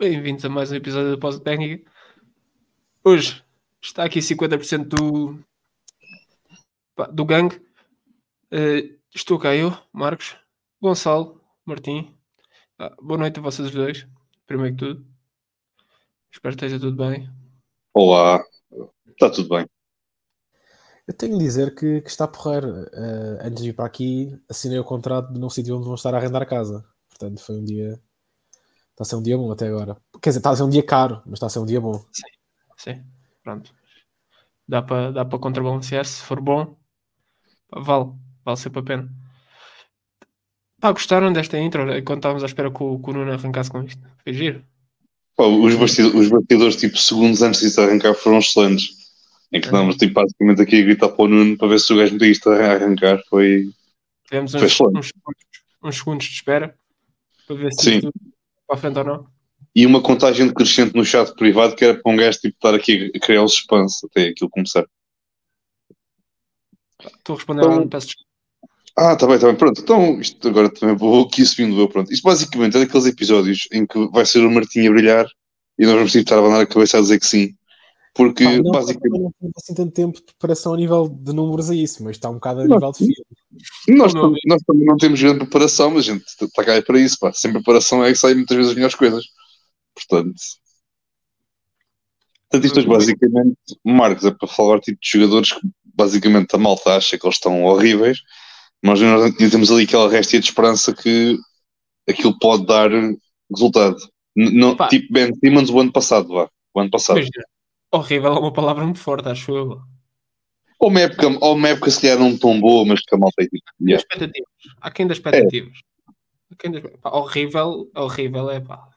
Bem-vindos a mais um episódio da Pausa Técnica. Hoje está aqui 50% do, do gangue. Uh, estou cá eu, Marcos, Gonçalo, Martim. Ah, boa noite a vocês dois, primeiro que tudo. Espero que esteja tudo bem. Olá, está tudo bem. Eu tenho de dizer que, que está a porrer. Uh, antes de ir para aqui, assinei o contrato de num sítio onde vão estar a arrendar a casa. Portanto, foi um dia Está a ser um dia bom até agora. Quer dizer, está a ser um dia caro, mas está a ser um dia bom. Sim, sim. Pronto. Dá para dá para contrabalancear. Se for bom, vale. Vale sempre a pena. Pá, gostaram desta intro? Enquanto estávamos à espera que o, que o Nuno arrancasse com isto. Foi giro. Pá, os, bastidores, os bastidores, tipo, segundos antes disso arrancar, foram excelentes. Em que estávamos, tipo, basicamente aqui a gritar para o Nuno para ver se o gajo me isto a arrancar. Foi. Tivemos uns, uns, uns, segundos de espera para ver se Sim. isto para a frente ou não. E uma contagem crescente no chat privado que era para um gajo tipo, estar aqui a criar o suspense até aquilo começar. Estou a responder então, peço desculpa. Ah, está bem, está bem. Pronto, então isto agora também vou aqui subindo eu. Pronto. Isto basicamente é daqueles episódios em que vai ser o Martinho a brilhar e nós vamos estar a abanar a cabeça a dizer que sim. Porque ah, não, basicamente. Não tem assim tanto tempo de preparação a nível de números a isso, mas está um bocado a não, nível de filme. Nós, nós, também não temos grande preparação, mas a gente está cá para isso, pá. Sem preparação é que saem muitas vezes as melhores coisas. Portanto. Portanto, isto hoje basicamente, Marcos, é para falar tipo, de jogadores que basicamente a malta acha que eles estão horríveis, mas nós temos ali aquela restia de esperança que aquilo pode dar resultado. Não, tipo Ben Simmons o ano passado, vá. O ano passado. Mas, horrível é uma palavra muito forte, acho eu. Ou uma época, ou uma época se calhar não tão boa, mas que a malta é tipo. Yeah. Expectativas. Há quem das expectativas. É. Quem das... Pá, horrível, horrível é pá.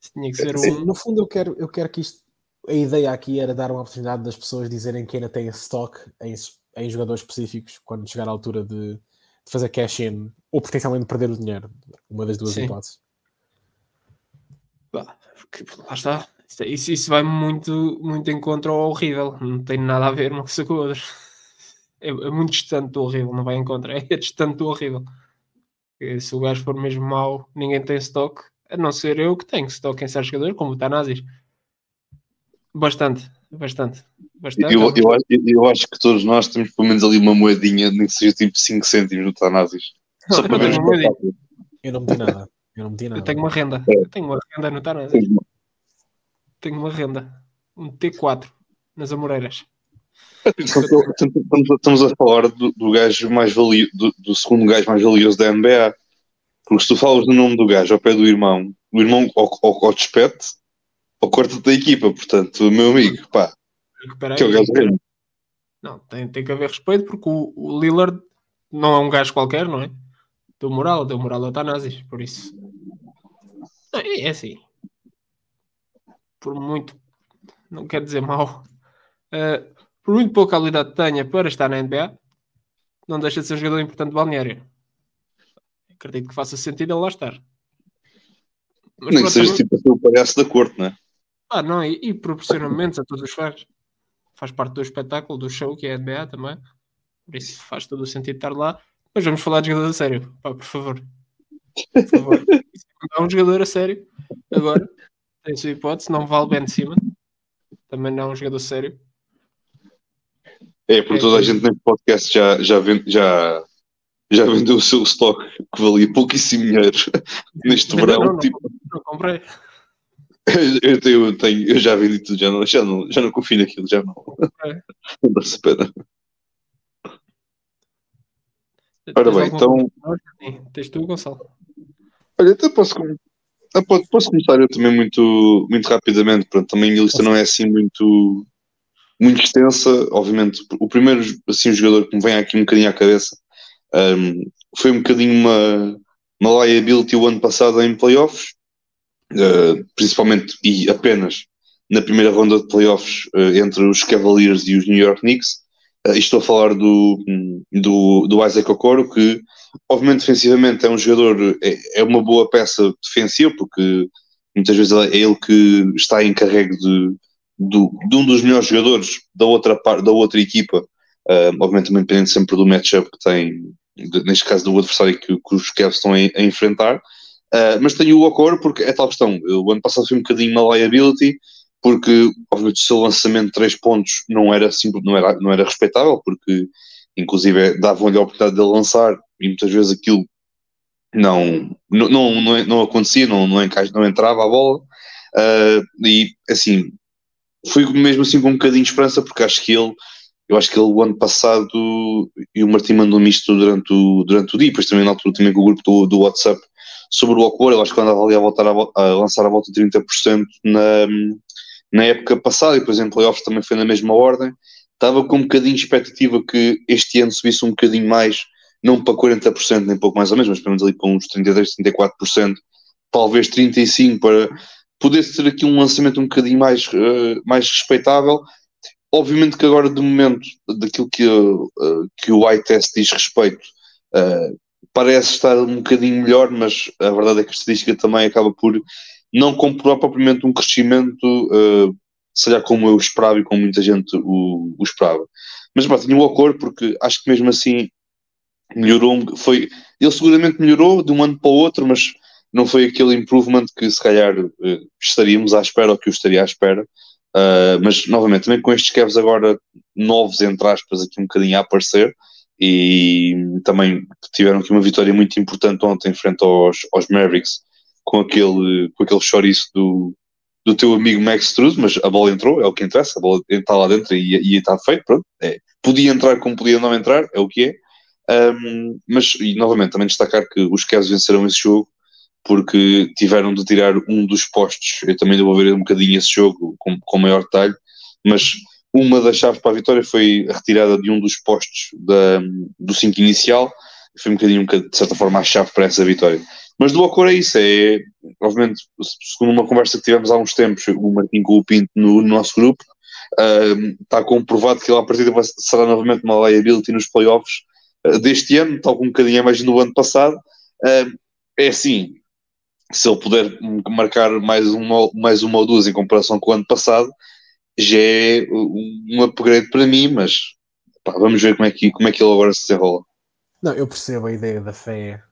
Isso tinha que ser um. no fundo, eu quero, eu quero que isto. A ideia aqui era dar uma oportunidade das pessoas dizerem que ainda têm stock em, em jogadores específicos quando chegar à altura de, de fazer cash-in ou potencialmente perder o dinheiro. Uma das duas Sim. hipóteses. Lá está. Isso, isso vai muito, muito em contra ao horrível. Não tem nada a ver uma coisa com a outra. É, é muito distante do horrível, não vai em contra. É distante do horrível. E se o gajo for mesmo mau, ninguém tem stock. A não ser eu que tenho stock em certos jogadores, como o Tanazis. Bastante, bastante. bastante eu, eu, acho, eu acho que todos nós temos pelo menos ali uma moedinha, nem que seja tipo 5 cêntimos no Tanazis. Só para ver Eu não meti nada. Eu não meti nada. Eu tenho uma renda. É. Eu tenho uma renda no Tanazis tenho uma renda, um T4 nas Amoreiras. Estamos a falar do, do gajo mais valioso, do, do, segundo gajo mais valioso da NBA. Porque se tu falas do nome do gajo ao pé do irmão, o irmão ou, ou, despete ou corta-te da equipa. Portanto, meu amigo, pá, que é o gajo. Não, tem, tem que haver respeito porque o, o Lillard não é um gajo qualquer, não é? Deu moral, deu moral a Tanazis, por isso. Não, é assim por muito, não quer dizer mal, uh, por muito pouca habilidade tenha para estar na NBA, não deixa de ser um jogador importante de balneário. Acredito que faça sentido ele lá estar. Mas Nem que seja tipo o palhaço da corte, não é? Ah, não, e, e proporciona momentos a todos os fãs. Faz parte do espetáculo, do show que é a NBA também. Por isso faz todo o sentido estar lá. Mas vamos falar de jogador a sério, pá, por favor. Por favor. é um jogador a sério agora tem sua hipótese, não vale Ben Simmons. Também não é um jogador sério. É, porque é, toda a gente nesse podcast já, já, vende, já, já vendeu o seu estoque que valia pouquíssimo dinheiro neste verão. Não, não, tipo... não comprei. Eu, tenho, eu, tenho, eu já vendi tudo, já não, já não, já não confio naquilo, já não. É. Não dá-se pena. Ora bem, então. Tens tu, Gonçalo? Olha, até posso ah, posso começar eu também muito, muito rapidamente. Pronto, também a lista não é assim muito, muito extensa. Obviamente, o primeiro assim, jogador que me vem aqui um bocadinho à cabeça um, foi um bocadinho uma, uma liability o ano passado em playoffs, uh, principalmente e apenas na primeira ronda de playoffs uh, entre os Cavaliers e os New York Knicks. Uh, estou a falar do, do, do Isaac Okoro, que Obviamente, defensivamente, é um jogador, é, é uma boa peça defensiva, porque muitas vezes é ele que está encarregue de, de, de um dos melhores jogadores da outra, parte, da outra equipa, uh, obviamente também dependendo sempre do matchup que tem, de, neste caso do adversário que, que os Cavs estão a, a enfrentar. Uh, mas tenho o Okoro porque é tal questão. O ano passado foi um bocadinho uma liability, porque obviamente o seu lançamento de 3 pontos não era, assim, não era, não era respeitável, porque inclusive davam-lhe a oportunidade de lançar e muitas vezes aquilo não, não, não, não acontecia, não, não, encaixa, não entrava a bola. Uh, e assim, fui mesmo assim com um bocadinho de esperança, porque acho que ele, eu acho que ele o ano passado e o Martim mandou-me isto durante o, durante o dia, depois também na altura também com o grupo do, do WhatsApp sobre o Ocor, eu acho que andava ali a, voltar a, a lançar a volta de 30% na, na época passada e depois em playoffs também foi na mesma ordem. Estava com um bocadinho de expectativa que este ano subisse um bocadinho mais, não para 40%, nem pouco mais ou menos, mas pelo menos ali para uns 33, 34%, talvez 35% para poder ter aqui um lançamento um bocadinho mais, uh, mais respeitável. Obviamente que agora, de momento, daquilo que, uh, que o iTest diz respeito, uh, parece estar um bocadinho melhor, mas a verdade é que a estatística também acaba por não comprovar propriamente um crescimento, uh, seja como eu esperava e como muita gente o, o esperava. Mas pá, tinha o acordo porque acho que mesmo assim melhorou, foi, ele seguramente melhorou de um ano para o outro, mas não foi aquele improvement que se calhar uh, estaríamos à espera ou que eu estaria à espera. Uh, mas novamente, também com estes Cavs agora novos, entre aspas, aqui um bocadinho a aparecer, e também tiveram aqui uma vitória muito importante ontem frente aos, aos Mavericks com aquele, com aquele chouriço do, do teu amigo Max Struz, mas a bola entrou, é o que interessa, a bola está lá dentro e, e está feito, pronto, é, podia entrar como podia não entrar, é o que é. Um, mas, e novamente, também destacar que os Cavs venceram esse jogo porque tiveram de tirar um dos postos. Eu também vou ver um bocadinho esse jogo com, com maior detalhe, mas uma das chaves para a vitória foi a retirada de um dos postos da, do 5 inicial, foi um bocadinho, de certa forma, a chave para essa vitória. Mas do Ocor é isso, é, obviamente, segundo uma conversa que tivemos há uns tempos, o Martim com o Pinto no, no nosso grupo, uh, está comprovado que ele à partida será novamente uma liability nos playoffs deste ano, tal um bocadinho mais no ano passado. É assim, se ele puder marcar mais uma, mais uma ou duas em comparação com o ano passado, já é um upgrade para mim, mas pá, vamos ver como é, que, como é que ele agora se desenrola. Não, eu percebo a ideia da fé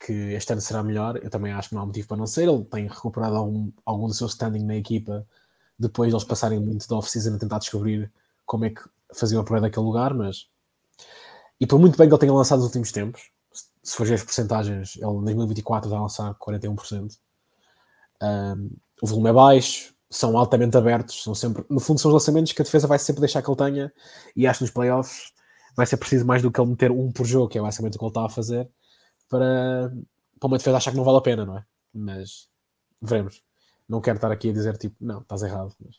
que este ano será melhor. Eu também acho que não há motivo para não ser. Ele tem recuperado algum, algum do seu standing na equipa depois de eles passarem muito da off-season a tentar descobrir como é que faziam a prova daquele lugar, mas e por muito bem que ele tenha lançado nos últimos tempos, se for ver as porcentagens, ele em 2024 vai lançar 41%. Um, o volume é baixo, são altamente abertos, são sempre, no fundo, são os lançamentos que a defesa vai sempre deixar que ele tenha, e acho que nos playoffs vai ser preciso mais do que ele meter um por jogo, que é basicamente o que ele está a fazer, para, para uma defesa achar que não vale a pena, não é? Mas veremos. Não quero estar aqui a dizer tipo, não, estás errado. Mas,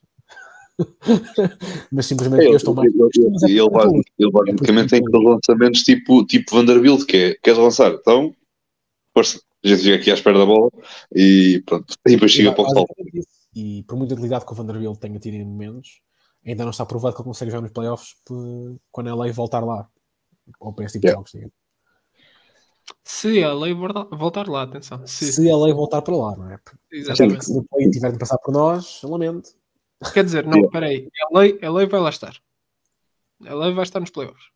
mas simplesmente eu estou mais. Ele, ele, ele basicamente tem aqueles lançamentos tipo, tipo Vanderbilt, que é queres lançar? Então, força, a gente fica aqui à espera da bola e pronto, e depois chega para o sol e por muita utilidade que o Vanderbilt tenha tido em momentos, ainda não está provado que ele consegue jogar nos playoffs quando a lei voltar lá. Ou para esse tipo yeah. de jogos, Se a lei voltar lá, atenção. Se, se a lei voltar para lá, não é? Exatamente. Se o play tiver de passar por nós, lamento. Quer dizer, não, espera aí. A lei, a lei vai lá estar. A lei vai estar nos playoffs.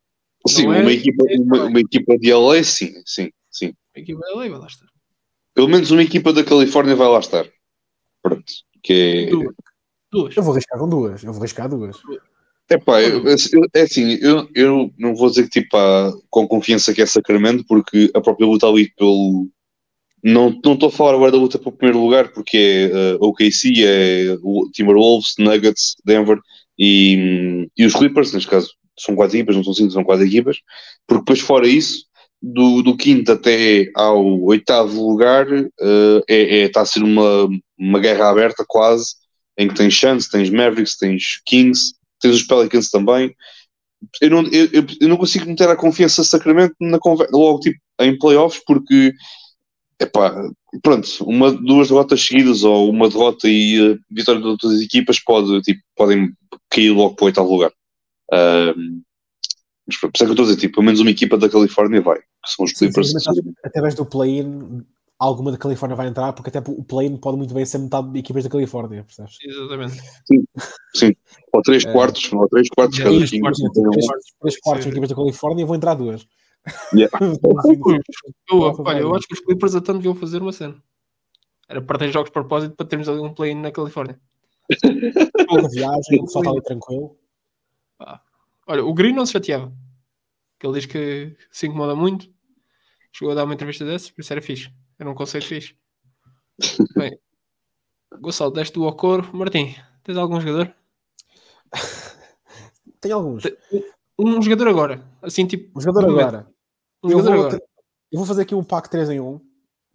Sim, uma, é, equipa, uma, uma, equipa de LA, sim, sim, sim. A equipa da LA vai lá estar. Pelo menos uma equipa da Califórnia vai lá estar. Pronto. Que... Duas. duas. Eu vou arriscar com duas. Eu vou arriscar duas. Epá, eu, é assim, eu, eu não vou dizer que tipo, há, com confiança que é Sacramento, porque a própria luta ali pelo. Não, estou a falar agora da luta para o primeiro lugar, porque é uh, OKC, é o Timberwolves, Nuggets, Denver e, e os Clippers, neste caso são quatro equipas, não são cinco, são quatro equipas, porque depois fora isso, do, do quinto até ao oitavo lugar, uh, é, é, está a ser uma, uma guerra aberta quase, em que tens Chance, tens Mavericks, tens Kings, tens os Pelicans também. Eu não, eu, eu não consigo meter a confiança Sacramento na logo tipo em playoffs porque epá, pronto, uma, duas derrotas seguidas ou uma derrota e uh, vitória de outras equipas pode, tipo, podem cair logo para o oitavo lugar. Uh, mas por isso é que eu estou a dizer, tipo, pelo menos uma equipa da Califórnia vai, que são os Clippers. Através do play-in, alguma da Califórnia vai entrar, porque até o play-in pode muito bem ser metade de equipas da Califórnia, percebes? Exatamente. Sim, sim. Ou três é. quartos, ou três quartos cada três, quartos, três, quartos, três quartos de equipas da Califórnia vou entrar duas. Yeah. eu, olha, eu acho que os Clippers até deviam fazer uma cena. Era perder jogos de propósito para termos ali um play na Califórnia. Pouca viagem, o pessoal está ali tranquilo. Pá. Olha, o Green não se chateava. Que ele diz que se incomoda muito. Chegou a dar uma entrevista dessas, por isso era fixe. Era um conceito fixe. Bem, Gonçalo, deste o ao coro. Martim, tens algum jogador? Tem alguns. Um jogador agora. Assim, tipo. Um jogador agora. Eu vou, eu vou fazer aqui um pack 3 em 1,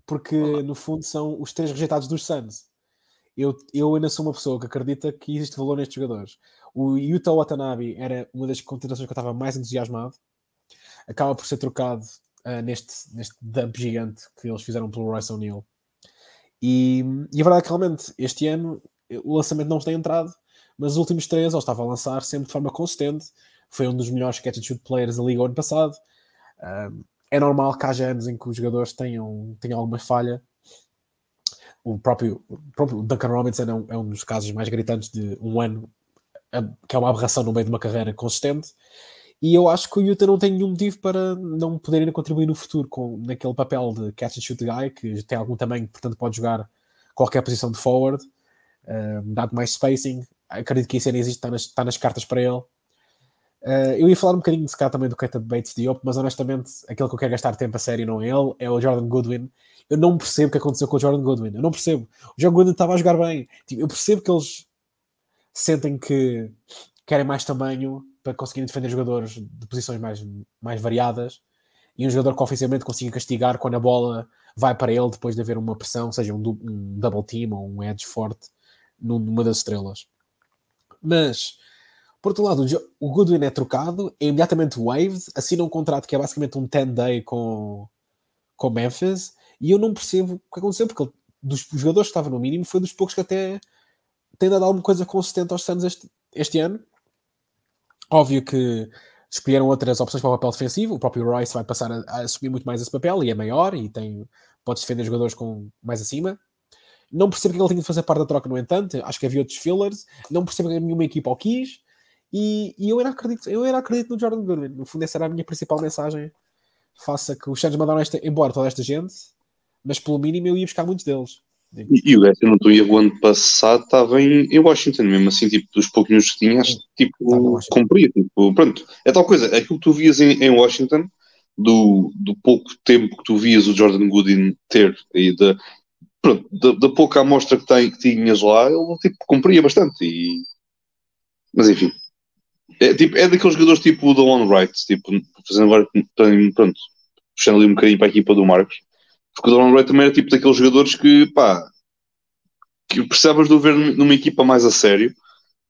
porque Olá. no fundo são os três rejeitados dos Suns. Eu, eu ainda sou uma pessoa que acredita que existe valor nestes jogadores. O Yuta Watanabe era uma das contratações que eu estava mais entusiasmado. Acaba por ser trocado ah, neste, neste dump gigante que eles fizeram pelo Royce O'Neal. E, e a verdade é que realmente este ano o lançamento não tem entrado, mas os últimos três ele estava a lançar sempre de forma consistente. Foi um dos melhores catch and shoot players da liga o ano passado. É normal que haja anos em que os jogadores tenham, tenham alguma falha. O próprio, o próprio Duncan Robinson é um, é um dos casos mais gritantes de um ano que é uma aberração no meio de uma carreira consistente. E eu acho que o Utah não tem nenhum motivo para não poderem contribuir no futuro com naquele papel de catch and shoot guy, que tem algum tamanho, portanto pode jogar qualquer posição de forward, um, dado mais spacing. Acredito que isso ainda existe, está nas, está nas cartas para ele. Uh, eu ia falar um bocadinho, se calhar, também do Keita Bates Diop, mas honestamente, aquele que eu quero gastar tempo a sério não é ele, é o Jordan Goodwin. Eu não percebo o que aconteceu com o Jordan Goodwin. Eu não percebo. O Jordan Goodwin estava a jogar bem. Tipo, eu percebo que eles sentem que querem mais tamanho para conseguirem defender jogadores de posições mais, mais variadas e um jogador que ofensivamente consiga castigar quando a bola vai para ele depois de haver uma pressão, seja um, um double team ou um edge forte num- numa das estrelas. Mas, por outro lado, o Goodwin é trocado, é imediatamente waived, assina um contrato que é basicamente um 10-day com, com Memphis, e eu não percebo o que aconteceu, porque ele, dos jogadores que estavam no mínimo, foi dos poucos que até tem dado alguma coisa consistente aos Suns este, este ano. Óbvio que escolheram outras opções para o papel defensivo, o próprio Royce vai passar a, a assumir muito mais esse papel, e é maior, e tem, pode defender jogadores com mais acima. Não percebo que ele tinha de fazer parte da troca, no entanto, acho que havia outros fillers, não percebo que nenhuma equipa o quis, e, e eu ainda acredito, eu ainda acredito no Jordan Goodwin. No fundo, essa era a minha principal mensagem. Faça que os Suns mandaram esta, embora toda esta gente, mas pelo mínimo eu ia buscar muitos deles. E, e o gajo, eu não estou erro, o ano passado estava em, em Washington, mesmo assim, tipo, dos pouquinhos que tinha, tipo, cumpria. Tipo, pronto, é tal coisa, aquilo que tu vias em, em Washington, do, do pouco tempo que tu vias o Jordan Goodin ter, e da, pronto, da, da pouca amostra que, tem, que tinhas lá, ele, tipo, cumpria bastante. E... Mas, enfim. É, tipo, é daqueles jogadores tipo o Delon Wright, tipo, fazendo agora, pronto, puxando ali um bocadinho para a equipa do Marcos, porque o Delon Wright também era tipo daqueles jogadores que, pá, que precisavas de ver numa equipa mais a sério,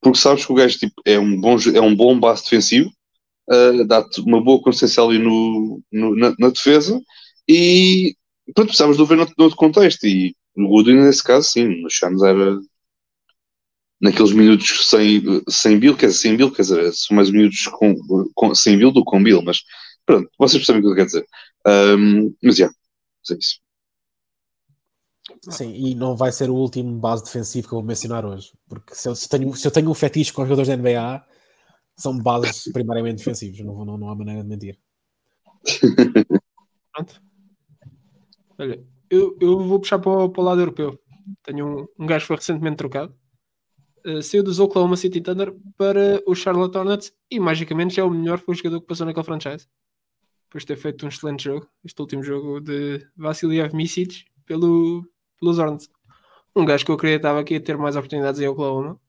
porque sabes que o gajo tipo, é, um bom, é um bom base defensivo, uh, dá-te uma boa consistência ali no, no- na, na defesa, e pronto, precisavas de ver noutro, noutro contexto. E o Goodwin, nesse caso, sim, nos Suns era naqueles minutos sem, sem Bill, quer dizer, sem Bill, quer dizer, são mais minutos com, com, sem Bill do que com Bill, mas pronto, vocês percebem o que eu quero dizer. Um, mas já, é isso. Sim, e não vai ser o último base defensivo que eu vou mencionar hoje, porque se eu, se tenho, se eu tenho um fetiche com os jogadores da NBA, são bases primariamente defensivos, não, vou- não, não há maneira de mentir. Pronto. Olha, eu, eu vou puxar para o, para o lado europeu. Tenho um, um gajo que foi recentemente trocado. Uh, saiu dos Oklahoma City Thunder para o Charlotte Hornets e magicamente já é o melhor jogador que passou naquele franchise. Depois de ter feito um excelente jogo, este último jogo de Vassiliev Misic pelo, pelos Hornets. Um gajo que eu acreditava que ia ter mais oportunidades em Oklahoma.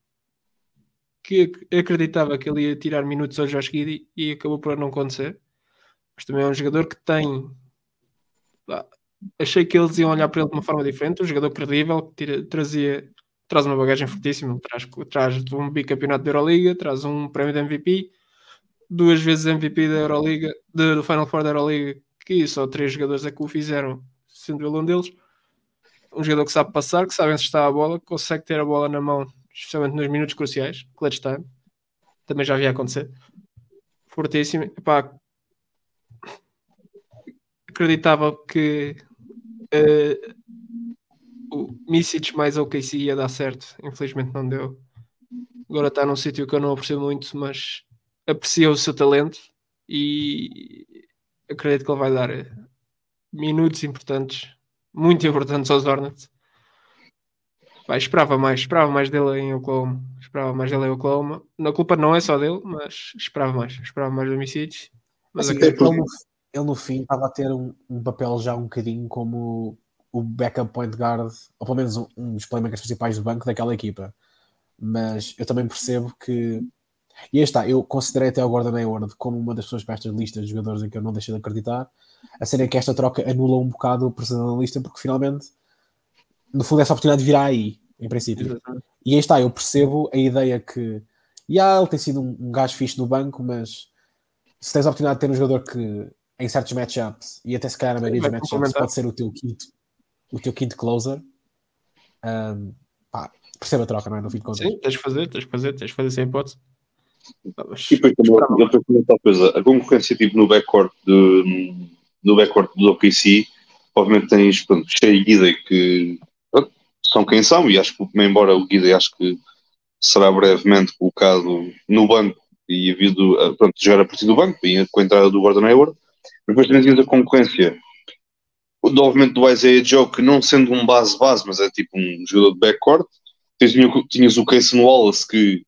Que ac- acreditava que ele ia tirar minutos ao Giddy e acabou por não acontecer. Mas também é um jogador que tem achei que eles iam olhar para ele de uma forma diferente. Um jogador credível que tira- trazia, traz uma bagagem fortíssima. Traz, traz um bicampeonato da Euroliga, traz um prémio de MVP, duas vezes MVP da Euroliga, de- do Final Four da Euroliga, que só três jogadores é que o fizeram, sendo ele um deles. Um jogador que sabe passar, que sabe está a bola, que consegue ter a bola na mão, especialmente nos minutos cruciais, clutch time. Também já havia acontecer. Fortíssimo. Epá, acreditava que eh, o Misic mais OKC ia dar certo. Infelizmente não deu. Agora está num sítio que eu não aprecio muito, mas aprecio o seu talento e acredito que ele vai dar eh, minutos importantes, muito importantes aos Hornets. Vai, esperava mais, esperava mais dele em Oklahoma. Esperava mais dele em Oklahoma. A culpa não é só dele, mas esperava mais. Esperava mais do Micic. Mas Assim, ele, no, ele no fim estava a ter um, um papel já um bocadinho como o backup point guard, ou pelo menos um, um dos playmakers principais do banco daquela equipa. Mas eu também percebo que. E aí está, eu considerei até o Gordon Hayward como uma das pessoas para estas listas de jogadores em que eu não deixei de acreditar. A cena é que esta troca anula um bocado o precedente da lista, porque finalmente, no fundo, essa oportunidade virá aí, em princípio. E aí está, eu percebo a ideia que já ele tem sido um, um gajo fixe no banco, mas se tens a oportunidade de ter um jogador que em certos matchups e até se calhar na maioria dos matchups pode ser o teu quinto, o teu quinto closer, um, pá, percebo a troca, não é? No fim de contas. Sim, tens de fazer, tens de fazer, tens de fazer sem hipótese. E depois também, eu também tal coisa, a concorrência tipo no backcourt de, no backcourt do OKC, obviamente tens pronto, Shea e Guida que pronto, são quem são, e acho que embora o Guida acho que será brevemente colocado no banco e havido a- pronto, jogar a partir do banco e com a entrada do Gordon Hayward, mas depois também tens a concorrência do obviamente do Isaiah Joe, que não sendo um base-base, mas é tipo um jogador de backcourt, tinhas o Casey Wallace que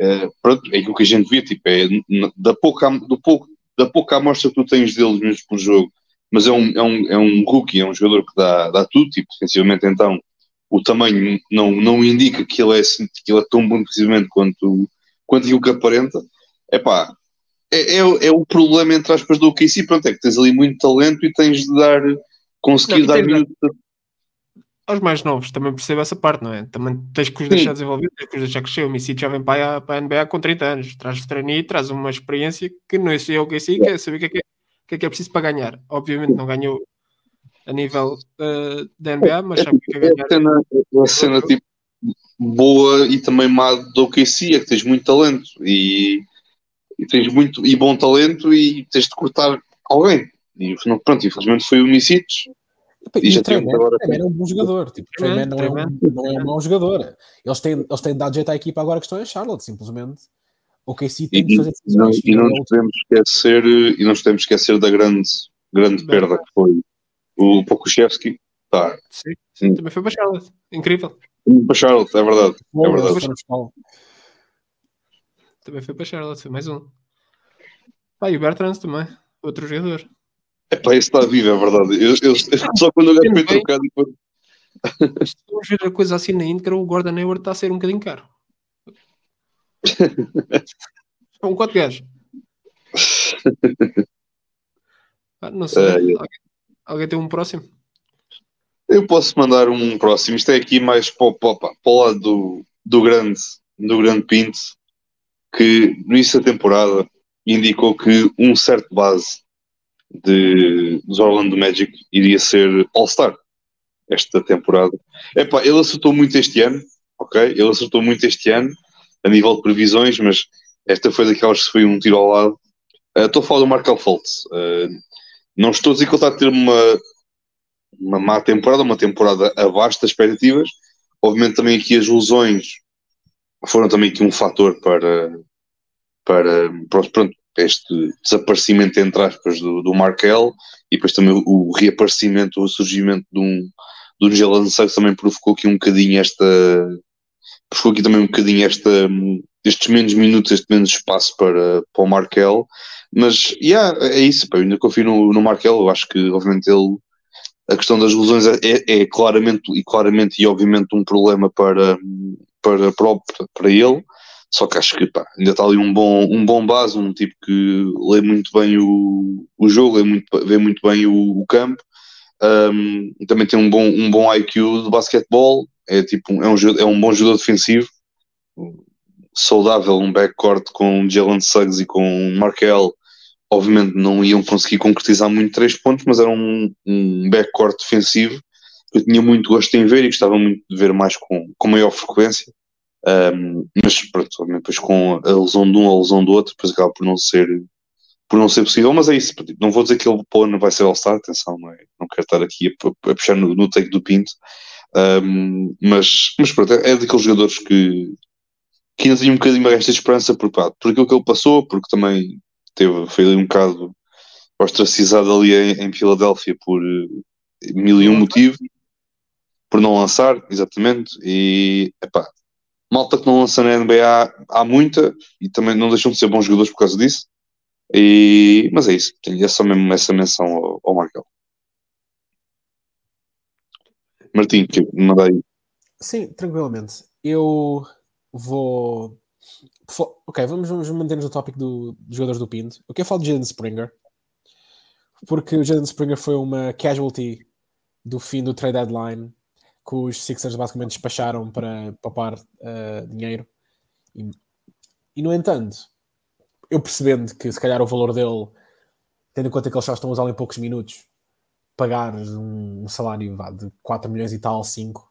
é, pronto, é aquilo que a gente vê, tipo, é da pouca, do pouco, da pouca amostra que tu tens deles mesmo por jogo, mas é um, é um, é um rookie, é um jogador que dá, dá tudo, tipo, defensivamente então o tamanho não, não indica que ele é, assim- que ele é tão bom defensivamente quanto, quanto aquilo que aparenta. Epá, é, é, o- é o problema entre aspas do OKC, pronto, é que tens ali muito talento e tens de dar, conseguir e dar minutos aos mais novos também percebo essa parte, não é? Também tens que os Sim. deixar desenvolver, tens que os deixar crescer. O Micic já vem para a, para a NBA com 30 anos, traz veterania e traz uma experiência que não é o que assim, que é saber o que é que é, o que é que é preciso para ganhar. Obviamente não ganhou a nível eh, da NBA, mas sabe o que é que É é a ganhar. cena, cena tipo, boa e também má do OKC é que tens muito talento e, e tens muito e bom talento e tens de cortar alguém. E não- pronto, infelizmente foi o Micic. Epá, E E já o Treyman agora- Treyman é um bom jogador. Tipo, o Treyman não, é um, não é um mau jogador. Eles têm, eles têm dado jeito à equipa agora que estão em Charlotte, simplesmente. O KC E, tem de fazer e não, e não nos podemos esquecer e não nos podemos esquecer da grande, grande Bem. perda que foi o Pokushevski. Tá, Sim, sim, também foi para Charlotte. Incrível. para Charlotte, é verdade. É verdade. Também foi para Charlotte, foi mais um. Pá, e o Bertrand também, outro jogador. Epá, esse está vivo, é verdade. Eu, eu- só quando o gajo foi trocado depois Isto, Vamos ver a coisa assim na íntegra, o Gordon Hayward está a ser um bocadinho caro. É um quatro gajo. Ah, não sei. É, alguém, alguém tem um próximo? Eu posso mandar um próximo. Isto é aqui mais para, o- para, para o lado do, do grande do grande Pinto, que no início da temporada indicou que um certo base de, dos Orlando Magic iria ser All-Star esta temporada. Epá, ele acertou muito este ano, ok? Ele acertou muito este ano a nível de previsões, mas esta foi daquelas que foi um tiro ao lado. Ah, Estou a falar do Markel Fultz. Ah, não estou a dizer que ele está a ter uma, uma má temporada, uma temporada abaixo das expectativas. Obviamente também aqui as lesões foram também aqui um fator para, para, para pronto, este desaparecimento, entre aspas, do, do Markel e depois também o, reaparecimento, o surgimento de um, um Jalen Suggs também provocou aqui um bocadinho esta provocou aqui também um bocadinho esta, estes menos minutos, este menos espaço para, para o Markel. Mas yeah, é isso, pá, eu ainda confio no, no Markel, eu acho que obviamente ele a questão das lesões é, é, é claramente e claramente e obviamente um problema para, para, para, para ele, só que acho que pá, ainda está ali um bom, um bom base, um tipo que lê muito bem o, o jogo, lê muito, vê muito bem o, o campo, Um, também tem um bom, um bom IQ de basquetebol, é, tipo, é, um, é um bom jogador defensivo, saudável, um backcourt com Jalen Suggs e com Markel, obviamente não iam conseguir concretizar muito três pontos, mas era um, um backcourt defensivo. Que eu tinha muito gosto em ver e gostava muito de ver mais com, com maior frequência. Um, mas pronto, depois com a lesão de um ou a lesão do outro, depois acaba por não ser por não ser possível, mas é isso. tipo, Não vou dizer que ele pô, não vai ser All-Star, atenção, não, é? não quero estar aqui a, a puxar no, no take do Pinto, um, mas, mas pronto, é, é daqueles jogadores que, que ainda tenho um bocadinho mais esta esperança por, pá, por aquilo que ele passou, porque também teve, foi ali um bocado ostracizado ali em, em Filadélfia por eh, mil e um motivos. por não lançar, exatamente. E epá, malta que não lança na NBA há muita e também não deixam de ser bons jogadores por causa disso. E, mas é isso, é só mesmo essa menção ao, ao Markel. Martim, que manda aí. Sim, tranquilamente. Eu vou. Ok, vamos, vamos manter-nos no tópico do, dos jogadores do Pinto. Eu quero falar de Jaden Springer, porque o Jaden Springer foi uma casualty do fim do trade deadline, que os Sixers basicamente despacharam para poupar uh, dinheiro. E, e, no entanto, eu percebendo que se calhar o valor dele, tendo em conta que eles só estão a usá-lo em poucos minutos, pagar um, salário vá, de 4 milhões e tal, 5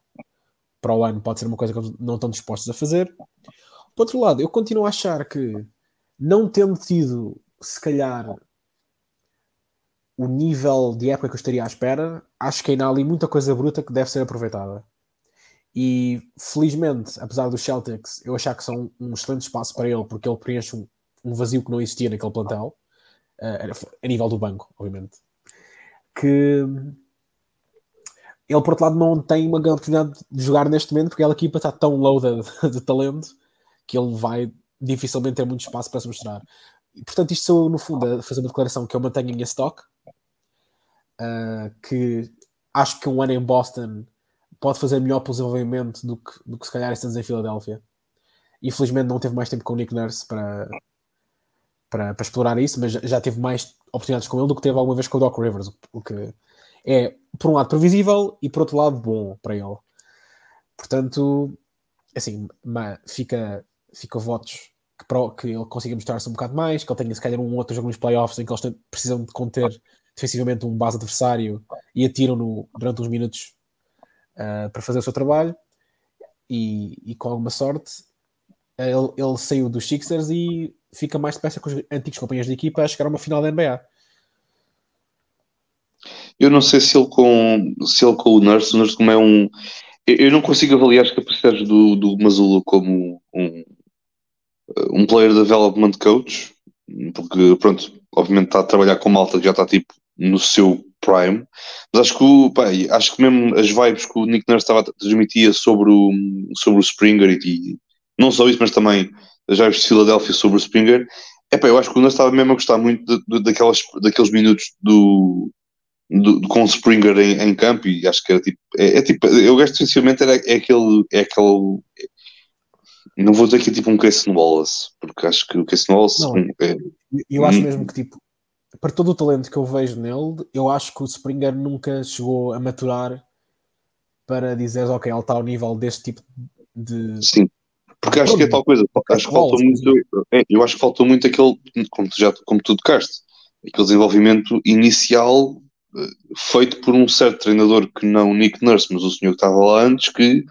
para o ano pode ser uma coisa que eles não estão dispostos a fazer. Por outro lado, eu continuo a achar que não tendo tido, se calhar, o nível de época que eu estaria à espera, acho que ainda há ali muita coisa bruta que deve ser aproveitada. E felizmente, apesar dos Celtics, eu achar que são um excelente espaço para ele, porque ele preenche um, um vazio que não existia naquele plantel, uh, a nível do banco, obviamente. Que ele, por outro lado, não tem uma grande oportunidade de jogar neste momento porque aquela equipa está tão loaded de talento que ele vai dificilmente ter muito espaço para se mostrar. E, portanto, isto sou, no fundo, a fazer uma declaração que eu mantenho em minha stock, uh, que acho que um ano em Boston pode fazer melhor pelo desenvolvimento do que, do que se calhar estamos em Filadélfia. Infelizmente não teve mais tempo com o Nick Nurse para, para, para explorar isso, mas já teve mais oportunidades com ele do que teve alguma vez com o Doc Rivers, o que é, por um lado, previsível e por outro lado, bom para ele. Portanto, assim, fica, fica votos que, que ele consiga mostrar-se um bocado mais, que ele tenha se calhar um outro jogo nos playoffs em que eles precisam de conter defensivamente um base adversário e atiram-no durante uns minutos uh, para fazer o seu trabalho. E, e com alguma sorte, ele, ele, saiu dos Sixers e fica mais depressa com os antigos companheiros de equipa a chegar a uma final da NBA. Eu não sei se ele com, se ele com o Nurse, o Nurse como é um. Eu não consigo avaliar as capacidades do, do como um, um player development coach, porque, pronto, obviamente está a trabalhar com malta que já está tipo no seu prime, mas acho que, pá, acho que mesmo as vibes que o Nick Nurse estava a transmitir sobre o, sobre o Springer e, e não só isso, mas também as vibes de Philadelphia sobre o Springer, é pá, eu acho que o Nurse estava mesmo a gostar muito de, de, daquelas, daqueles minutos do, do, com o Springer em, em, campo e acho que era tipo, é, é tipo, eu gosto essencialmente era, é aquele, é aquele, não vou dizer que é tipo um Casey Wallace, porque acho que o Casey Wallace não, é, eu acho mesmo que tipo, para todo o talento que eu vejo nele, eu acho que o Springer nunca chegou a maturar para dizer, ok, ele está ao nível deste tipo de. Sim, porque acho que é tal coisa, acho que faltou muito, é, eu acho que faltou muito aquele, como tu, já, como tu tocaste, aquele desenvolvimento inicial feito por um certo treinador que não o Nick Nurse, mas o senhor que estava lá antes, que,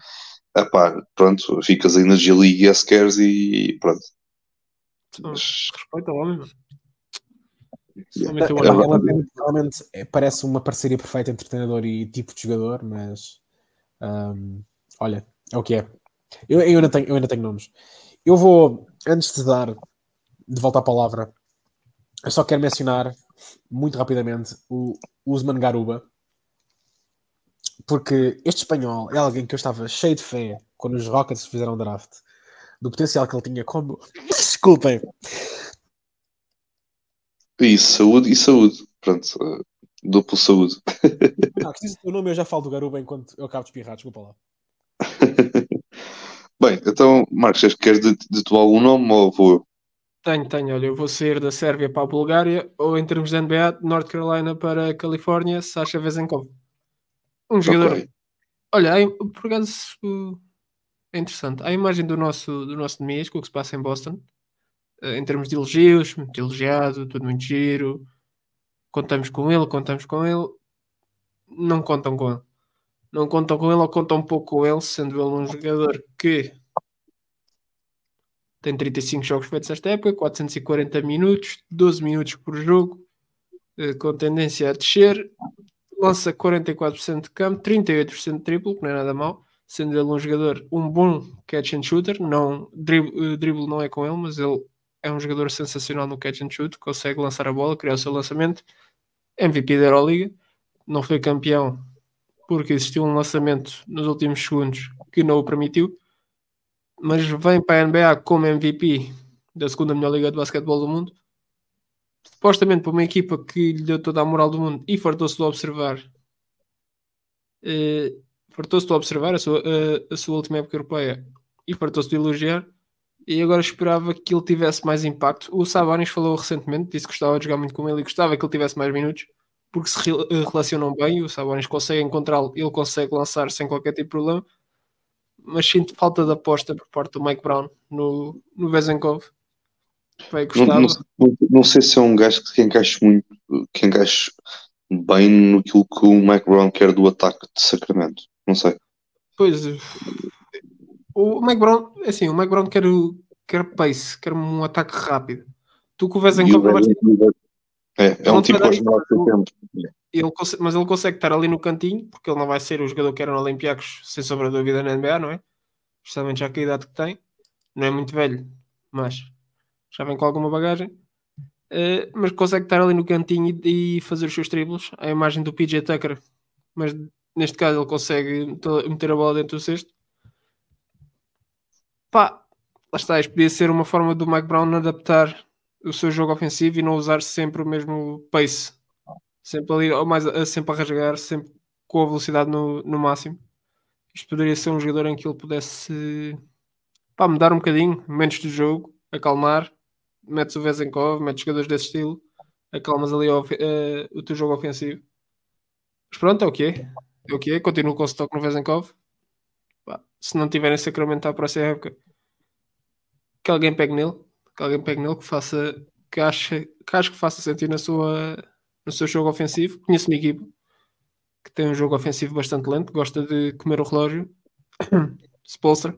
epá, pronto, ficas aí na G-League e queres e pronto. Mas... Respeito ao homem, realmente é, parece uma parceria perfeita entre treinador e tipo de jogador, mas um, olha, é o que é. Eu, eu, ainda tenho, eu ainda tenho nomes. Eu vou, antes de dar de volta à palavra, eu só quero mencionar muito rapidamente o Usman Garuba, porque este espanhol é alguém que eu estava cheio de fé quando os Rockets fizeram o draft, do potencial que ele tinha como. Desculpem. E saúde e saúde. Pronto, uh, duplo saúde. Ah, se o nome eu já falo do Garuba enquanto eu acabo de espirrar, desculpa lá. Bem, então, Marcos, queres de, de tu algum nome ou vou eu? Tenho, tenho. Olha, eu vou sair da Sérvia para a Bulgária ou em termos de NBA, North Carolina para a Califórnia, Sasha Vezenkov. Um jogador. Okay. Olha, aí, por acaso é interessante. A imagem do nosso, do nosso Nemias, com o que se passa em Boston, eh, em termos de elogios, muito elogiado, tudo muito giro. Contamos com ele, contamos com ele. Não contam com ele. Não contam com ele ou contam um pouco com ele, sendo ele um jogador que tem 35 jogos feitos esta época, 440 minutos, 12 minutos por jogo, eh, com tendência a descer. Lança 44% de campo, 38% de triplo, que não é nada mal, sendo ele um jogador, um bom catch and shooter. Não, dribble, eh, dribble não é com ele, mas ele é um jogador sensacional no catch and shoot, consegue lançar a bola, criar o seu lançamento. MVP da Euroliga, não foi campeão porque existiu um lançamento nos últimos segundos que não o permitiu, mas vem para a NBA como MVP da segunda melhor liga de basquetebol do mundo, supostamente para uma equipa que lhe deu toda a moral do mundo e fartou-se de observar, uh, fartou-se de observar a sua, uh, a sua última época europeia e fartou-se de elogiar, e agora esperava que ele tivesse mais impacto. O Sabonis falou recentemente, disse que gostava de jogar muito com ele e gostava que ele tivesse mais minutos, porque se eh, relacionam bem, o Sabonis consegue encontrá-lo, ele consegue lançar sem qualquer tipo de problema, mas sinto falta de aposta por parte do Mike Brown no, no Vezenkov. Vai não, não, não, sei se é um gajo que encaixa muito, que encaixa bem no que o Mike Brown quer do ataque de Sacramento. Não sei. Pois o Mike Brown, é assim, o Mike Brown quer, quer pace, quer um ataque rápido. Tu com o Vezenkov vais é, é um tipo aos tempo. Ele consegue, mas ele consegue estar ali no cantinho, porque ele não vai ser o jogador que era no Olympiacos, sem sobra dúvida na NBA, não é? Justamente já que a idade que tem, não é muito velho, mas já vem com alguma bagagem. Uh, mas consegue estar ali no cantinho e, e, fazer os seus triplos, a imagem do PJ Tucker, mas neste caso ele consegue meter a bola dentro do cesto. Pá, lá está, isto podia ser uma forma do Mike Brown adaptar o seu jogo ofensivo e não usar sempre o mesmo pace. Sempre ali, ou mais, sempre a rasgar, sempre com a velocidade no, no máximo. Isto poderia ser um jogador em que ele pudesse pá, mudar um bocadinho, menos do jogo, acalmar, metes o Vezenkov, metes jogadores desse estilo, acalmas ali o, uh, o teu jogo ofensivo. Mas pronto, é o que é. É o que é. Continuo com o stock no Vezenkov. Se não tiverem sacramentado para essa época, que alguém pegue nele que alguém pegue nele, que faça, que ache, que acho que faça sentir na sua, no seu jogo ofensivo. Conheço uma equipa que tem um jogo ofensivo bastante lento, gosta de comer o relógio. Spolster.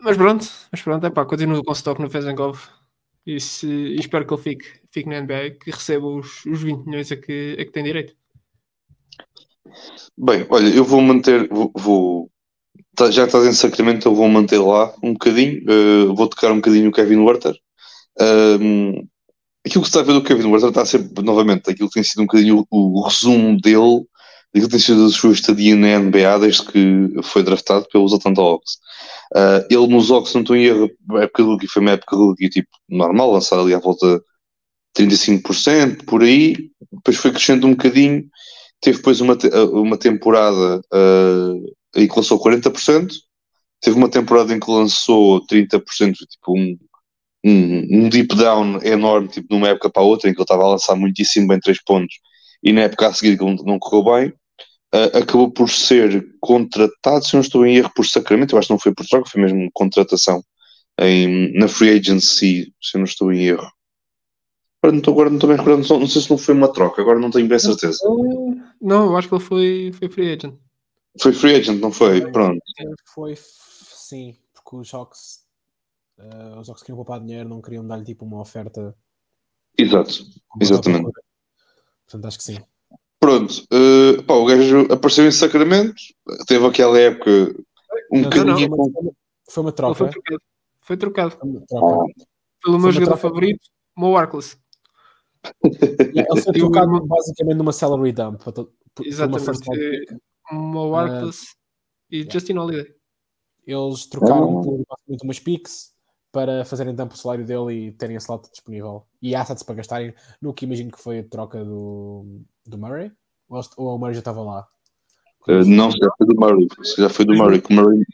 Mas pronto, mas pronto, é pá, continuo com stock no Fezenkov e, e espero que ele fique, fique na NBA que receba os, os 20 milhões a que, a que tem direito. Bem, olha, eu vou manter, vou, vou Tá, já que estás em Sacramento, eu vou manter lá um bocadinho. Uh, vou tocar um bocadinho o Kevin Werther. Um, aquilo que se está a ver do Kevin Werther está a ser, novamente, aquilo que tem sido um bocadinho o, o resumo dele, daquilo que tem sido a sua estadia na NBA desde que foi draftado pelos Atlanta Hawks. Uh, ele nos Hawks, não estou em erro, a época do rookie foi uma época rookie tipo normal, lançar ali à volta de 35%, por aí. Depois foi crescendo um bocadinho. Teve depois uma, uma temporada uh, em que lançou 40%, teve uma temporada em que lançou 30%, tipo um, um, um deep down enorme, tipo numa época para a outra, em que ele estava a lançar muitíssimo bem 3 pontos, e na época a seguir que não correu bem, uh, acabou por ser contratado, se não estou em erro, por Sacramento, eu acho que não foi por troca, foi mesmo contratação em, na free agency, se não estou em erro. Agora não estou, agora não estou bem recordando, não, não sei se não foi uma troca, agora não tenho bem certeza. Não, eu acho que ele foi, foi free agent. Foi free agent, não foi? foi Pronto. Foi, sim, porque os Hawks, uh, os Hawks queriam poupar dinheiro, não queriam dar-lhe tipo uma oferta. Exato, exatamente. Portanto, acho que sim. Pronto, uh, pá, o gajo apareceu em Sacramento, teve aquela época um não, bocadinho. Não, não, foi uma troca. Foi trocado. Foi trocado. Foi Pelo meu jogador favorito, Mo Arcless. Ele foi trocado basicamente numa salary dump. Exatamente. Mo Arcless uh, e yeah. Justin Holiday. Eles trocaram por basicamente umas picks para fazerem dump o salário dele e terem a slot disponível. E assets para gastarem no que imagino que foi a troca do, do Murray. Ou, ou o Murray já estava lá? Uh, não, já foi do Murray. Já foi do Murray. Que Murray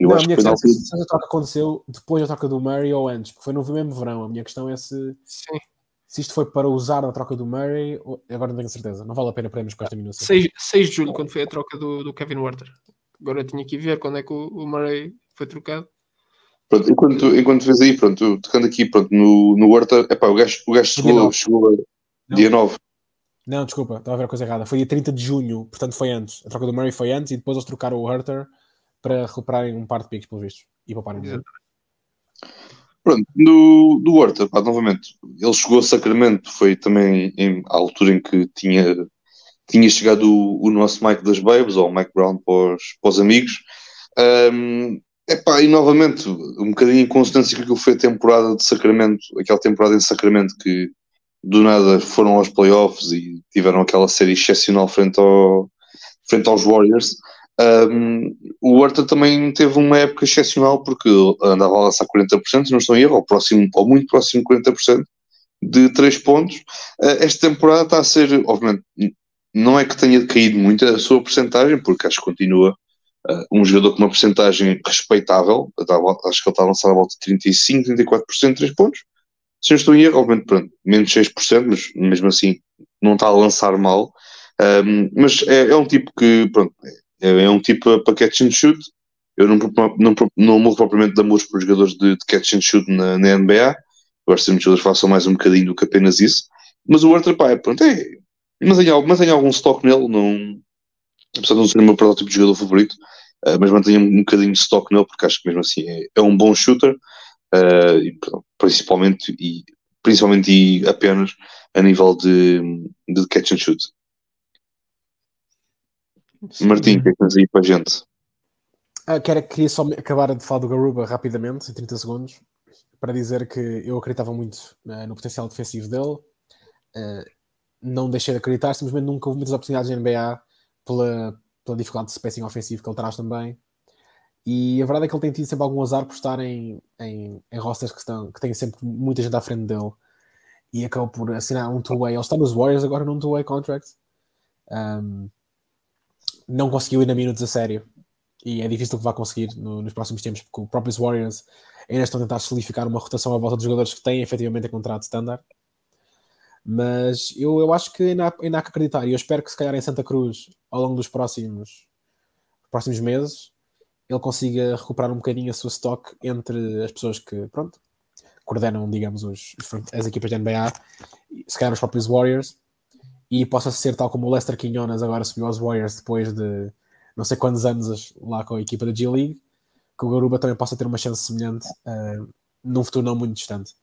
eu não, acho a minha que questão é se, se a troca aconteceu depois da troca do Murray ou antes, porque foi no mesmo verão. A minha questão é se, Sim. Se isto foi para usar na troca do Murray, agora não tenho certeza. Não vale a pena perdermos com esta minúcia. 6, 6 de julho, quando foi a troca do, do Kevin Werther. Agora tinha que ver quando é que o, o Murray foi trocado. Pronto, enquanto, enquanto vês aí, pronto, tocando aqui pronto, no, no Werther, epá, o gajo, o gajo chegou, chegou dia 9. Não, desculpa, estava a ver a coisa errada. Foi dia 30 de junho, portanto foi antes. A troca do Murray foi antes e depois eles trocaram o Werther para recuperarem um par de picks, pelo visto, e pouparem dinheiro. Pronto, no, no Horta, pá, novamente, ele chegou a Sacramento, foi também em, à altura em que tinha, tinha chegado o, o nosso Mike das Babes, ou o Mike Brown para os, amigos. Um, epá, e novamente, um bocadinho em consonância com aquilo que foi a temporada de Sacramento, aquela temporada em Sacramento que do nada foram aos playoffs e tiveram aquela série excepcional frente, ao, frente aos Warriors. Um, o Horta também teve uma época excepcional porque andava a lançar 40%, não estou em erro, ou, próximo, ou muito próximo de 40% de 3 pontos. Uh, esta temporada está a ser, obviamente, não é que tenha caído muito a sua porcentagem, porque acho que continua uh, um jogador com uma porcentagem respeitável, acho que ele está a lançar a volta de 35, 34% de 3 pontos. Se eu estou em erro, obviamente, pronto, menos 6%, mas mesmo assim não está a lançar mal. Um, mas é, é, um tipo que, pronto, é, é um tipo para catch and shoot. Eu não, não, não morro propriamente de amores por jogadores de, de catch and shoot na, na NBA. Gosto de que os jogadores façam mais um bocadinho do que apenas isso. Mas o Arthur, é, pronto, é, mantenho algum stock nele, não, apesar de não ser o meu protótipo de jogador favorito, uh, mas mantenho um, um bocadinho de stock nele, porque acho que mesmo assim é, é um bom shooter, uh, e, principalmente, e, principalmente e apenas a nível de, de catch and shoot. Martim, o que é que tens aí para a gente? Ah, quero, queria só acabar de falar do Garuba rapidamente, em 30 segundos, para dizer que eu acreditava muito uh, no potencial defensivo dele. Uh, não deixei de acreditar, simplesmente nunca houve muitas oportunidades na NBA pela, pela dificuldade de spacing ofensivo que ele traz também. E a verdade é que ele tem tido sempre algum azar por estar em, em, em rosters que, estão, que têm sempre muita gente à frente dele e acabou por assinar um two-way. Ele está nos Warriors agora num two-way contract. Um, não conseguiu ir na minutos a sério. E é difícil que vá conseguir no, nos próximos tempos porque os próprios Warriors ainda estão a tentar solidificar uma rotação à volta dos jogadores que têm efetivamente a contrato standard. Mas eu, eu acho que ainda há, ainda há que acreditar. E eu espero que se calhar em Santa Cruz ao longo dos próximos, próximos meses ele consiga recuperar um bocadinho a sua stock entre as pessoas que, pronto, coordenam, digamos, os, as equipas da NBA, se calhar os próprios Warriors, e possa ser tal como o Lester Quinones agora subiu aos Warriors depois de não sei quantos anos lá com a equipa da G-League, que o Garuba também possa ter uma chance semelhante uh, num futuro não muito distante.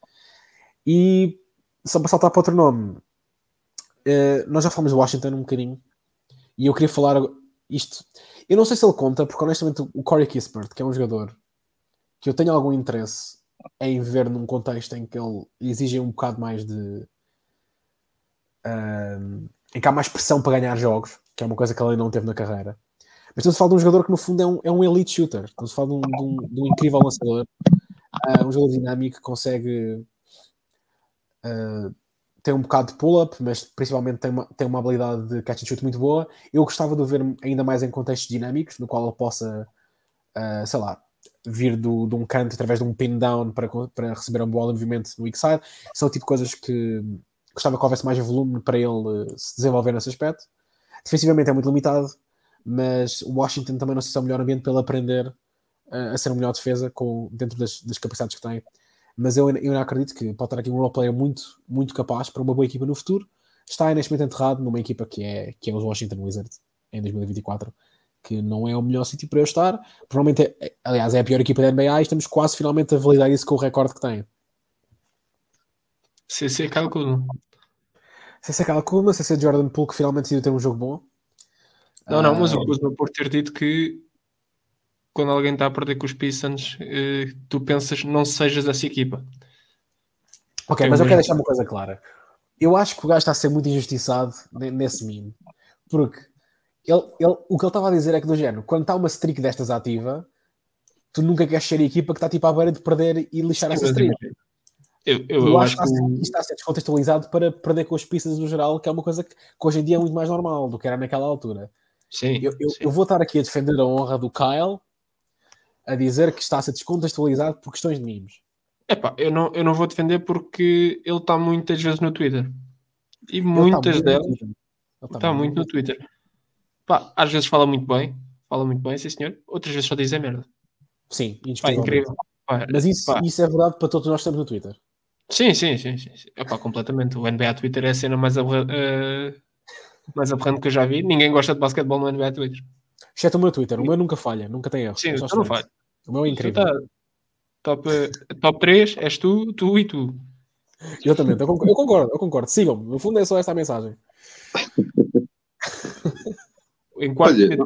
E só para saltar para outro nome, uh, nós já falamos de Washington um bocadinho, e eu queria falar isto. Eu não sei se ele conta, porque honestamente o Corey Kispert, que é um jogador que eu tenho algum interesse em ver num contexto em que ele exige um bocado mais de. Em que há mais pressão para ganhar jogos, que é uma coisa que ele não teve na carreira. Mas estamos a falar de um jogador que no fundo é um, é um elite shooter, estamos a falar de um, de um, de um incrível lançador, uh, um jogador dinâmico que consegue uh, ter um bocado de pull-up, mas principalmente tem uma, tem uma habilidade de catch and shoot muito boa. Eu gostava de o ver ainda mais em contextos dinâmicos, no qual ele possa, uh, sei lá, vir do, de um canto através de um pin down para, para receber uma bola de movimento no weak side. São tipo coisas que gostava que houvesse mais volume para ele uh, se desenvolver nesse aspecto. Defensivamente é muito limitado, mas o Washington também não se é o melhor ambiente para ele aprender uh, a ser uma melhor defesa com, dentro das, das capacidades que tem mas eu, eu acredito que pode estar aqui um roleplayer muito, muito capaz para uma boa equipa no futuro. Está neste momento enterrado numa equipa que é, que é os Washington Wizards em 2024, que não é o melhor sítio para eu estar. Provavelmente, é, aliás, é a pior equipa da NBA e estamos quase finalmente a validar isso com o recorde que tem. CC calcula. CC calcula, CC Jordan Poole que finalmente decidiu ter um jogo bom. Não, não, mas o ah, Kuzma por ter dito que quando alguém está a perder com os Pistons, eh, tu pensas não sejas essa equipa. Ok, mas eu quero deixar uma coisa clara. Eu acho que o gajo está a ser muito injustiçado nesse meme. Porque ele, ele, o que ele estava a dizer é que, do género, quando está uma streak destas ativa, tu nunca queres ser a equipa que está tipo à beira de perder e lixar Sim, essa streak. Eu, eu, eu acho, que isto está a ser descontextualizado para perder com os Pistons no geral, que é uma coisa que, que, hoje em dia é muito mais normal do que era naquela altura. Sim, eu, eu, sim. eu vou estar aqui a defender a honra do Kyle a dizer que está a ser descontextualizado por questões de memes. Epá, eu não, eu não vou defender porque ele está muitas vezes no Twitter. E ele muitas delas. Está, está muito, no Twitter. Pá, às vezes fala muito bem, fala muito bem, sim senhor. Outras vezes só diz é merda. Sim, pá, incrível. Pá, Mas isso, isso é verdade para todos nós que estamos no Twitter. Sim, sim, sim. sim. Epá, completamente. O NBA Twitter é a cena mais, aberra, uh, mais aberrante que eu já vi. Ninguém gosta de basquetebol no NBA Twitter. Exceto o meu Twitter. O meu nunca falha, nunca tem erro. Sim, então não falha. O meu é incrível. Tá, top, top 3 és tu, tu e tu. Exatamente, eu concordo, eu concordo, eu concordo. Sigam-me, no fundo é só esta a mensagem. em quarto Olha.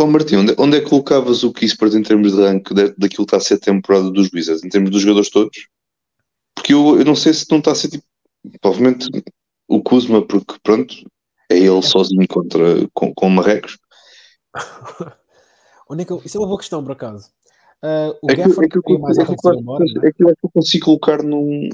Oh, Martim, onde, onde, é que colocavas o Kispert em termos de rank daquilo que está a ser a temporada dos Wizards? Em termos dos jogadores todos? porque eu, eu não sei se não está a ser tipo, provavelmente o Kuzma, porque pronto, é ele sozinho contra, com, com Marrecos. Onde é que eu... Isso é uma boa questão, por acaso. Uh, o É que, Gafford é, que eu, mais é, que eu, embora, é? é que eu acho que eu consigo colocar num.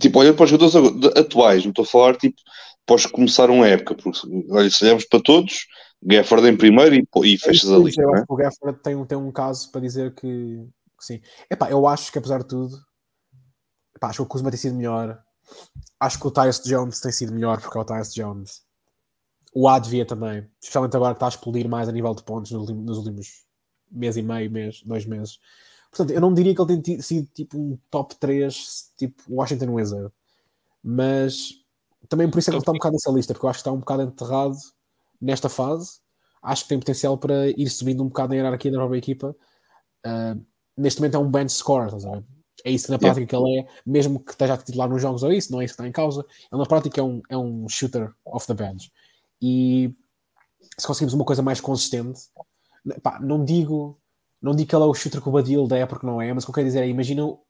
Tipo, olhando para os jogadores atuais, não estou a falar tipo, após começar uma época, porque olha, se olharmos para todos, Gafford em primeiro e, e fechas a Sim, lista, eu não é? que o Gafford tem, um- tem um caso para dizer que, que sim. Epá, eu acho que apesar de tudo, epá, acho que o Kuzma tem sido melhor. Acho que o Tyus Jones tem sido melhor porque é o Tyus Jones. O Advia também, especialmente agora que está a explodir mais a nível de pontos nos, últimos- nos últimos mês e meio, mês, dois meses. Portanto, eu não diria que ele tem sido tipo um top 3, tipo Washington Wizard, mas também por isso é que ele está um bocado nessa lista, porque eu acho que está um bocado enterrado nesta fase. Acho que tem potencial para ir subindo um bocado na hierarquia da própria equipa. Uh, neste momento é um bench score, estás a ver? É isso que na prática que ele é, mesmo que esteja a titular nos jogos ou isso, não é isso que está em causa. Ele na prática é um, é um shooter off the bench. E se conseguimos uma coisa mais consistente, pá, não digo não digo que ele é o shooter que o Badil é porque não é, mas o que eu quero dizer é, imagina o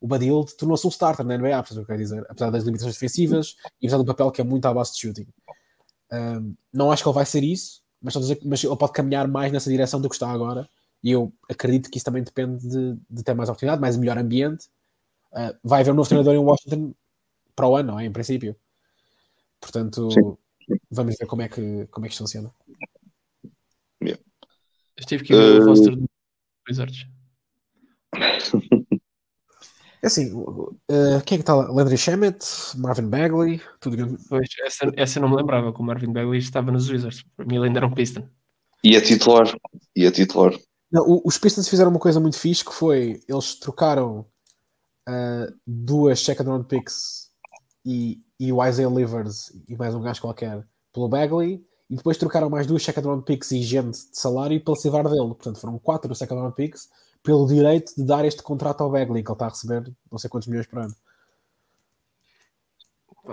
o Badil tornou-se um starter na NBA, apesar que eu quero dizer, apesar das limitações defensivas e apesar do papel que é muito à base de shooting. Um, não acho que ele vai ser isso, mas, estou a dizer que- mas ele pode caminhar mais nessa direção do que está agora. E eu acredito que isso também depende de, de ter mais oportunidade, mais melhor ambiente. Uh, vai haver um novo treinador em Washington para o ano, não é? Em princípio. Portanto, Sim. vamos ver como é que, como é que isto funciona. Eu tive que ver Eh, o roster do Wizards. É assim, uh, quem é que está lá? Landry Shamet, Marvin Bagley, tudo grande. Pois, essa, essa eu não me lembrava que o Marvin Bagley estava nos Wizards. Para mim ele ainda era um Piston. E é titular. E é titular. Não, os Pistons fizeram uma coisa muito fixe que foi eles trocaram uh, duas second round picks e, e o Isaiah Livers e mais um gajo qualquer pelo Bagley e depois trocaram mais duas second round picks e gente de salário para se livrar dele. Portanto, foram quatro second round picks pelo direito de dar este contrato ao Bagley, que ele está a receber não sei quantos milhões por ano.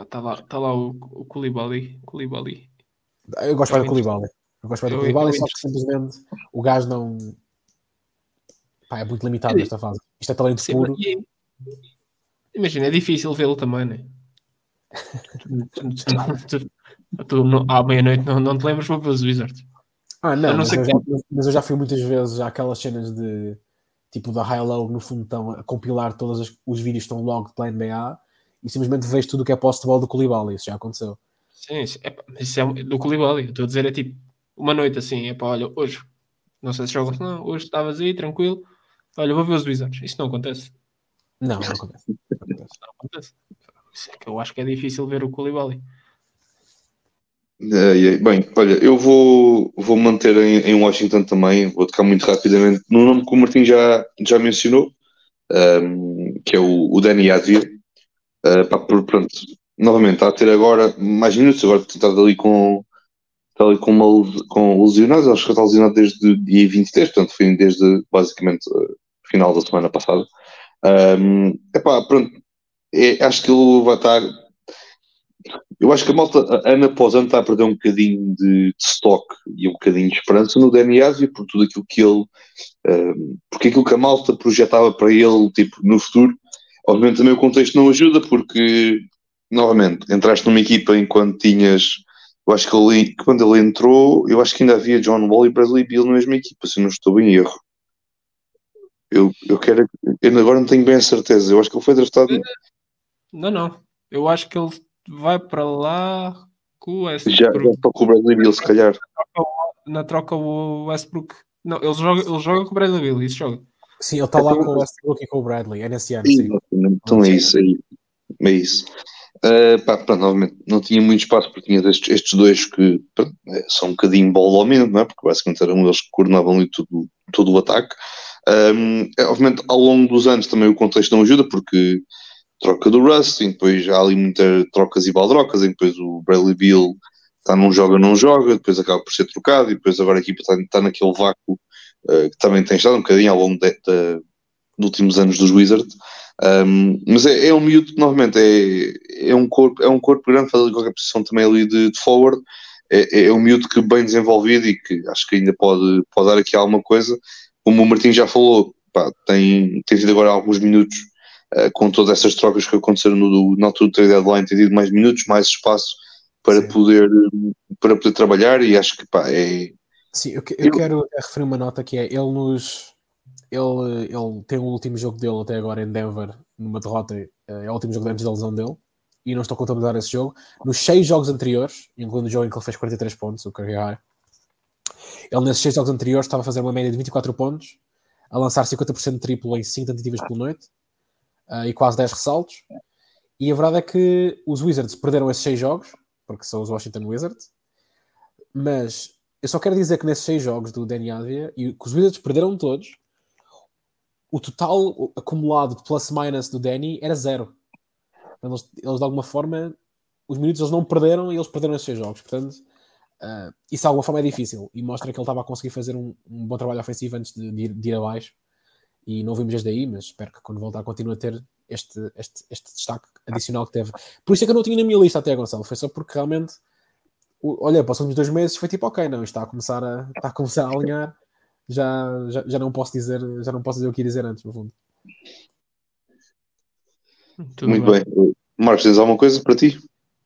Está lá, tá lá o, o Koulibaly. Koulibaly. Eu gosto mais do Koulibaly. Eu gosto mais do Koulibaly, só que simplesmente o gajo não. Pá, é muito limitado nesta fase. Isto é talento Sim, puro. e- imagina, é difícil vê-lo também, né? Tu- não- à meia-noite não, não te lembras para ver os Wizards. Ah, não, mas, eu já, mas eu já fui muitas vezes àquelas cenas de tipo da High Low, no fundo estão a compilar todos os, os vídeos estão logo pela NBA e simplesmente vejo tudo o que é post-ball do Koulibaly, isso já aconteceu. Sim, isso é, isso é do Koulibaly. Eu Estou a dizer, é tipo, uma noite assim, é pá, olha, hoje, não sei se jogas, não, hoje estavas aí, tranquilo, olha, vou ver os Wizards. Isso não acontece. Não, não acontece. Não acontece. Não acontece. Isso é que eu acho que é difícil ver o Koulibaly. Ai, ai. Bem, olha, eu vou, vou manter em, em Washington também, vou tocar muito rapidamente no nome que o Martim já, já mencionou, um, que é o, o Danny Advia. Uh, pá, por- pronto, novamente, está a ter agora mais minutos, agora está ali com, está ali com, uma, com acho que está lesionado desde o dia 23, portanto foi desde basicamente uh, final da semana passada. Um, epá, pronto, é, acho que ele vai estar eu acho que a malta, ano após ano, está a perder um bocadinho de, de stock e um bocadinho de esperança no Dani Asio por tudo aquilo que ele. ehm, porque aquilo que a malta projetava para ele, tipo, no futuro. Obviamente também o contexto não ajuda, porque, novamente, entraste numa equipa enquanto tinhas. Eu acho que quando ele entrou, eu acho que ainda havia John Wall e Bradley Beal na mesma equipa, se não estou em erro. Eu, eu quero. Eu agora não tenho bem a certeza. Eu acho que ele foi draftado. Não, não. Eu acho que ele vai para lá com o Westbrook. Já, já só com o Bradley Beal, se calhar. Na troca o Westbrook. Não, ele joga, ele joga com o Bradley Bill, isso joga. Sim, ele está lá com o Westbrook e com o Bradley, é nesse ano, sim. Exatamente. Então é isso aí. É isso. Uh, pá, pronto, novamente, não tinha muito espaço porque tinha estes, estes dois que pronto, é, são um bocadinho bola ao menos, não é? Porque basicamente eram eles que coordenavam ali tudo, todo o ataque. Um, é, obviamente, ao longo dos anos também o contexto não ajuda porque troca do Russ, e depois há ali muitas trocas e baldrocas, e depois o Bradley Beal está num joga, não joga, depois acaba por ser trocado, e depois agora a equipa está, está naquele vácuo uh, que também tem estado um bocadinho ao longo de, de, dos últimos anos dos Wizards. Um, mas é, é um miúdo que novamente é, é, um corpo, é um corpo grande, faz ali qualquer posição também ali de, de forward. É, é um miúdo que bem desenvolvido e que acho que ainda pode, pode dar aqui alguma coisa. Como o Martim já falou, pá, tem, tem tido agora alguns minutos uh, com todas essas trocas que aconteceram no, na altura do trade deadline, ter tido mais minutos, mais espaço para poder, para poder trabalhar e acho que pá, é. Sim, eu, eu, eu quero referir uma nota que é ele nos. Ele, ele tem o último jogo dele até agora em Denver, numa derrota, eh, é o último jogo antes da lesão dele, e não estou a contabilizar esse jogo. Nos seis jogos anteriores, incluindo o jogo em que ele fez 43 pontos, o high, ele nesses seis jogos anteriores estava a fazer uma média de 24 pontos, a lançar 50% de triplo em 5 tentativas por noite uh, e quase 10 ressaltos. E a verdade é que os Wizards perderam esses 6 jogos, porque são os Washington Wizards, mas eu só quero dizer que nesses 6 jogos do Danny Advia, e que os Wizards perderam todos, o total acumulado de plus-minus do Danny era zero. Eles, eles, de alguma forma, os minutos eles não perderam e eles perderam esses 6 jogos. Portanto, Uh, isso de alguma forma é difícil e mostra que ele estava a conseguir fazer um, um bom trabalho ofensivo antes de, de, de, ir, abaixo. E não vimos desde aí, mas espero que quando voltar continue a ter este, este, este destaque adicional que teve. Por isso é que eu não tinha na minha lista até, Gonçalo. Foi só porque realmente, olha, os últimos dois meses foi tipo, ok, não, isto está a começar a, está a, começar a alinhar. Já, já, já não posso dizer, já não posso dizer o que ia dizer antes, no fundo. Muito, Muito bem. bem. Marcos, tens alguma coisa para ti?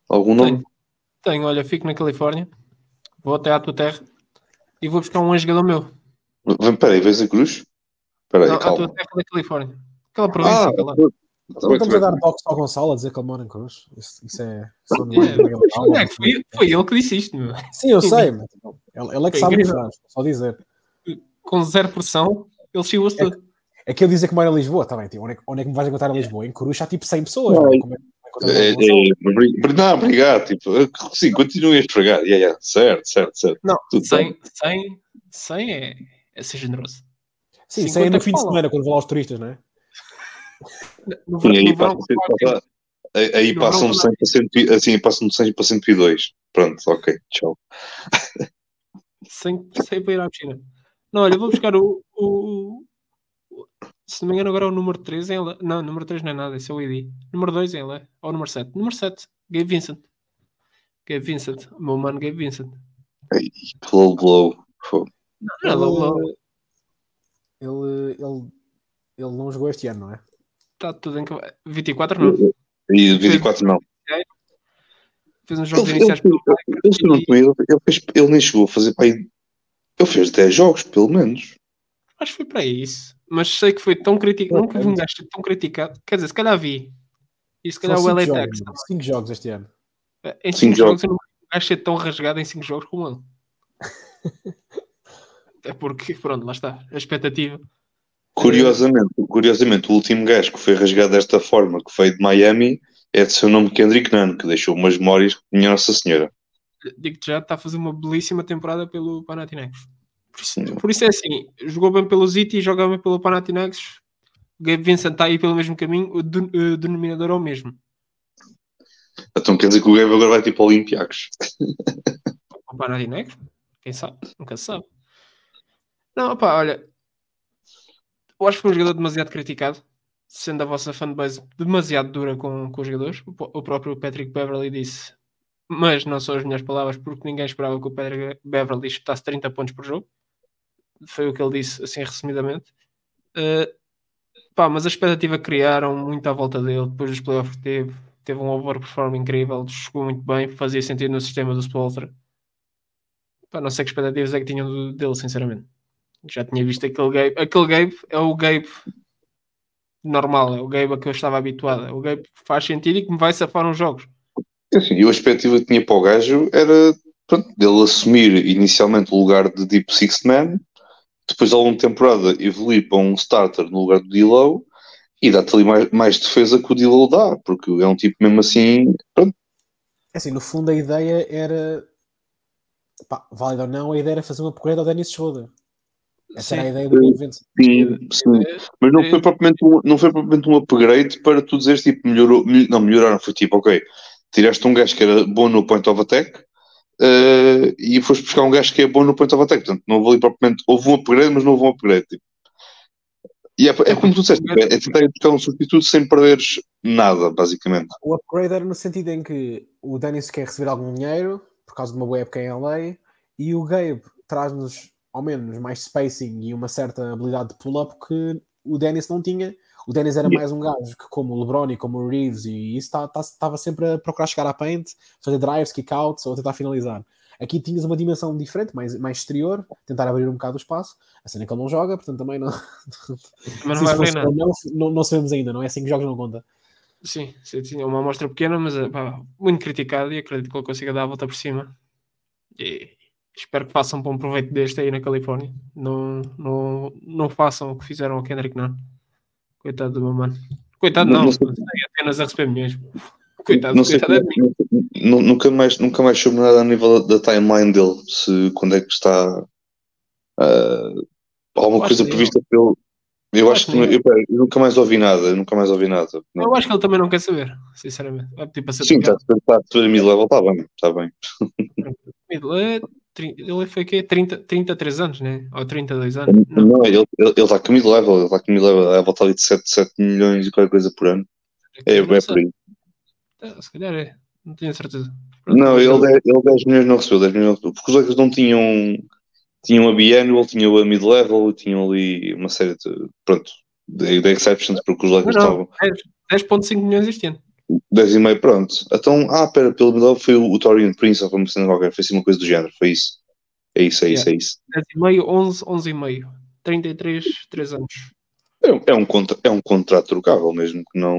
Algum nome? Tenho, Tenho olha, fico na Califórnia vou até à tua terra e vou buscar um jogador meu. Peraí, vês a cruz? Peraí, Não, calma. À tua terra da Califórnia. Aquela província, ah, lá. Então, estamos a dar toques ao Gonçalo a dizer que ele mora em Cruz. Isso, isso é. é, é foi, foi ele que disse isto, meu. Sim, eu sei, mas ele, ele é que sabe o só dizer. Com zero pressão, ele chegou-se é, tudo. É que eu dizer que mora em Lisboa, está bem, tipo, onde, é, onde é que me vais encontrar em Lisboa? Em Cruz há tipo 100 pessoas. Não, é? É, é, não, obrigado. Tipo, sim, continue a esfregar. Yeah, yeah, certo, certo, certo. Não, Tudo 100, 100, 100 é, é ser generoso. Sim, 100 é no fim de semana, quando vão lá aos turistas, não é? No, no, aí, passa, passa, aí passam de 100 para 100, assim, passam de 100 para 102. Pronto, ok, tchau. 100, 100 para ir à piscina. Não, olha, vou buscar o, o, se não me engano, agora é o número 3 em L. Não, número 3 não é nada, esse é o ID. Número 2 em L. Ou número 7. Número 7, Gabe Vincent. Gabe Vincent, o meu mano Gabe Vincent. Ei, blow blow. Não, não é blow Ele, ele, ele não jogou este ano, não é? Está tudo em 24 não. E 24 não. Fez uns jogos ele, iniciais ele, ele, ele, ele, fez, ele nem chegou a fazer para aí. Ele fez 10 jogos, pelo menos. Acho que foi para isso mas sei que foi tão criticado. Nunca vi um gajo tão criticado. Quer dizer, se calhar vi. E se calhar o LA Tex. 5 jogos este ano. Em 5 jogos, eu não vi um gajo ser tão rasgado em 5 jogos como ele. é porque, pronto, lá está. A expectativa. Curiosamente, curiosamente, o último gajo que foi rasgado desta forma, que foi de Miami, é de seu nome Kendrick Nunn, que deixou umas memórias que minha Nossa Senhora. Digo-te já, está a fazer uma belíssima temporada pelo Panathinaikos. Por isso, por isso é assim, jogou bem pelo Ziti, joga bem pelo Panathinaikos. Gabe Vincent está aí pelo mesmo caminho, o, de, o denominador é o mesmo. Então quer dizer que o Gabe agora vai tipo Olympiacos. O Panathinaikos? Quem sabe? Nunca se sabe. Não, opá, olha, eu acho que foi um jogador demasiado criticado, sendo a vossa fanbase demasiado dura com, com os jogadores. O, o próprio Patrick Beverly disse, mas não são as minhas palavras, porque ninguém esperava que o Patrick Beverly espetasse 30 pontos por jogo foi o que ele disse, assim resumidamente. Uh, pá, mas a expectativa criaram muito à volta dele, depois dos playoffs que teve, teve um overperform incrível, jogou muito bem, fazia sentido no sistema do Spolstra. Pá, não sei que expectativas é que tinham dele, sinceramente. Já tinha visto aquele Gabe. Aquele Gabe é o Gabe normal, é o Gabe a que eu estava habituado. É o Gabe que faz sentido e que me vai safar uns jogos. Assim, e a expectativa que tinha para o gajo era pronto, dele assumir inicialmente o lugar de Deep Sixth Man depois ao longo de temporada evoluir para um starter no lugar do D-Low e dá-te ali mais, mais, defesa que o D-Low dá, porque é um tipo mesmo assim. Pronto. É assim, no fundo a ideia era. Pá, válido ou não, a ideia era fazer uma upgrade ao Dennis Schroeder. Essa sim. era a ideia do evento. Sim, sim. Mas não foi, propriamente um, não foi propriamente um upgrade para tu dizeres tipo, melhorou. Não, melhoraram. Foi tipo, ok, tiraste um gajo que era bom no point of attack uh, e foste buscar um gajo que é bom no point of attack. Portanto, não houve ali propriamente. Houve um upgrade, mas não houve um upgrade. Tipo. E é, é como tu disseste, é, é tentar buscar um substituto sem perderes nada, basicamente. O upgrade era no sentido em que o Dennis quer receber algum dinheiro por causa de uma webcam em LA e o Gabe traz-nos ao menos mais spacing e uma certa habilidade de pull-up que o Dennis não tinha O Dennis era mais um gajo que, como o LeBron e como o Reeves, e isso estava tá, tá, sempre a procurar chegar à paint, fazer drives, kickouts ou tentar finalizar. Aqui tinhas uma dimensão diferente, mais, mais exterior, tentar abrir um bocado o espaço. A cena é que ele não joga, portanto também não. Mas não vai abrir nada. Não, não, não, sabemos ainda, não é assim que jogos não conta. Sim, sim, tinha uma amostra pequena, mas pá, muito criticado e acredito que ele consiga dar a volta por cima. E espero que façam bom proveito deste aí na Califórnia. Não, não, não façam o que fizeram ao Kendrick Nunn. Coitado do meu mano. Coitado não, não, não apenas a receber milhões. Coitado, não coitado é. Nunca mais, nunca mais soube nada a nível da timeline dele, se quando é que está uh, alguma coisa prevista pelo. Eu, acho, que, eu, eu, nunca mais ouvi nada, nunca mais ouvi nada. Não. Eu acho que ele também não quer saber, sinceramente. É tipo a ser Sim, está a ser mid-level, está bem, está bem. Ele foi que 30, 33 anos, né? Ou 32 anos? Não, não ele, ele, ele está com mid-level, ele está com mid-level, é a volta ali de 7, 7 milhões e qualquer coisa por ano. É, é, é por aí. Ah, se calhar é, não tenho certeza. Não, ele, ele 10 milhões não recebeu, 10 milhões não recebeu, porque os Lakers não tinham, tinham a biannual, tinham a mid-level, tinham ali uma série de, pronto, de exceptions, porque os Lakers estavam... 10.5 milhões este ano. 10,5, pronto. Então, ah, pera, pelo menos foi o, o Torian Prince, ou como se qualquer, foi assim uma coisa do género, foi isso. É isso, é isso, é isso. 10,5, 11, 11,5. 33, 3 anos. É, é, um, contra, é um contrato trocável, mesmo que não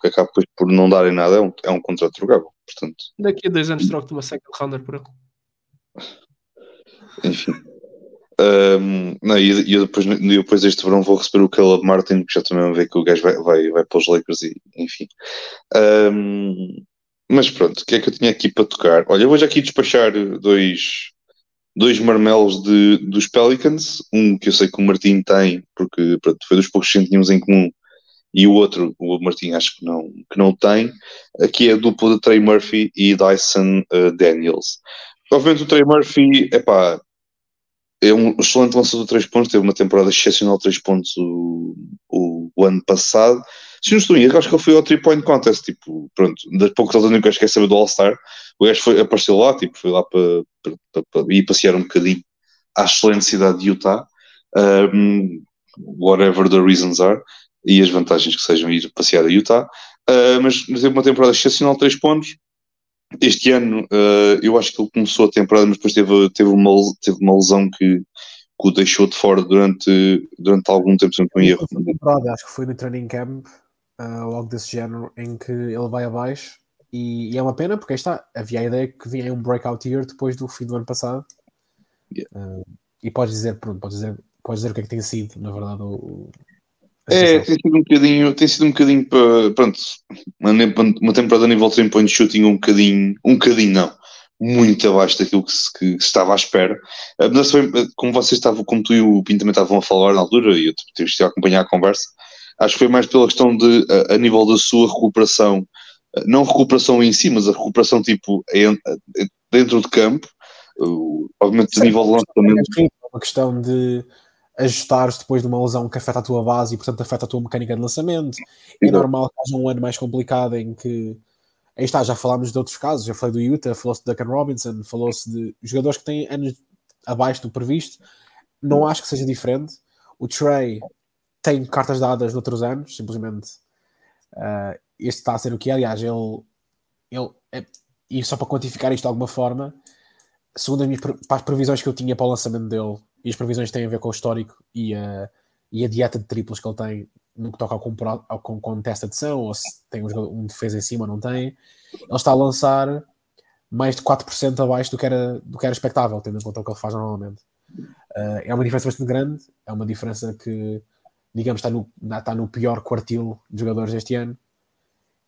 que acabe depois por não darem nada, é um, é um contrato trocável, portanto. Daqui a dois anos troco-te uma second rounder por ele. Enfim. Um, não, e, depois, depois deste verão vou receber o Caleb Martin, que já também ver que o gajo vai, vai, vai para os Lakers e enfim. Um, mas pronto, o que é que eu tinha aqui para tocar? Olha, eu vou já aqui despachar dois, dois marmelos de, dos Pelicans, um que eu sei que o Martim tem, porque pronto, foi dos poucos que tínhamos em comum, e o outro, o Martim acho que não, que não tem, aqui é a dupla de Trey Murphy e Dyson uh, Daniels. Obviamente o Trey Murphy, é pá, é um excelente lançador de 3 pontos, teve uma temporada excepcional de 3 pontos o, o, o, ano passado. Se não estou em erro, acho que ele foi ao 3 point contest, tipo, pronto, das poucas alturas que eu acho que é saber do All-Star, o gajo foi, apareceu lá, tipo, foi lá para, para, ir passear um bocadinho à excelente cidade de Utah, um, whatever the reasons are, e as vantagens que sejam ir passear a Utah, uh, mas teve uma temporada excepcional de 3 pontos, este ano uh, eu acho que ele começou a temporada, mas depois teve, teve, uma, teve uma lesão que, que o deixou de fora durante, durante algum tempo, se não me erro. Temporada, acho que foi no training camp, uh, logo desse género, em que ele vai abaixo. E, e, é uma pena, porque aí está, havia a ideia que vinha um breakout year depois do fim do ano passado. Yeah. Uh, e podes dizer, pronto, podes dizer, podes dizer o que é que tem sido, na verdade, o, é, tem sido um bocadinho, tem sido um bocadinho para, pronto, uma, temporada a nível de 3 point shooting um bocadinho, um bocadinho não, muito abaixo daquilo que se, que se estava à espera. Ah, mas como vocês estavam, como tu e o Pinto também estavam a falar na altura, e eu tive que acompanhar a conversa, acho que foi mais pela questão de, a, a nível da sua recuperação, ah, não recuperação em si, mas a recuperação tipo dentro de campo, obviamente a nível de lançamento. É uma questão de ajustares depois de uma lesão que afeta a tua base e, portanto, afeta a tua mecânica de lançamento. É normal que haja um ano mais complicado em que. Aí está, já falámos de outros casos, já falei do Utah, falou-se de Duncan Robinson, falou-se de jogadores que têm anos abaixo do previsto. Não acho que seja diferente. O Trey tem cartas dadas noutros anos, simplesmente. Uh, este está a ser o que é. Aliás, ele. ele é, e só para quantificar isto de alguma forma, segundo as, minhas, para as previsões que eu tinha para o lançamento dele, e as previsões têm a ver com o histórico e a, e a dieta de triplos que ele tem no que toca ao, ao, com, com de ação, ou se tem um, um defesa em cima ou não tem. Ele está a lançar mais de 4% abaixo do que, era, do que era expectável, tendo em conta o que ele faz normalmente. Uh, é uma diferença bastante grande, é uma diferença que, digamos, está no, está no pior quartil de jogadores este ano.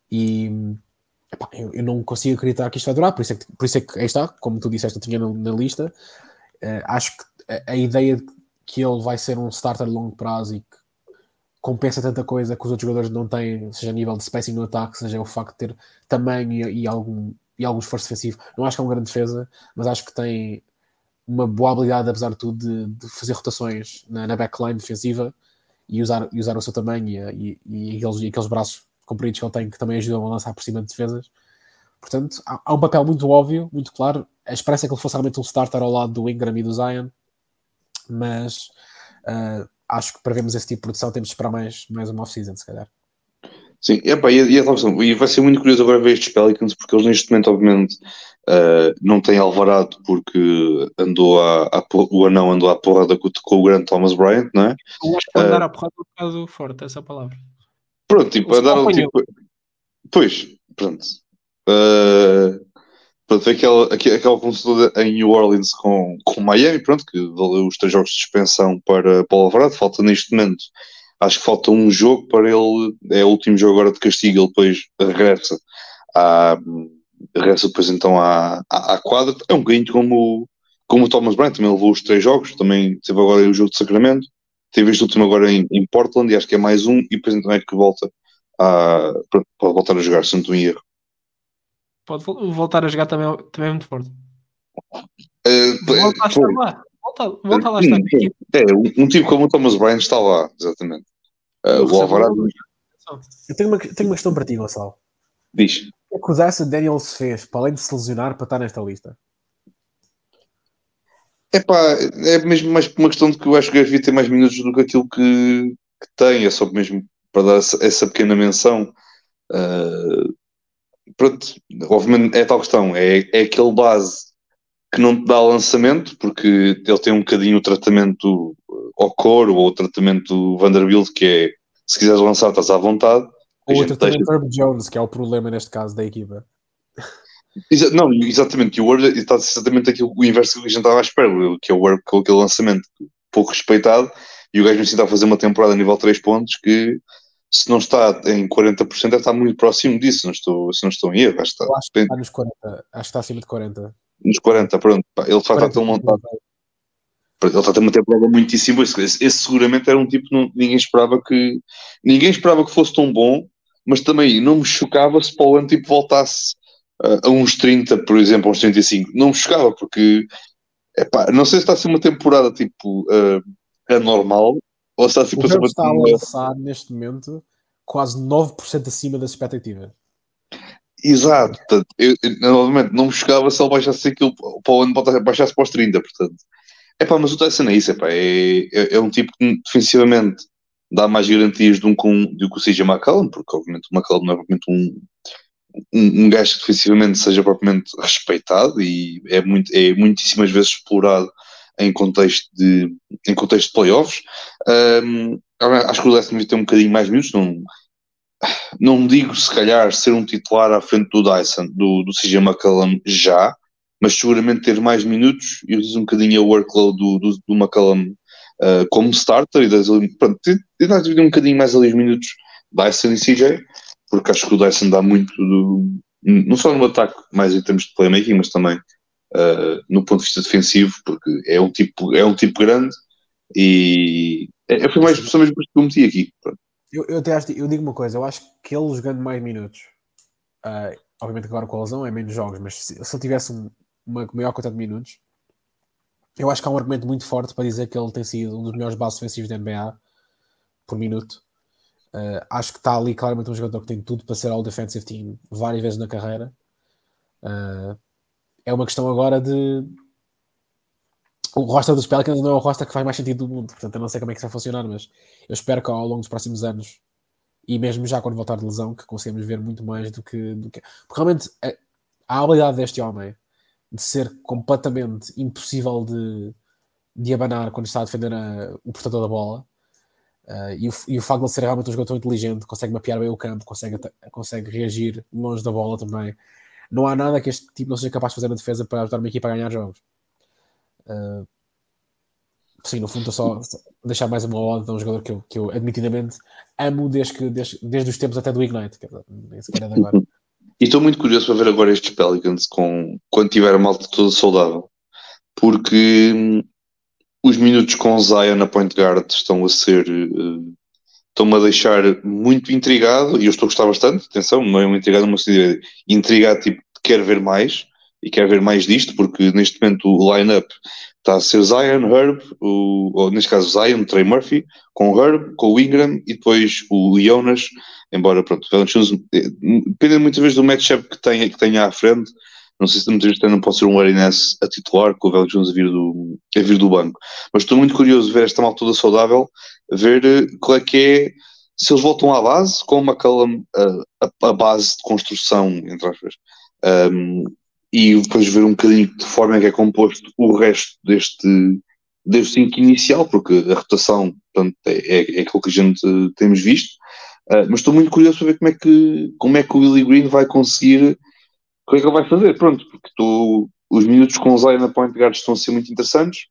E epá, eu, eu, não consigo acreditar que isto vai durar, por isso é que, por isso é que aí está, como tu disseste, eu tinha na, na lista. Uh, acho que a, ideia de que ele vai ser um starter a longo prazo e que compensa tanta coisa que os outros jogadores não têm, seja a nível de spacing no ataque, seja o facto de ter tamanho e, e algum, e algum esforço defensivo. Não acho que é uma grande defesa, mas acho que tem uma boa habilidade, apesar de tudo, de, de fazer rotações na, na, backline defensiva e usar, e usar o seu tamanho e, e, e, aqueles, e aqueles braços compridos que ele tem que também ajudam a lançar por cima de defesas. Portanto, há, há um papel muito óbvio, muito claro. A esperança é que ele fosse realmente um starter ao lado do Ingram e do Zion mas uh, acho que para vermos esse tipo de produção temos de esperar mais, mais uma off-season, se calhar. Sim, epa, e, e, opção, e vai ser muito curioso agora ver estes Pelicans, porque eles neste momento, obviamente, uh, não têm Alvarado porque andou a, a, o anão andou à porrada com, com o grande Thomas Bryant, não é? Eu acho que andar uh, à porrada é um bocado forte, essa palavra. Pronto, tipo, a dar tipo. Pois, pronto. Uh, pronto, aquela, aquela consulta em New Orleans com, com Miami, pronto, que valeu os três jogos de suspensão para Paulo Alvarado. Falta neste momento, acho que falta um jogo para ele. É o último jogo agora de castigo. Ele depois regressa à, regressa depois então à, à, à quadra. É um bocadinho como, como o Thomas Bryant, também levou os três jogos. Também teve agora o jogo de Sacramento. Teve este último agora em, em Portland e acho que é mais um. E depois então é que volta a, pode voltar a jogar, se não estou em erro. Pode voltar a jogar também, também é muito forte. Uh, volta a estar lá. Volta, volta lá a estar. É, um, um tipo como o Thomas Bryant está lá, exatamente. Uh, o Alvarado. Eu tenho uma, tenho uma questão para ti, Gonçalo. Diz. O que é o Dessa Daniel se fez, para além de se lesionar, para estar nesta lista? Epá, é mesmo mais uma questão de que eu acho que o gajo devia ter mais minutos do que aquilo que, que tem, é só mesmo para dar essa, essa pequena menção. Uh, pronto, obviamente é tal questão, é, é aquele base que não te dá lançamento, porque ele tem um bocadinho o tratamento ao coro ou o tratamento Vanderbilt, que é se quiseres lançar, estás à vontade. Ou o tratamento deixa... Herb Jones, que é o problema neste caso da equipa. Exa não, exatamente, o Herb está exatamente aquilo, o inverso que a gente estava à espera, que é o Herb com aquele lançamento pouco respeitado, e o gajo me está a fazer uma temporada a nível 3 pontos que se não está em 40%, deve estar muito próximo disso, não estou, se não estou em erro. Acho, está, acho que está nos 40, acho que está acima de 40. Nos 40, pronto. Ele está a ter montado. Ele está a ter uma temporada muitíssimo. Esse, esse seguramente era um tipo que ninguém esperava que. Ninguém esperava que fosse tão bom, mas também não me chocava se para o ano tipo voltasse uh, a uns 30, por exemplo, a uns 35. Não me chocava, porque epá, não sei se está a ser uma temporada tipo uh, anormal ou está tipo o uma está a lançar neste momento quase 9% acima das expectativas. Exato, portanto, eu, eu, normalmente não me chegava se ele baixasse aquilo para o ano baixasse para os 30, portanto. É pá, mas o Tyson é isso, é pá, é, é, é, um tipo que defensivamente dá mais garantias de um com, do que o CJ McCallum, porque obviamente o McCallum não é propriamente um, um, um gajo que defensivamente seja propriamente respeitado e é, muito, é muitíssimas vezes explorado em contexto de, em contexto de playoffs. Um, acho que o Leste devia ter um bocadinho mais minutos, não, não digo se calhar ser um titular à frente do Dyson, do, do CJ McCallum já, mas seguramente ter mais minutos e reduzir um bocadinho a workload do, do, do McCallum uh, como starter e das, pronto, tentar dividir um bocadinho mais ali os minutos Dyson e CJ, porque acho que o Dyson dá muito do, não só no ataque, mais em termos de playmaking, mas também uh, no ponto de vista defensivo, porque é um tipo, é um tipo grande e é, foi mais só mesmo que eu meti aqui. Eu, eu, até acho, eu digo uma coisa, eu acho que ele jogando mais minutos, uh, obviamente agora com a lesão é menos jogos, mas se, se ele tivesse um, uma maior quantidade de minutos, eu acho que há um argumento muito forte para dizer que ele tem sido um dos melhores bases ofensivos da NBA por minuto. Uh, acho que está ali claramente um jogador que tem tudo para ser all defensive team várias vezes na carreira. Uh, é uma questão agora de o roster dos Pelicans não é o roster que faz mais sentido do mundo, portanto eu não sei como é que isso vai funcionar, mas eu espero que ao longo dos próximos anos e mesmo já quando voltar de lesão que consigamos ver muito mais do que, do que... porque realmente a, a habilidade deste homem de ser completamente impossível de, de abanar quando está a defender a, o portador da bola uh, e, o, e o facto de ele ser realmente um jogador inteligente, consegue mapear bem o campo, consegue, consegue reagir longe da bola também não há nada que este tipo não seja capaz de fazer na defesa para ajudar uma equipa a ganhar jogos. Uh, sim, no fundo, estou só deixar mais uma ode a um jogador que eu, que eu admitidamente amo desde, que, desde, desde os tempos até do Ignite, que é de agora. E estou muito curioso para ver agora estes Pelicans com, quando tiver a malta toda saudável, porque hum, os minutos com Zion na point guard estão a ser. Uh, estão-me a deixar muito intrigado, e eu estou a gostar bastante, atenção, não é um intrigado, mas intrigado, tipo, quer ver mais, e quer ver mais disto, porque neste momento o line-up está a ser Zion, Herb, o, ou neste caso Zion, Trey Murphy, com o Herb, com o Ingram, e depois o Jonas, embora, pronto, Valanciunas, eh, depende muitas vezes do matchup que tenha, que tenha à frente, Não sei se vezes não pode ser um Ariness a titular, com o Velho Jones a vir, do, a vir do banco. Mas estou muito curioso de ver esta malta toda saudável, ver eh, qual é que é, se eles voltam à base, como aquela a, a, base de construção, entre aspas, um, e depois ver um bocadinho de forma é que é composto o resto deste, deste 5 inicial, porque a rotação portanto, é, é, é aquilo que a gente temos visto. Uh, mas estou muito curioso para ver como é que, como é que o Willie Green vai conseguir, o que é que ele vai fazer, pronto, porque estou, os minutos com o Zay na point guard estão a ser muito interessantes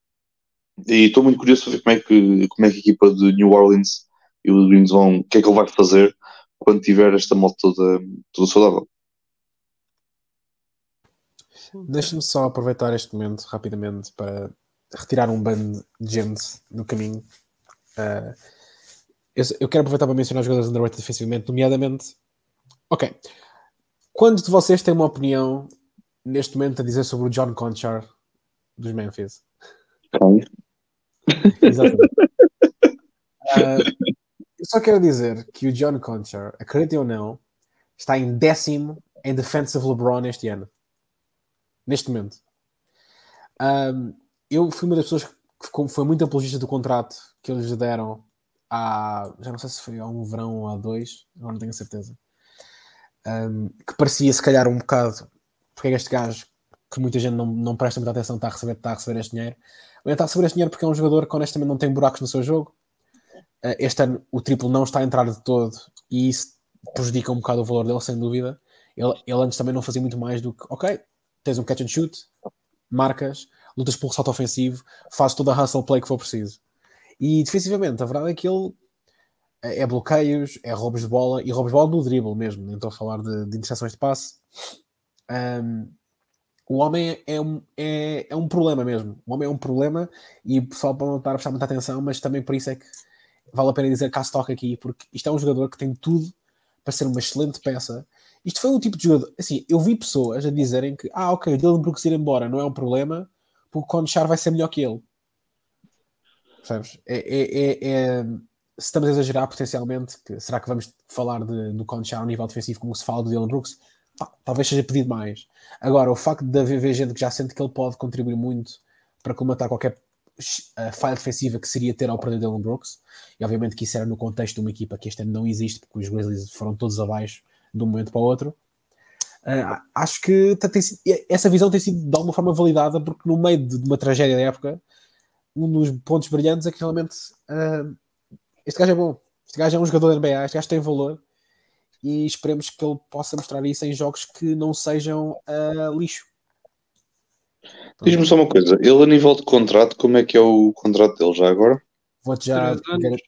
e estou muito curioso para ver como é que, como é que a equipa de New Orleans e o Greens vão, o que é que ele vai fazer quando tiver esta moto toda, toda saudável. Deixa-me só aproveitar este momento rapidamente para retirar um bando de gente do caminho. Uh, eu, eu, quero aproveitar para mencionar os jogadores underrated defensivamente, nomeadamente. Ok. Quantos de vocês têm uma opinião neste momento a dizer sobre o John Conchar dos Memphis? Exatamente. Uh, eu só quero dizer que o John Conchar, acreditem ou não, está em décimo em defensive LeBron este ano neste momento. Um, eu fui uma das pessoas que foi muito apologista do contrato que eles deram há, já não sei se foi há um verão ou há dois, agora não tenho certeza. Um, que parecia se calhar um bocado porque é este gajo que muita gente não, não presta muita atenção está a receber, está a receber este dinheiro. Ele está a receber este dinheiro porque é um jogador que honestamente não tem buracos no seu jogo. Uh, este ano o triplo não está a entrar de todo e isso prejudica um bocado o valor dele, sem dúvida. Ele, ele antes também não fazia muito mais do que, ok, tens um catch and shoot, marcas, lutas por salto ofensivo, fazes toda a hustle play que for preciso. E defensivamente, a verdade é que ele é bloqueios, é roubos de bola e roubos de bola no dribble mesmo, nem estou a falar de, de interseções de passe. Um, o homem é um, é, é um problema mesmo. O homem é um problema e o pessoal pode não estar a prestar muita atenção, mas também por isso é que vale a pena dizer que há stock aqui, porque isto é um jogador que tem tudo para ser uma excelente peça isto foi um tipo de jogador. Assim, eu vi pessoas a dizerem que, ah, ok, o Dylan Brooks ir embora não é um problema, porque o Conchar vai ser melhor que ele. Percebes? É, é, é, é, estamos a exagerar potencialmente, que, será que vamos falar de, do Conchar ao nível defensivo como se fala do Dylan Brooks? Pá, talvez seja pedido mais. Agora, o facto de haver gente que já sente que ele pode contribuir muito para comatar qualquer uh, falha defensiva que seria ter ao perder Dylan Brooks, e obviamente que isso era no contexto de uma equipa que este ano não existe, porque os Grizzlies foram todos abaixo de um momento para o outro. Uh, acho que tem sido, essa visão tem sido de alguma forma validada, porque no meio de, uma tragédia da época, um dos pontos brilhantes é que realmente uh, este gajo é bom. Este gajo é um jogador da NBA, este gajo tem valor e esperemos que ele possa mostrar isso em jogos que não sejam uh, lixo. Diz-me só uma coisa, ele a nível de contrato, como é que é o contrato dele já agora? Vou-te já. 3 anos,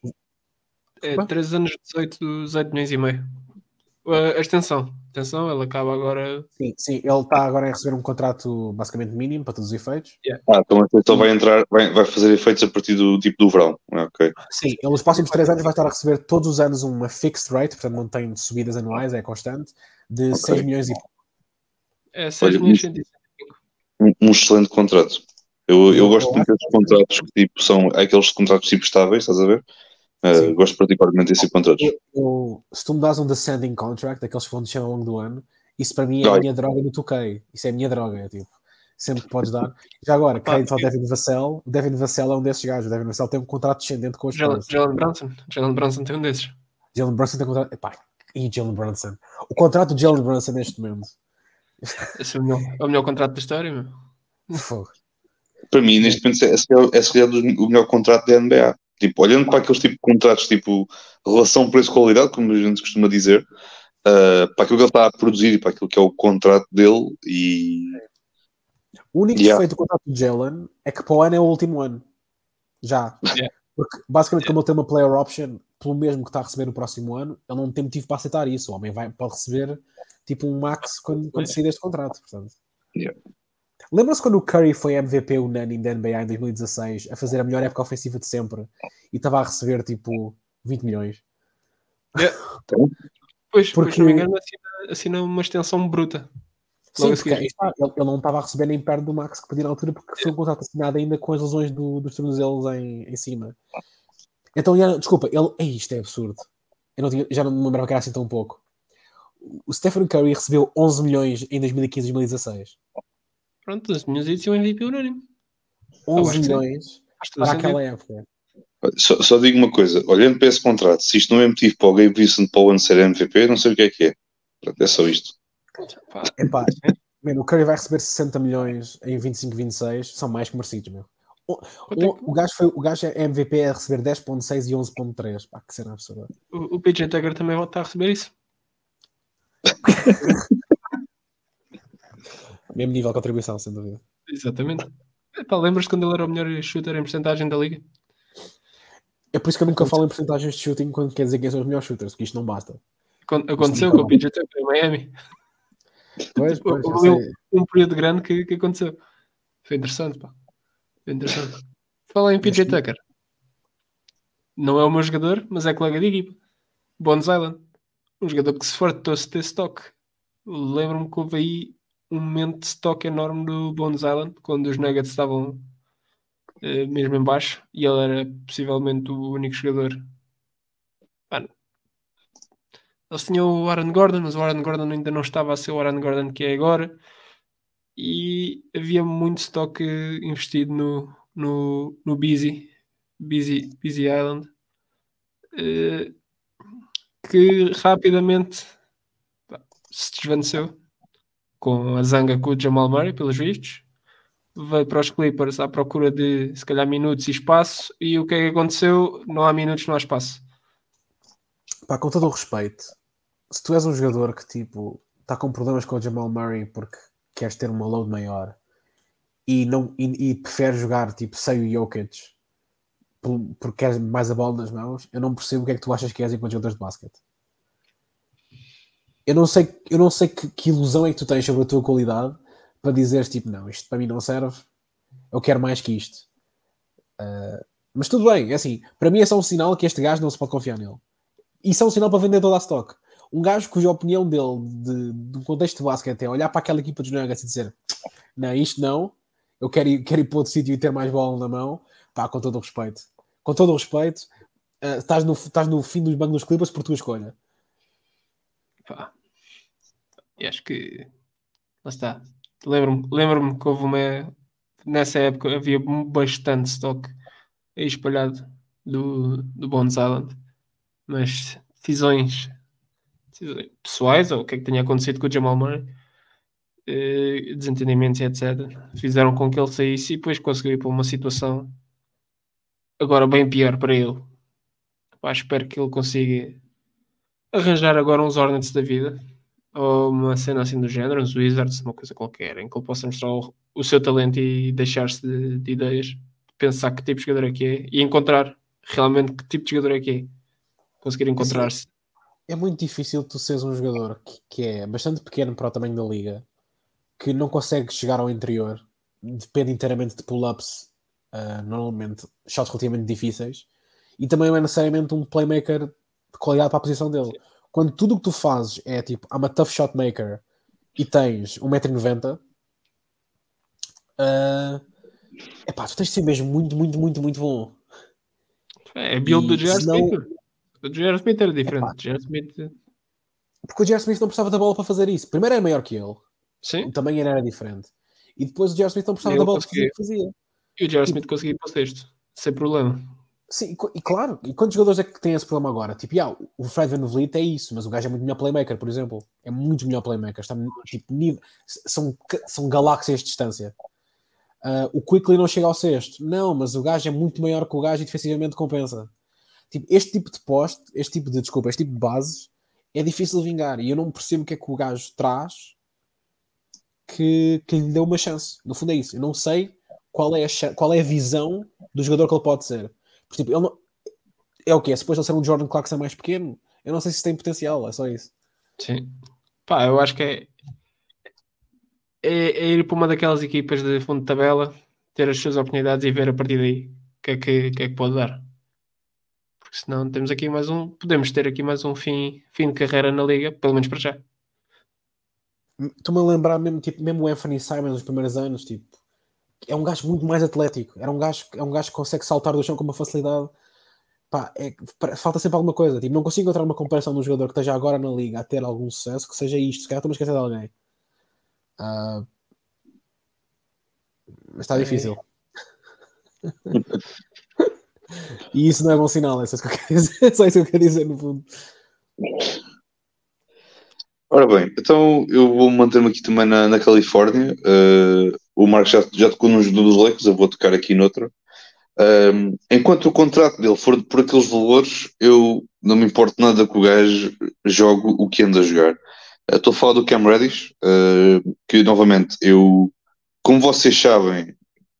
é, 3 anos 18, 18 milhões e meio a extensão. Atenção, ele acaba agora. Sim, sim, ele está agora a receber um contrato basicamente mínimo para todos os efeitos. Yeah. Ah, então, então vai entrar, vai, vai fazer efeitos a partir do tipo do verão. Ok. Sim, ele nos próximos três anos vai estar a receber todos os anos uma fixed rate, portanto não tem subidas anuais, é constante, de okay. 6 milhões e pouco. É 6 Olha, milhões e um, um excelente contrato. Eu, eu, eu gosto muito desses contratos que tipo, são aqueles contratos tipo estáveis, estás a ver? Uh, gosto particularmente desse contrato. se tu me dás um descending contract, daqueles que vão descer ao longo do ano, isso para mim é a minha droga no 2K. Isso é a minha droga, é tipo. Sempre que podes dar. Já agora, crédito ao Devin Vassell. O Devin Vassell é um desses gajos. O Devin Vassell tem um contrato descendente com os Jalen, Jalen Brunson. Jalen Brunson tem um desses. Jalen Brunson tem um contrato. Epá, e Jalen Brunson. O contrato de Jalen Brunson neste momento. Esse é o melhor, é o melhor contrato da história, meu. Fogo. Para mim, neste momento, é, é, é, é o melhor contrato da NBA. Tipo, olhando para aqueles tipo de contratos, tipo relação preço-qualidade, como a gente costuma dizer, uh, para aquilo que ele está a produzir e para aquilo que é o contrato dele e. O único yeah. defeito do contrato do Jalen é que para o ano é o último ano. Já. Yeah. Porque basicamente, como ele tem uma player option, pelo mesmo que está a receber no próximo ano, ele não tem motivo para aceitar isso. O homem vai, pode receber tipo um max quando, quando sair deste contrato. Portanto. Yeah. Lembram-se quando o Curry foi MVP unânime da NBA em 2016 a fazer a melhor época ofensiva de sempre e estava a receber tipo 20 milhões? Yeah. pois, porque se não me engano, assina, assina uma extensão bruta. Sim, porque ele, ele, não estava a receber nem perto do max que podia na altura porque foi um contrato assinado ainda com as lesões do, dos tornozelos em, em cima. Então, já, desculpa, ele, é isto é absurdo. Eu não tinha, já não me lembrava que era assim tão pouco. o Stephen Curry recebeu 11 milhões em 2015 e 2016. Pronto, os milhões de um MVP unânime. 11 acho que sim. milhões para aquela época. Só, só digo uma coisa, olhando para esse contrato, se isto não é motivo para o Gabe Vincent Paul ser MVP, não sei o que é que é. Pronto, é só isto. Pá, Epá, mano, o Curry vai receber 60 milhões em 25 26, são mais que merecidos, meu. O, é o, o gajo foi, o gajo é MVP a receber 10.6 e 11.3. Pá, que cena absurda. o, o PJ Tucker também vai estar a receber isso. Mesmo nível de contribuição, sem dúvida. Exatamente. Epá, lembras quando ele era o melhor shooter em porcentagem da liga? É por isso que eu nunca falo em porcentagens de shooting quando quer dizer quem são os melhores shooters, porque isto não basta. Acon- Aconteceu com o PJ Tucker em Miami. Pois, pois, Houve sei. um período grande que, que aconteceu. Foi interessante, pá. Foi interessante. Fala em PJ Tucker. Não é o meu jogador, mas é colega de equipa. Bones Island. Um jogador que se fartou-se de ter stock. Lembro-me que houve aí um momento de stock enorme do Bones Island, quando os Nuggets estavam eh, mesmo em baixo e ele era possivelmente o único jogador. Mano, eles tinham o Aaron Gordon, mas o Aaron Gordon ainda não estava a ser o Aaron Gordon que é agora. E havia muito stock eh, investido no, no, no Busy, Busy, Busy Island, eh, que rapidamente se desvaneceu com a zanga com o Jamal Murray, pelos vistos. Veio para os Clippers à procura de se calhar minutos e espaço. E o que é que aconteceu? Não há minutos, não há espaço. Pá, com todo o respeito, se tu és um jogador que tipo está com problemas com o Jamal Murray porque queres ter uma load maior e não e, e preferes jogar tipo sem o Jokic por- porque queres mais a bola nas mãos, eu não percebo o que é que tu achas que és enquanto jogador de basquete. Eu não sei, eu não sei que, que ilusão é que tu tens sobre a tua qualidade para dizeres tipo, não, isto para mim não serve, eu quero mais que isto. Ah, mas tudo bem, é assim, para mim é só um sinal que este gajo não se pode confiar nele. Isso é um sinal para vender toda a stock. Um gajo cuja opinião dele de, do contexto de basquete é olhar para aquela equipa dos Nuggets e dizer não, isto não, eu quero ir, quero ir para outro sítio e ter mais bola na mão, pá, com todo o respeito. Com todo o respeito, ah, estás, no, estás no fim dos bancos dos Clippers por tua escolha. Pá. E acho que lá está. Lembro-me lembro que houve uma nessa época havia bastante stock espalhado do, do Bones Island, mas decisões, decisões pessoais ou o que é que tinha acontecido com o Jamal Murray, eh, desentendimentos e etc., fizeram com que ele saísse e depois conseguiu ir para uma situação agora bem pior para ele. Pá, espero que ele consiga arranjar agora uns Hornets da vida ou uma cena assim do género, uns Wizards, uma coisa qualquer, em que ele possa mostrar o, o seu talento e deixar-se de, de ideias, pensar que tipo de jogador é que é e encontrar realmente que tipo de jogador é que é. Conseguir encontrar-se. É muito difícil tu seres um jogador que, que é bastante pequeno para o tamanho da liga, que não consegue chegar ao interior, depende inteiramente de pull-ups, ah, normalmente shots relativamente difíceis, e também não é necessariamente um playmaker de qualidade para a posição dele. Quando tudo o que tu fazes é tipo, I'm a tough shot maker e tens 1,90m, uh, epá, tu tens de ser mesmo muito, muito, muito, muito bom. É a build do J.R. senão- Smith. O J.R. Smith era diferente. Epá. Smith, Porque o J.R. Smith não precisava da bola para fazer isso. Primeiro era maior que ele, sim. o tamanho era diferente. E depois o J.R. Smith não precisava da bola para fazer o que fazia. E o J.R. Smith conseguia ir para o sexto, sem problema. Sim, e claro, e quantos jogadores é que têm esse problema agora? Tipo, yeah, o Fred Van Vliet é isso, mas o gajo é muito melhor playmaker, por exemplo. É muito melhor playmaker. Está, tipo, nível, são, são galáxias de distância. Ah, o Quickly não chega ao sexto. Não, mas o gajo é muito maior que o gajo e defensivamente compensa. Tipo, este tipo de poste, este tipo de, desculpa, este tipo de bases é difícil de vingar. E eu não percebo o que é que o gajo traz que, que lhe deu uma chance. No fundo é isso. Eu não sei qual é a, qual é a visão do jogador que ele pode ser. Exemplo, ele não- é o quê? Se depois ele ser um Jordan Clarkson mais pequeno, eu não sei se tem potencial, é só isso. Sim. Pá, eu acho que é, é, é ir para uma daquelas equipas de fundo de tabela, ter as suas oportunidades e ver a partir daí o que é que, que, é que pode dar. Porque senão temos aqui mais um, podemos ter aqui mais um fim, fim de carreira na liga, pelo menos para já. Estou-me a lembrar mesmo, tipo, mesmo o Anthony Simons nos primeiros anos, tipo, é um gajo muito mais atlético. Era um gajo, é um gajo que consegue saltar do chão com uma facilidade pá, é, falta sempre alguma coisa. Tipo, não consigo encontrar uma comparação de um jogador que esteja agora na liga a ter algum sucesso que seja isto. Se calhar estou-me a esquecer de alguém. Uh, mas está é. difícil. e isso não é bom sinal, é só isso que eu quero dizer, é só isso que eu quero dizer no fundo. Ora bem, então eu vou manter-me aqui também na, na Califórnia. Uh, o Marcos já, já tocou num dos Lakers, eu vou tocar aqui noutro. Um, enquanto o contrato dele for por aqueles valores, eu não me importo nada que o gajo jogue o que anda a jogar. Estou a falar do Cam Reddish, uh, que novamente eu, como vocês sabem,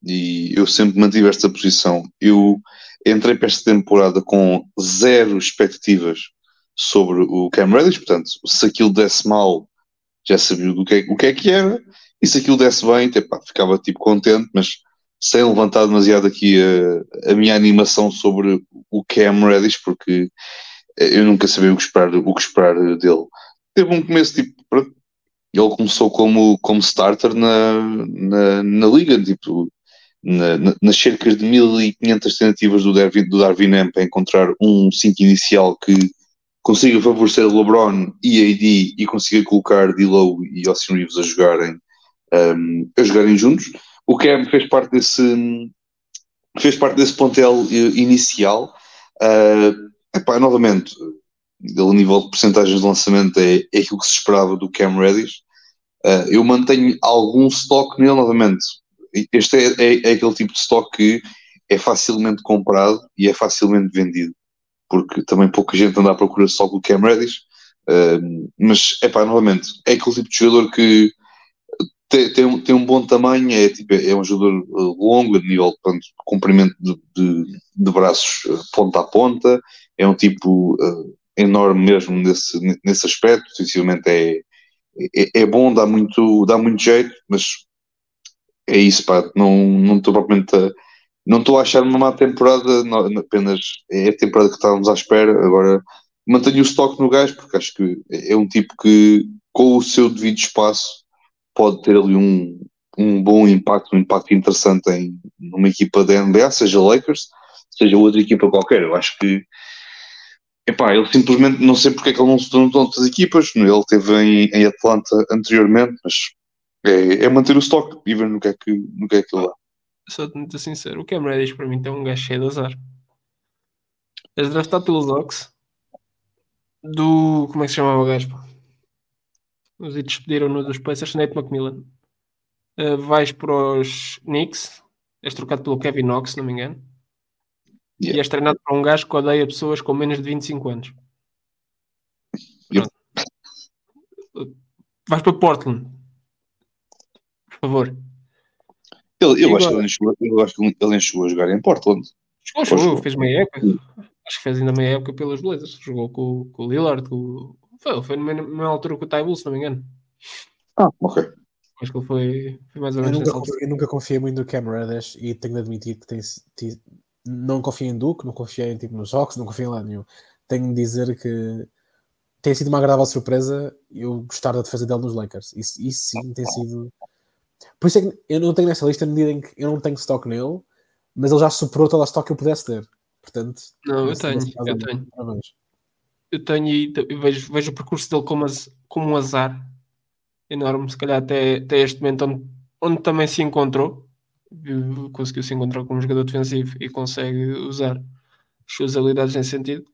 e eu sempre mantive esta posição, eu entrei para esta temporada com zero expectativas sobre o Cam Reddish, portanto, se aquilo desse mal, já sabia do que, é, o que é que era, e se aquilo desse bem, epá, ficava tipo contente, mas sem levantar demasiado aqui a, a, minha animação sobre o Cam Reddish, porque eu nunca sabia o que esperar, o que esperar dele. Teve um começo tipo. Ele começou como, como starter na, na, na liga, tipo, na, na, nas cerca de 1500 tentativas do Darwin, do Darwin M para encontrar um 5 inicial que consiga favorecer LeBron e AD e consiga colocar D'Lo e Austin Reeves a jogarem, um, a jogarem juntos o Cam fez parte desse fez parte desse pontel inicial. Uh, epá, novamente, o nível de porcentagens de lançamento é, é aquilo que se esperava do Cam Reddish. Uh, eu mantenho algum stock nele, novamente. Este é, é, é, aquele tipo de stock que é facilmente comprado e é facilmente vendido, porque também pouca gente anda à procura só do Cam Reddish. Uh, mas, é pá, novamente, é aquele tipo de jogador que tem, tem, um, tem um bom tamanho, é, tipo, é um jogador eh, longo, a nível de comprimento de, de, de, braços eh, ponta a ponta, é um tipo uh, enorme mesmo nesse, nesse aspecto, defensivamente é, é, é, bom, dá muito, dá muito jeito, mas é isso, pá, não estou propriamente a, não estou a achar uma má temporada, não, apenas é a temporada que estávamos à espera, agora mantenho o estoque no gás, porque acho que é um tipo que, com o seu devido espaço, pode ter ali um, um bom impacto, um impacto interessante em numa equipa da NBA, seja Lakers, seja outra equipa qualquer. Eu acho que epá, ele simplesmente não sei porque é que ele não se tornou outras equipas. Ele teve em, em Atlanta anteriormente, mas é, é, manter o estoque e ver no que é que, no que, é que ele dá. Sou muito sincero, o Cam Reddish para mim tem um gajo cheio de azar. És draftado pelos Ox do. Como é que se chamava o gajo? Os e despediram-no dos Pacers, Nate McMillan. Uh, vais para os Knicks, és trocado pelo Kevin Knox, se não me engano. Yeah. E és treinado por um gajo que odeia pessoas com menos de 25 anos. Vais para Portland. Por favor. Ele, eu, acho que ele chegou, eu acho que ele chegou a jogar em Portland. Chegou, chegou, fez meia época. Acho que fez ainda meia época pelas Blazers. Jogou com, com o Lillard, com, foi, foi na mesma altura que o Taibull, se não me engano. Ah, ok. Acho que ele foi, foi mais ou menos. Eu nunca, confiei, eu nunca confiei muito no Cam Reddish e tenho de admitir que tem, tem, não confiei em Duke, não confiei tipo, nos Hawks, não confiei em lá nenhum. Tenho de dizer que tem sido uma agradável surpresa eu gostar da defesa dele nos Lakers. Isso, isso sim tem sido. Por isso é que eu não tenho nessa lista na medida em que eu não tenho stock nele, mas ele já superou toda a stock que eu pudesse ter. Portanto, não, eu tenho, eu tenho. Parabéns eu tenho e vejo, vejo o percurso dele como, como um azar enorme, se calhar até, até este momento onde, onde também se encontrou, conseguiu se encontrar como jogador defensivo e consegue usar as suas habilidades nesse sentido.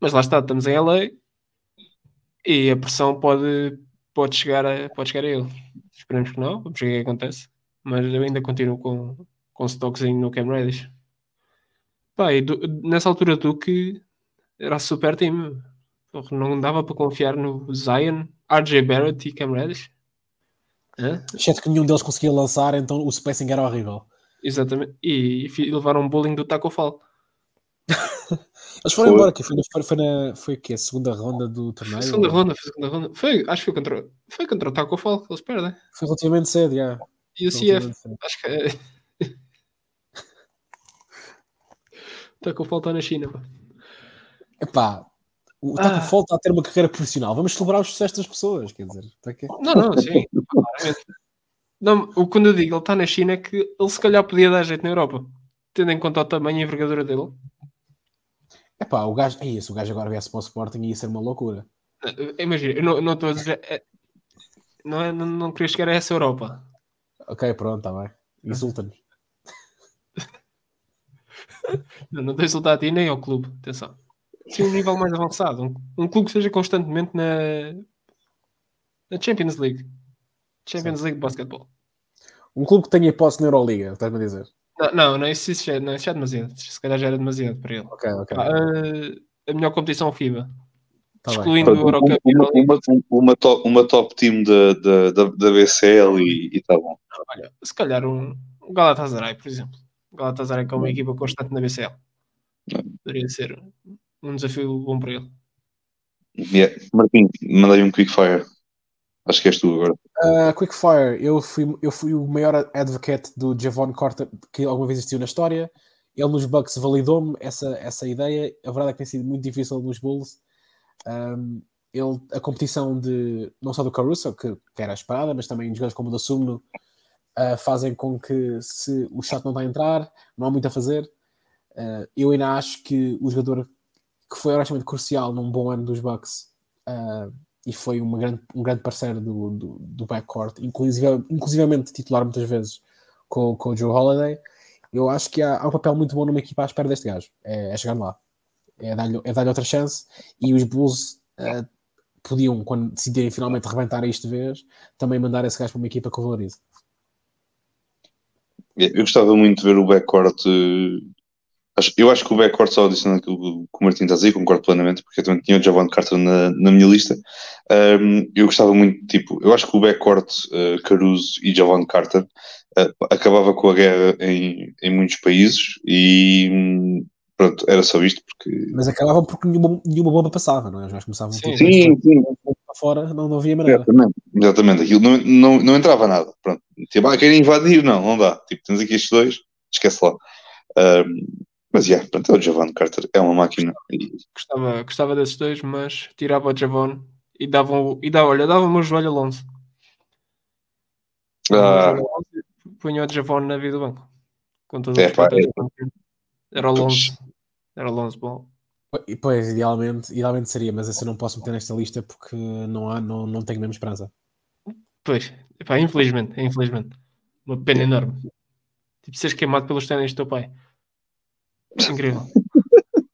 Mas lá está, estamos em LA e a pressão pode, pode, chegar, a, pode chegar a ele. Esperemos que não, vamos ver o que acontece. Mas eu ainda continuo com, com stocks no Cam Reddish. Pá, e do, nessa altura tu que era super time. Não dava para confiar no Zion, RJ Barrett e Cam Reddish. Exceto que nenhum deles conseguia lançar, então o spacing era horrível. Exatamente. E, e levaram um bullying do Taco Fall. Eles foram foi. embora, que foi, foi, foi, na, foi que a segunda ronda do torneio? Segunda ou... ronda, foi segunda ronda. Foi, acho que foi contra, foi contra o Taco Fall que eles perdem. Foi relativamente cedo, já. E o CF, acho que é... Taco Fall está na China, pá. Epá, o Taco ah. Fall está a ter uma carreira profissional. Vamos celebrar os sucessos das pessoas, quer dizer. Que... Não, não, sim. não, o, quando eu digo ele está na China é que ele se calhar podia dar jeito na Europa, tendo em conta o tamanho e a envergadura dele. É pá, o gajo, é isso, o gajo agora viesse para o Sporting ia ser uma loucura. Imagina, eu não não estou a dizer. é- Não, é, não, não queria chegar a essa Europa. Ok, pronto, está bem. Insulta-nos. Não, não estou a insultar a ti nem ao clube. Atenção. Sim, um nível mais avançado. Um, um clube que esteja constantemente na, na Champions League. Champions League de basquetebol. Um clube que tenha hipótese na Euroliga, estás-me a dizer? Não, não, não isso, isso já, não, isso já é demasiado. Se calhar já era demasiado para ele. Ok, ok. Ah, a melhor competição FIBA. Tá bem. excluindo o Pronto, Eurocup a uma, uma, uma, top, uma top team da, da, da, BCL e está bom. Olha, se calhar um, um Galatasaray, por exemplo. O Galatasaray que é uma equipa constante na BCL. Poderia ser um desafio bom para ele. Yeah. Martim, mandei um quickfire. Acho que és tu agora. Uh, Quickfire, eu fui, eu fui o maior advocate do Javon Carter que alguma vez existiu na história. Ele nos Bucks validou-me essa, essa ideia. A verdade é que tem sido muito difícil nos Bulls. Um, ele, a competição de não só do Caruso, que, que era esperada, mas também de jogadores como o da Sumno uh, fazem com que se o shot não está a entrar, não há muito a fazer. Uh, eu ainda acho que o jogador que foi honestamente crucial num bom ano dos Bucks uh, e foi uma grande, um grande parceiro do, do, do backcourt, inclusive, inclusivamente titular muitas vezes com, com o Joe Holiday. Eu acho que há, há um papel muito bom numa equipa à espera deste gajo, é, é chegar lá, é dar-lhe é dar outra chance. E os Bulls uh, podiam, quando decidirem finalmente rebentar isto de vez, também mandar esse gajo para uma equipa que o valorize. Eu gostava muito de ver o backcourt. Acho- Eu acho que o backcourt, só adicionando aquilo que o Martim está a dizer, concordo plenamente, porque eu também tinha o Javon Carter na, na minha lista. Um, eu gostava muito, tipo, eu acho que o backcourt eh, Caruso e Javon Carter eh, acabava com a guerra em, em muitos países e hum, pronto, era só isto, porque. Mas acabavam porque nenhuma, nenhuma bomba passava, não é? Gajos começavam Sim, tipo, Sim, sim, para fora, não, não havia maneira. Exatamente, exatamente. Aquilo não, não, não entrava nada. Pronto. Tipo, ah, querem invadir? Não, não dá. Tipo, temos aqui estes dois, esquece lá. Ahm, mas, yeah, pronto, é o Javon Carter, é uma máquina. Gostava, gostava desses dois, mas tirava o Javon e dava, o- e dava, olha, dava o meu joelho Alonso. ah, Punha o Javon na vida do banco. Com todo É, o pá, Javon. Era o Alonso. Era o Alonso bom. E, Pois, idealmente, idealmente seria, mas eu não posso meter nesta lista porque não, há, não, não tenho mesmo esperança. Pois, epá, infelizmente, infelizmente. Uma pena enorme. Tipo, seres queimado pelos ténis do teu pai. Incrível.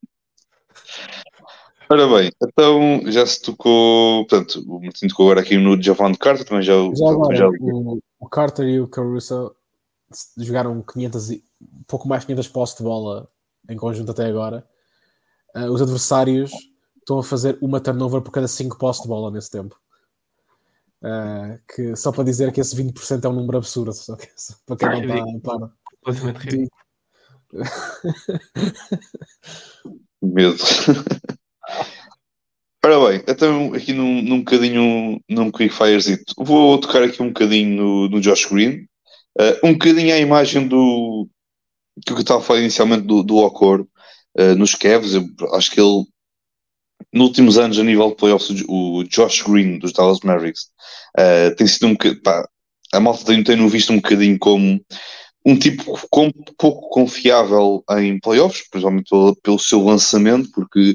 ora bem, então já se tocou. Portanto, o Martin tocou agora aqui no Javon Carter, também já, o- Já agora, já o, o Carter e o Caruso jogaram 500, e- um pouco mais de 500 postes de bola em conjunto até agora. Ah, os adversários estão a fazer uma turnover por cada 5 postes de bola nesse tempo. Ah, que, só para dizer que esse 20% é um número absurdo, só que, só para quem não está. Completamente ridículo. medo. Ora bem, então aqui num, num bocadinho, num quickfirezito, vou tocar aqui um bocadinho no, no Josh Green, Uh, um bocadinho à imagem do que eu estava a falar inicialmente do, do Ocor uh, nos Cavs, eu acho que ele nos últimos anos a nível de playoffs, o Josh Green dos Dallas Mavericks uh, tem sido um bocadinho, pá, a malta tem, tem visto um bocadinho como um tipo com, pouco confiável em playoffs, principalmente pelo, pelo seu lançamento, porque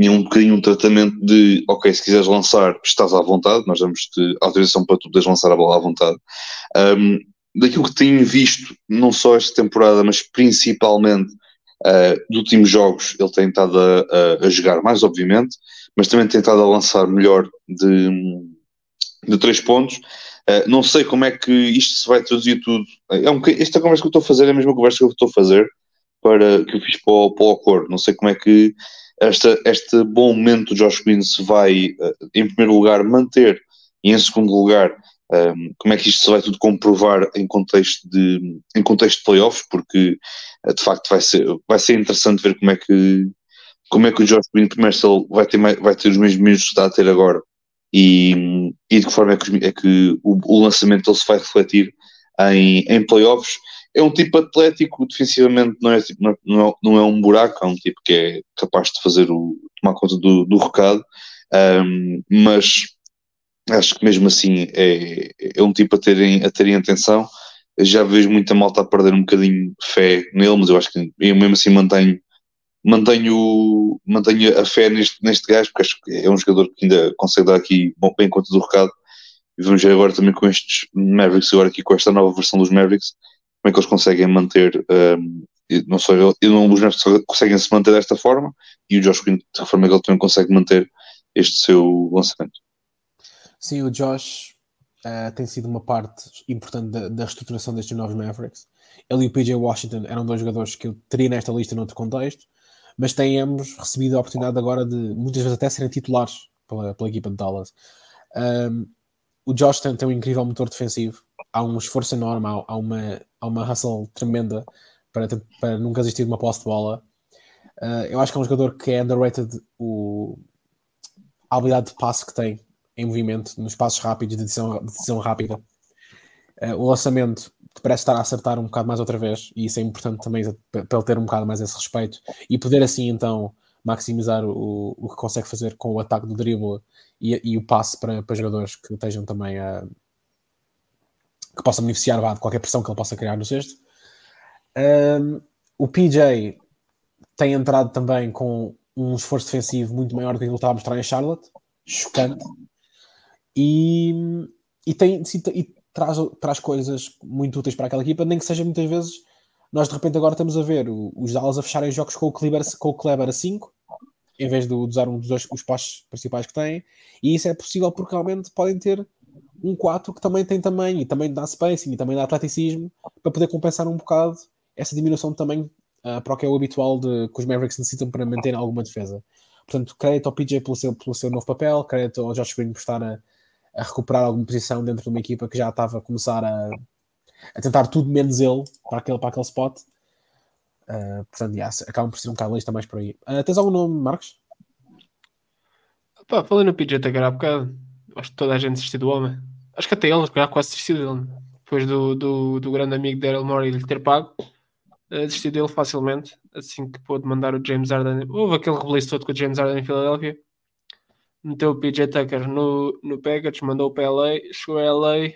tinha um bocadinho um tratamento de ok, se quiseres lançar, estás à vontade, nós damos-te autorização para tu poderes lançar a bola à vontade. Um, daquilo que tenho visto, não só esta temporada, mas principalmente uh, dos últimos jogos, ele tem estado a, a, a, jogar mais, obviamente, mas também tem estado a lançar melhor de, de três pontos. Uh, não sei como é que isto se vai traduzir tudo. É um, esta conversa que eu estou a fazer é a mesma conversa que eu estou a fazer para, que eu fiz para o, para o acordo. Não sei como é que esta, este bom momento do Josh Green se vai, uh, em primeiro lugar, manter e, em segundo lugar, um, como é que isto se vai tudo comprovar em contexto de, em contexto de playoffs, porque de facto vai ser, vai ser interessante ver como é que como é que o George Green primeiro vai ter, vai ter os mesmos minutos que está a ter agora e, e de que forma é que, é que o, o, lançamento dele se vai refletir em, em playoffs. É um tipo atlético, defensivamente não é, tipo, não, é, não é um buraco, é um tipo que é capaz de fazer o, tomar conta do, do recado, um, mas acho que mesmo assim é, é um tipo a terem, a terem atenção. Já vejo muita malta a perder um bocadinho fé nele, mas eu acho que eu mesmo assim mantenho mantenho, mantenho a fé neste, neste gajo, porque acho que é um jogador que ainda consegue dar aqui bom, bem conta do recado. E vamos ver agora também com estes Mavericks, agora aqui com esta nova versão dos Mavericks, como é que eles conseguem manter, um, não só ele, não, os Mavericks conseguem se manter desta forma, e o Josh Green, de forma que ele também consegue manter este seu lançamento. Sim, o Josh uh, tem sido uma parte importante da, da reestruturação destes novos Mavericks. Ele e o PJ Washington eram dois jogadores que eu teria nesta lista noutro contexto, mas temos recebido a oportunidade agora de muitas vezes até serem titulares pela, pela equipa de Dallas. Um, o Josh tem, tem, um incrível motor defensivo, há um esforço enorme, há, há uma, há uma hustle tremenda para, para nunca existir uma posse de bola. Uh, eu acho que é um jogador que é underrated o, a habilidade de passe que tem em movimento, nos passos rápidos, de decisão, de decisão rápida. Uh, o lançamento parece estar a acertar um bocado mais outra vez, e isso é importante também para ele ter um bocado mais esse respeito e poder assim então maximizar o, o que consegue fazer com o ataque do dribble e, e o passe para, para jogadores que estejam também a que possam beneficiar de qualquer pressão que ele possa criar no cesto. Um, o PJ tem entrado também com um esforço defensivo muito maior do que ele estava a mostrar em Charlotte, chocante, e, e tem, e traz, traz coisas muito úteis para aquela equipa, nem que seja muitas vezes nós de repente agora estamos a ver os Dallas a fecharem jogos com o Kleber, com o Kleber a 5 em vez de usar um dos dois, os passos principais que têm, e isso é possível porque realmente podem ter um 4 que também tem tamanho e também dá spacing e também dá atleticismo para poder compensar um bocado essa diminuição de tamanho uh, para o que é o habitual de, que os Mavericks necessitam para manter alguma defesa. Portanto, crédito ao PJ pelo seu, pelo seu novo papel, crédito ao Josh Green por estar a, a recuperar alguma posição dentro de uma equipa que já estava a começar a, a tentar tudo menos ele para aquele, para aquele spot. Uh, portanto, yeah, acabam por ser um bocado lista mais por aí. Uh, tens algum nome, Marcos? Pá, falei no PJ até há bocado. Acho que toda a gente desistiu do homem. Acho que até ele já quase desistiu dele. Depois do, do, do grande amigo Daryl Morey lhe ter pago, uh, desistiu dele facilmente. Assim que pôde mandar o James Harden. Houve aquele rebeliço todo com o James Harden em Filadélfia meteu o PJ Tucker no, no package, mandou para LA, chegou a LA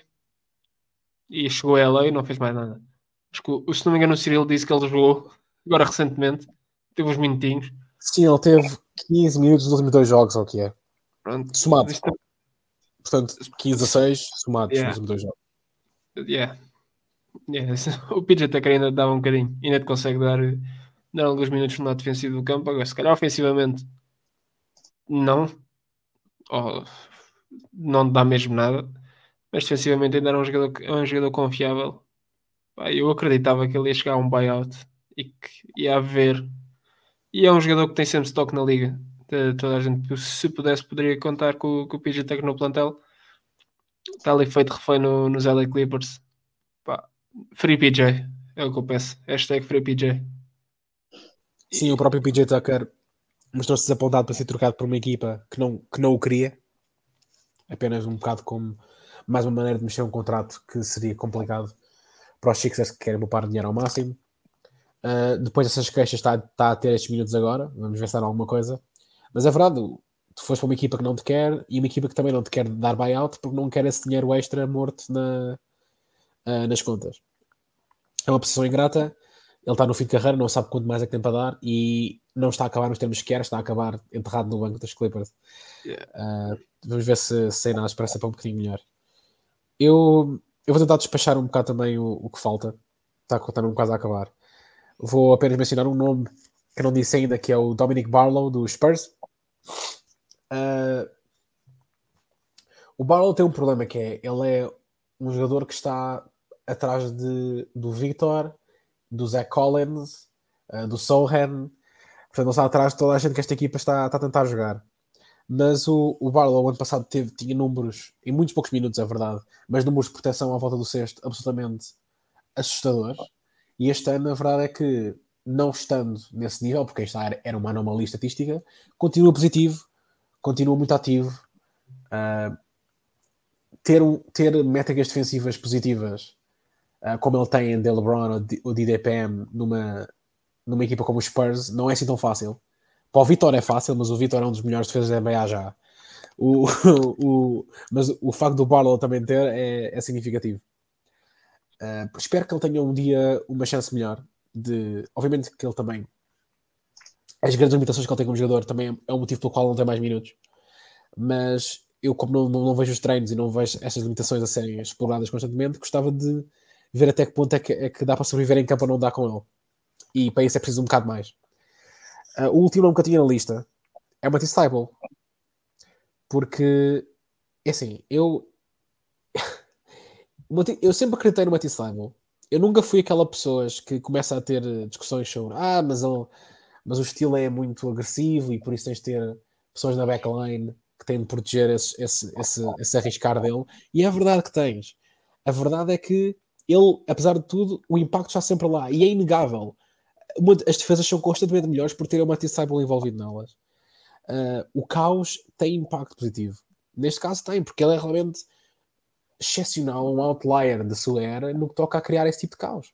e chegou a LA e não fez mais nada. Acho que, se não me engano, o Cyril disse que ele jogou agora recentemente, teve uns minutinhos. Sim, ele teve 15 minutos nos últimos dois jogos, ou o que é? Pronto. Somado. Isto... Portanto, 15 a 6 somados yeah. nos últimos dois jogos. Yeah. yeah. O PJ Tucker ainda dava um bocadinho, ainda te consegue dar, dar alguns minutos no lado defensivo do campo. Agora, se calhar ofensivamente, não, oh, não dá mesmo nada, mas defensivamente ainda era um jogador, é um jogador confiável. eu acreditava que ele ia chegar a um buyout e que ia haver. E é um jogador que tem sempre stock na liga. Toda a gente, se pudesse, poderia contar com, com o Tech no plantel. Está ali feito refém no, nos LA Clippers. Pá, free PJ, é o que eu penso. Hashtag Free PJ. Sim, o próprio PJ Tucker mostrou-se desapontado para ser trocado por uma equipa que não, que não o queria. Apenas um bocado como mais uma maneira de mexer um contrato que seria complicado para os Sixers que querem poupar dinheiro ao máximo. Uh, depois dessas queixas está, está a ter estes minutos agora. Vamos ver se há alguma coisa. Mas é verdade, tu foste para uma equipa que não te quer e uma equipa que também não te quer dar buyout porque não quer esse dinheiro extra morto na, uh, nas contas. É uma posição ingrata. Ele está no fim de carreira, não sabe quanto mais é que tem para dar e não está a acabar nos termos que quer, está a acabar enterrado no banco dos Clippers. Yeah. Uh, vamos ver se, se ainda a esperança para um bocadinho melhor. Eu, eu vou tentar despachar um bocado também o, o que falta. Está, está quase a acabar. Vou apenas mencionar um nome que não disse ainda, que é o Dominic Barlow, do Spurs. Uh, o Barlow tem um problema que é, ele é um jogador que está atrás de, do Victor, do Zach Collins, uh, do Sohan, Portanto, não está atrás de toda a gente que esta equipa está, está a tentar jogar. Mas o, o Barlow, ano passado, teve, tinha números, em muitos poucos minutos, é verdade, mas números de proteção à volta do sexto absolutamente assustadores. E este ano, a verdade é que, não estando nesse nível, porque esta era uma anomalia estatística, continua positivo, continua muito ativo. Uh, ter, um, ter métricas defensivas positivas, uh, como ele tem em De LeBron ou de DDPM, numa, numa equipa como o Spurs não é assim tão fácil. Para o Vitor é fácil, mas o Vitor é um dos melhores defesas da NBA já. O, o, mas o facto do Barlow também ter é, é significativo. Uh, espero que ele tenha um dia uma chance melhor. De, obviamente que ele também as grandes limitações que ele tem como jogador também é o motivo pelo qual não tem mais minutos. Mas eu, como não, não, não vejo os treinos e não vejo essas limitações a serem exploradas constantemente, gostava de ver até que ponto é que, é que dá para sobreviver em campo ou não dá com ele. E para isso é preciso um bocado mais. Uh, o último nome que eu tinha na lista é o Matisse Tybalt. Porque, é assim, eu. eu sempre acreditei no Matisse Tybalt. Eu nunca fui aquela pessoa que começa a ter discussões sobre ah, mas, ele, mas o estilo é muito agressivo e por isso tens de ter pessoas na backline que têm de proteger esse, esse, esse, esse arriscar dele. E é verdade que tens. A verdade é que ele, apesar de tudo, o impacto está sempre lá e é inegável. Uma, as defesas são constantemente melhores por ter o Matisse Saibol envolvido nelas. Uh, o caos tem impacto positivo. Neste caso tem, porque ele é realmente excepcional, um outlier da sua era no que toca a criar esse tipo de caos.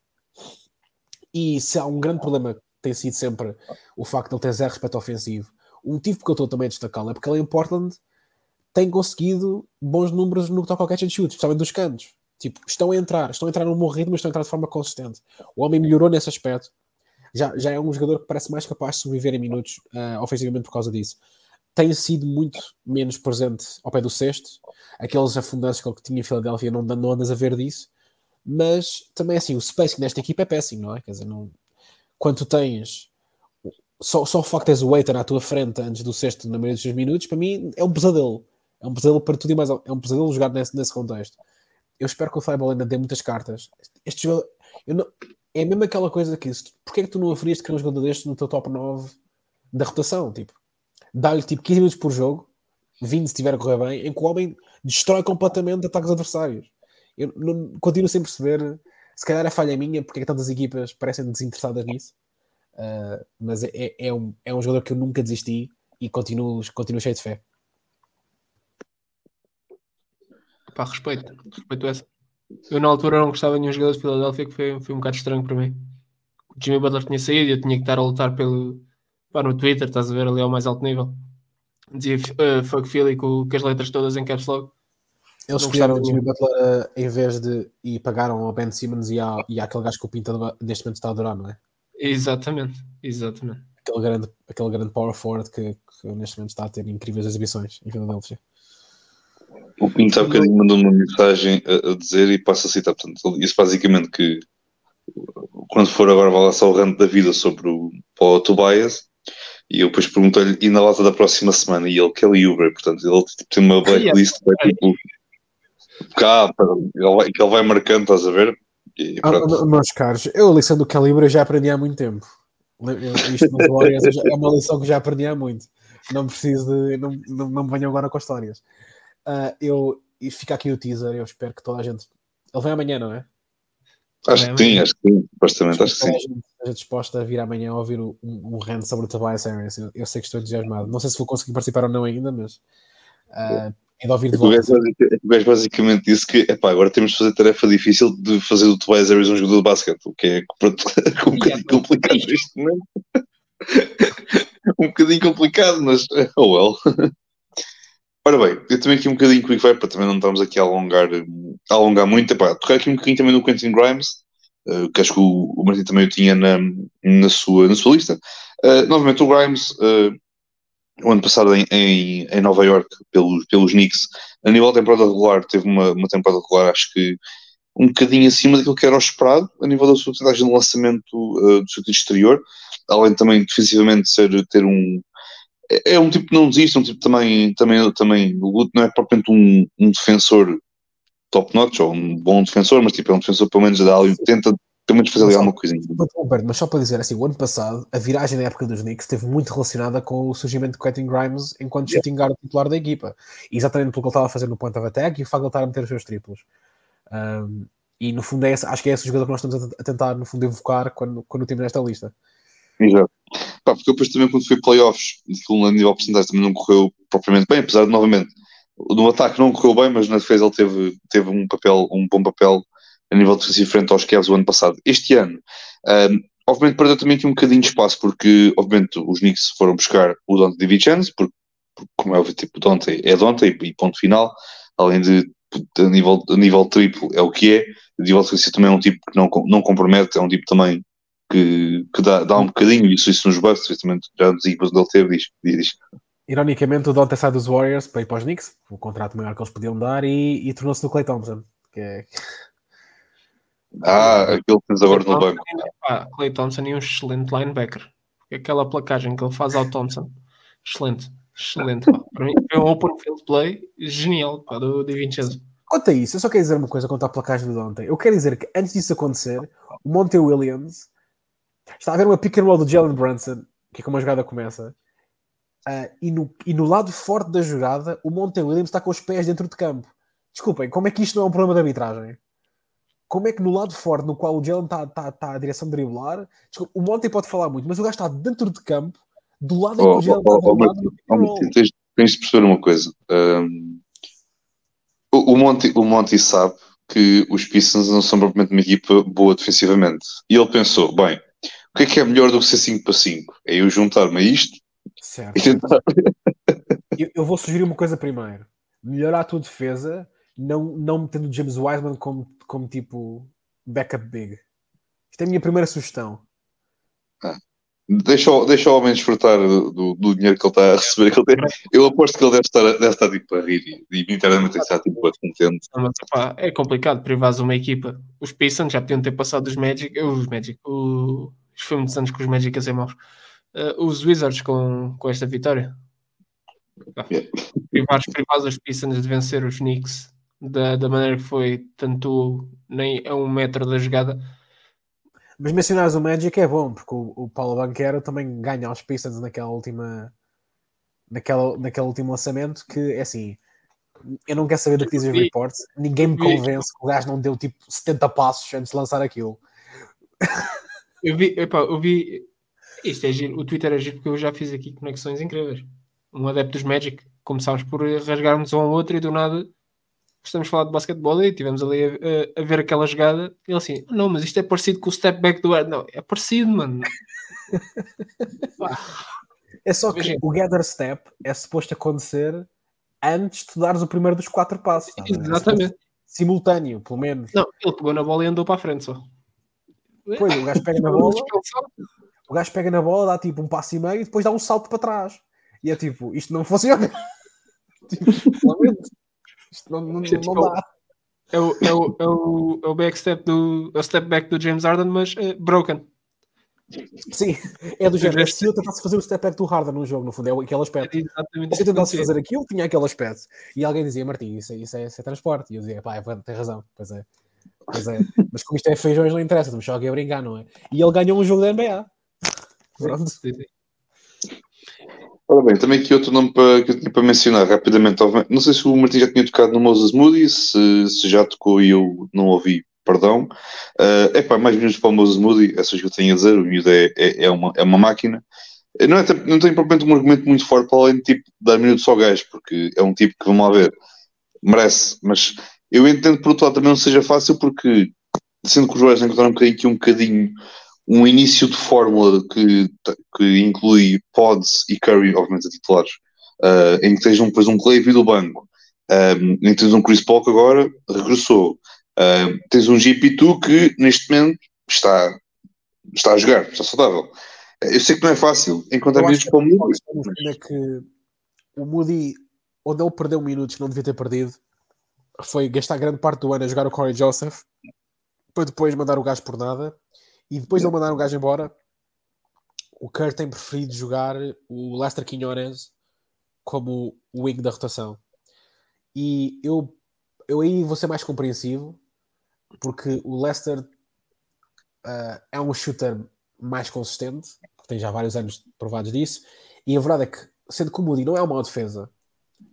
E se há um grande problema tem sido sempre o facto de ele ter zero respeito ofensivo, o motivo porque eu estou também a destacá-lo é porque ele em Portland tem conseguido bons números no que toca ao catch and shoot, especialmente dos cantos. Tipo, estão a entrar, estão a entrar no bom ritmo, estão a entrar de forma consistente. O homem melhorou nesse aspecto. Já, já é um jogador que parece mais capaz de sobreviver em minutos uh, ofensivamente por causa disso. Tem sido muito menos presente ao pé do sexto. Aqueles afundantes que ele tinha em Filadélfia não, não andas a ver disso. Mas também assim, o spacing nesta equipa é péssimo, não é? Quer dizer, não... quando tens só, só o facto de teres o waiter à tua frente antes do sexto na maioria dos seus minutos, para mim é um pesadelo. É um pesadelo para tudo e mais. É um pesadelo jogar nesse, nesse contexto eu espero que o Fireball ainda dê muitas cartas. Este jogador, não, é mesmo aquela coisa que porquê é que tu não haverias de querer um jogador destes no teu top 9 da rotação? Tipo, dá-lhe tipo 15 minutos por jogo, 20 se estiver a correr bem, em que o homem destrói completamente ataques adversários. Eu não, continuo sem perceber, se calhar é falha minha, porque é que tantas equipas parecem desinteressadas nisso. Uh, mas é, é, é, um, é um jogador que eu nunca desisti e continuo, continuo cheio de fé. Pá, respeito. Respeito essa. Eu na altura não gostava de nenhum jogador de Filadélfia, que foi, foi um bocado estranho para mim. O Jimmy Butler tinha saído e eu tinha que estar a lutar pelo. Pá, no Twitter, estás a ver ali ao mais alto nível. Dizia uh, fuck Philly com, com as letras todas em caps lock. Eles escolheram o Jimmy Butler uh, em vez de. e pagaram ao Ben Simmons e, à, e àquele gajo que o Pinta neste momento está a adorar, não é? Exatamente, exatamente. Aquele grande, aquele grande power forward que, que neste momento está a ter incríveis exibições em Filadélfia. O Pinto há bocadinho mandou uma mensagem a, a, dizer e passo a citar. Portanto, isso basicamente que quando for agora vai lançar o rant da vida sobre o Paulo Tobias e eu depois perguntei-lhe e na lata da próxima semana e ele que é Uber, portanto ele tipo, tem uma blacklist vai, tipo cá, ele vai, que ele vai marcando, estás a ver? E, ah, meus caros, eu a lição do calibre já aprendi há muito tempo. Isto é uma lição que já aprendi há muito. Não preciso de. Não, não, não me venham agora com histórias. Uh, eu, e fica aqui o teaser, eu espero que toda a gente. Ele vem amanhã, não é? Acho que sim, acho que sim, supostamente acho que sim. Esteja disposta a vir amanhã a ouvir um, um rant sobre o Tobias Harris. Eu, eu sei que estou entusiasmado. Não sei se vou conseguir participar ou não ainda, mas uh, é de ouvir de volta. O gajo basicamente disse que epá, agora temos de fazer a tarefa difícil de fazer do Tobias Harris um jogador de basquete, o que é um bocadinho complicado neste momento. um bocadinho complicado, mas oh well. Ora bem, eu também aqui um bocadinho quick fire, para também não estarmos aqui a alongar, a alongar muito. Epá, tocar aqui um bocadinho também no Quentin Grimes, uh, que acho que o, o também o tinha na, na, sua, na sua lista. Uh, novamente, o Grimes, uh, o ano passado em, em, em, Nova York, pelos, pelos Knicks, a nível de temporada regular, teve uma, uma temporada regular, acho que um bocadinho acima daquilo que era o esperado, a nível da sua porcentagem de lançamento do seu exterior, além também defensivamente ser, ter um é, é um tipo que não desiste, um tipo também, também, também o Guto não é propriamente um, um defensor top notch ou um bom defensor, mas tipo é um defensor pelo menos da ali, tenta pelo menos fazer ali alguma coisinha. Mas só para dizer assim, o ano passado, a viragem da época dos Knicks esteve muito relacionada com o surgimento de Quentin Grimes enquanto yeah. shooting guard titular da equipa. Exatamente pelo que ele estava a fazer no point of attack e o facto de ele estar a meter os seus triplos. Um, e no fundo é esse, acho que é esse o jogador que nós estamos a, tentar no fundo evocar quando, quando temos nesta lista. Exato. Pá, porque depois também quando foi playoffs, a nível de porcentagem também não correu propriamente bem, apesar de novamente no ataque não correu bem, mas na defesa ele teve, teve um papel, um bom papel a nível defensivo frente aos Cavs o ano passado. Este ano, um, obviamente perdeu também aqui um bocadinho de espaço, porque obviamente os Knicks foram buscar o Dante DiVincenzo, porque, porque como é o tipo Dante é Dante e ponto final, além de a nível, a nível triplo é o que é, a nível defensivo também é um tipo que não, não compromete, é um tipo também que, que dá, dá um bocadinho, isso, isso nos Bucks, justamente, já nos equipas onde ele teve, diz, diz. Ironicamente, o Dante sai dos Warriors para ir para os Knicks, o contrato maior que eles podiam dar, e, e tornou-se no Clay Thompson. Que é... Ah, aquele que tens agora no banco. Ah, Clay Thompson é um excelente linebacker. Aquela placagem que ele faz ao Thompson, excelente, excelente. Pá. Para mim, é um open field play genial pá, do Di Vincenzo. Quanto a isso, eu só quero dizer uma coisa quanto à placagem do Dante. Eu quero dizer que antes disso acontecer, o Monte Williams está a ver uma pick and roll do Jalen Brunson, que é como a jogada começa, uh, e, no, e no lado forte da jogada, o Monte Williams está com os pés dentro de campo. Desculpem, como é que isto não é um problema de arbitragem? Como é que no lado forte, no qual o Jalen está tá, tá à direção de driblar, desculpa, o Monte pode falar muito, mas o gajo está dentro de campo, do lado em que Oh, o Jalen oh, está oh, do lado oh, roll. tens, tens de perceber uma coisa. Um, o, o Monty, o Monty sabe que os Pistons não são propriamente uma equipa boa defensivamente. E ele pensou: bem, o que é que é melhor do que ser 5 para 5? É eu juntar-me a isto Certo. e tentar. Eu, eu vou sugerir uma coisa primeiro. Melhorar a tua defesa, não, não metendo o James Wiseman como, como tipo backup big. Isto é a minha primeira sugestão. Deixa, o- deixa o homem desfrutar do, do dinheiro que ele está a receber. Que ele tem. Eu aposto que ele deve estar, deve estar tipo, a rir e, e internamente está tipo, contente. Não, mas, pá, é complicado privares uma equipa. Os Pistons já podiam ter passado os Magic, os Magic, o, foi muitos anos com os Magic a ser maus. Uh, os Wizards com, com esta vitória. Privares, privares os Pistons de vencer os Knicks da, da maneira que foi, tanto nem a um metro da jogada. Mas mencionares o Magic é bom, porque o, o Paulo Banquero também ganha aos Pistons naquela última naquela, naquele último lançamento que é assim eu não quero saber do que dizem os reports ninguém me convence que o gajo não deu tipo 70 passos antes de lançar aquilo Eu vi, epá, eu vi, isto é giro, o Twitter é giro porque eu já fiz aqui conexões incríveis. Um adepto dos Magic, começámos por rasgarmos um ao outro e do nada estamos a falar de basquetebol e tivemos ali a, a- a ver aquela jogada e ele assim, não, mas isto é parecido com o step back do Ed. Não, é parecido, mano. é só que Imagina. o gather step é suposto acontecer antes de dares o primeiro dos quatro passos ver? É Exatamente. simultâneo, pelo menos Não, ele pegou na bola e andou para a frente só. Pois, o gajo pega na bola o gajo pega na bola, dá tipo um passo e meio e depois dá um salto para trás. E é tipo, isto não funciona. tipo. Isto não, não, Isto é não tipo- dá. É o, é o, é o, é o backstep do, é o step back do James Harden, mas eh, broken. Sim, é do género. Se eu tentasse fazer o step back do Harden num jogo, no fundo, é aquele É aspecto. exatamente Se eu tentasse fazer aquilo, tinha aquele aspecto. E alguém dizia, Martim, isso, é- isso, é, isso é transporte. E eu dizia, pá, é, tem razão. Pois é. Pois é. Mas como isto é feijões, não interessa. Estamos só aqui a brincar, não é? E ele ganhou um jogo da NBA. Pronto. Sim, sim. Ora bem, também aqui outro nome para, que eu tinha para mencionar rapidamente. Não sei se o Martim já tinha tocado no Moses Moody, se, se já tocou e eu não ouvi, perdão. É epá, mais minutos para o Moses Moody, essas que eu tenho a dizer. O miúdo é, é, é, uma, é uma máquina. Não, é, não tem propriamente um argumento muito forte para além de tipo, dar minutos ao gajo, porque é um tipo que, vamos lá ver, merece. Mas eu entendo por outro lado também não seja fácil, porque sendo que os Warriors encontraram aqui um bocadinho um início de fórmula que, que inclui Pods e Curry, obviamente, a titulares, uh, em que tens um, depois um Clay do banco, um, em que tens um Chris Paul que agora regressou, uh, tens um GP2 que neste momento está, está a jogar, está saudável. Eu sei que não é fácil encontrar minutos para o no fundo, é que o Moody, onde ele perdeu minutos que não devia ter perdido, foi gastar grande parte do ano a jogar o Corey Joseph, para depois mandar o gajo por nada, e depois de ele mandar o gajo embora, o Kerr tem preferido jogar o Lester Quinones como o wing da rotação. E eu, eu aí vou ser mais compreensivo, porque o Lester uh, é um shooter mais consistente, tem já vários anos provados disso, e a verdade é que, sendo que o Moody não é uma defesa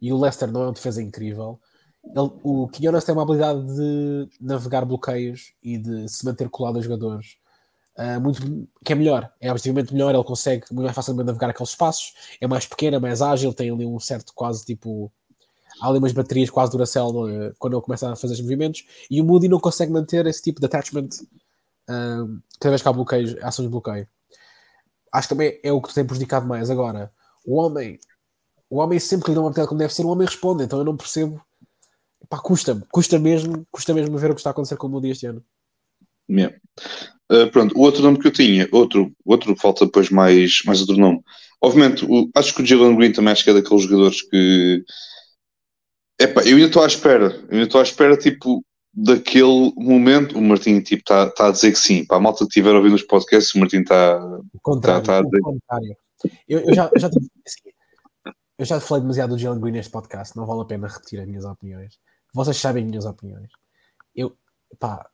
e o Leicester não é uma defesa incrível, ele, o Quinones tem uma habilidade de navegar bloqueios e de se manter colado a jogadores uh, muito, que é melhor, é objetivamente melhor, ele consegue muito mais facilmente navegar aqueles espaços, é mais pequeno, é mais ágil, tem ali um certo quase tipo. Há ali umas baterias quase Duracell uh, quando ele começa a fazer os movimentos, e o Moody não consegue manter esse tipo de attachment uh, cada vez que há bloqueios, ações de bloqueio acho que também é o que te tem prejudicado mais. Agora, o homem, o homem sempre que lhe dá uma oportunidade como deve ser, o homem responde, então eu não percebo. Pá, custa-me, custa mesmo, custa mesmo ver o que está a acontecer com o Moody este ano. Yeah. Uh, pronto, o outro nome que eu tinha, outro, outro falta depois mais, mais outro nome. Obviamente, o, acho que o Jalen Green também acho que é daqueles jogadores que. Epá, eu ainda estou à espera. Eu ainda estou à espera, tipo, daquele momento. O Martim, tipo, está tá a dizer que sim. Para a malta que estiver ouvindo os podcasts, o Martim está. Tá- tá a dizer- contrário. Eu, eu já, eu, já, eu já falei demasiado do Jalen Green neste podcast. Não vale a pena repetir as minhas opiniões. Vocês sabem as minhas opiniões. Eu, pá,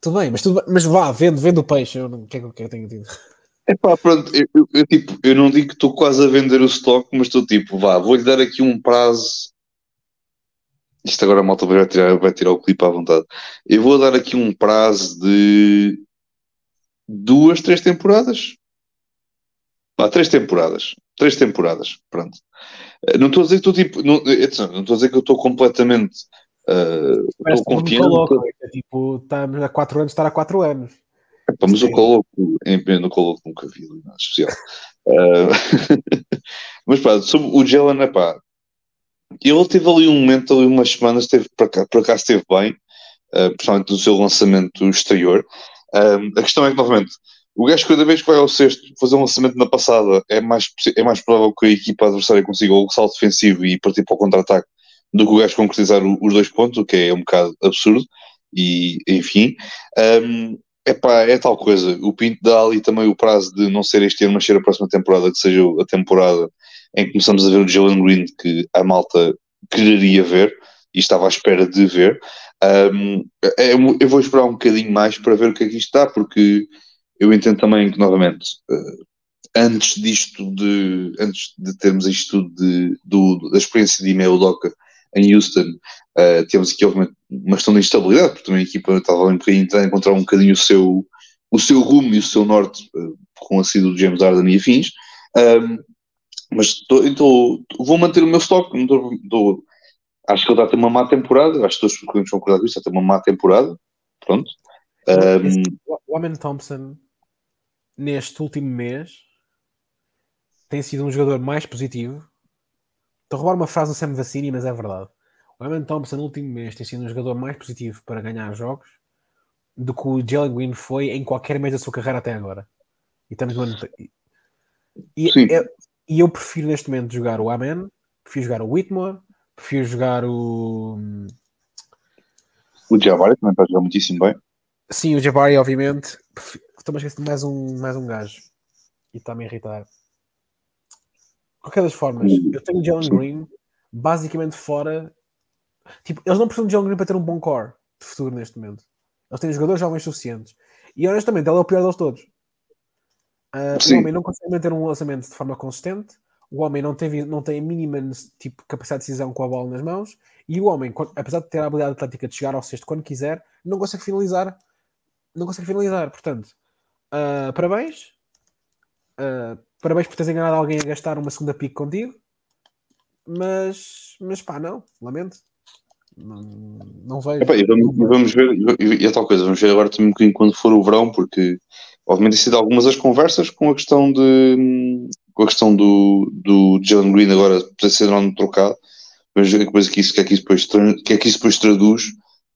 tudo bem, mas, tudo bem, mas vá, vendo, vendo o peixe. Eu não, o que é que eu tenho tido? Epá, pronto, eu, eu- eu, tipo, eu não digo que estou quase a vender o stock, mas estou tipo, vá, vou-lhe dar aqui um prazo. Isto agora a malta vai tirar, vai tirar o clipe à vontade. Eu vou dar aqui um prazo de duas, três temporadas. Vá, três temporadas. Três temporadas, pronto. Eh, Não estou a dizer que estou tipo. Não, atenção, não estou a dizer que eu estou completamente. eh, Parece estou confiante. É tipo, estamos há 4 anos, estar há 4 anos. Epá, mas o Sim. Coloco, em no Coloco nunca vi ali nada especial. Ah, mas pá, sobre o Jalen, epá, ele teve ali um momento, ali umas semanas, esteve, por, acaso, por acaso esteve bem, ah, principalmente no seu lançamento exterior. Ah, a questão é que, novamente, o gajo cada vez que vai ao sexto fazer um lançamento na passada, é mais, é mais provável que a equipa adversária consiga o salto defensivo e partir para o contra-ataque do que o gajo concretizar os dois pontos, o que é um bocado absurdo. E, enfim, um, epá, é tal coisa. O Pinto dá ali também o prazo de não ser este ano, mas ser a próxima temporada, que seja a temporada em que começamos a ver o Jalen Green que a malta quereria ver e estava à espera de ver. Um, é- eu vou esperar um bocadinho mais para ver o que é que isto dá, porque eu entendo também que, novamente, eh, antes disto de antes de termos isto de, do, da experiência de Ime Udoka em Houston, eh, temos aqui obviamente uma questão de instabilidade, porque também a equipa estava ali um bocadinho a encontrar um bocadinho o seu, o seu rumo e o seu norte eh, com a saída do James Harden e afins. Um, mas tô- então, vou manter o meu estoque. não tô- tô- acho que ele está a ter uma má temporada. Acho que todos os clientes vão concordar com isso. Está a ter uma má temporada. Pronto. Um, o Amen Thompson, neste último mês, tem sido um jogador mais positivo. Estou a roubar uma frase do Sam Vaccini, mas é verdade. O Amen Thompson, no último mês, tem sido um jogador mais positivo para ganhar jogos do que o Jalen Green foi em qualquer mês da sua carreira até agora. E estamos no ano. E, é- e eu prefiro neste momento jogar o Amen, prefiro jogar o Whitmore, prefiro jogar o. o Jabari também está a jogar muitíssimo bem. Sim, o Jabari, obviamente. Estou-me a esquecer de mais um, mais um gajo. E está-me a irritar. De qualquer das formas, eu tenho o Jalen Green basicamente fora. Tipo, eles não precisam de Jalen Green para ter um bom core de futuro neste momento. Eles têm jogadores jovens suficientes. E honestamente, ele é o pior deles todos. Ah, o homem não consegue manter um lançamento de forma consistente. O homem não, teve, não tem a mínima tipo, capacidade de decisão com a bola nas mãos. E o homem, apesar de ter a habilidade atlética de chegar ao sexto quando quiser, não consegue finalizar. Não consegue finalizar. Portanto, ah, parabéns. Ah, parabéns por teres enganado alguém a gastar uma segunda pick contigo. Mas, mas pá, não. Lamento. Não, não vejo. E, vamos, vamos ver, e, é tal coisa, vamos ver agora também um bocadinho quando for o verão, porque obviamente tem sido algumas as conversas com a questão de com a questão do, do Jalen Green agora poder ser não trocado, vamos ver depois que isso, que é que isso depois, que é que isso depois traduz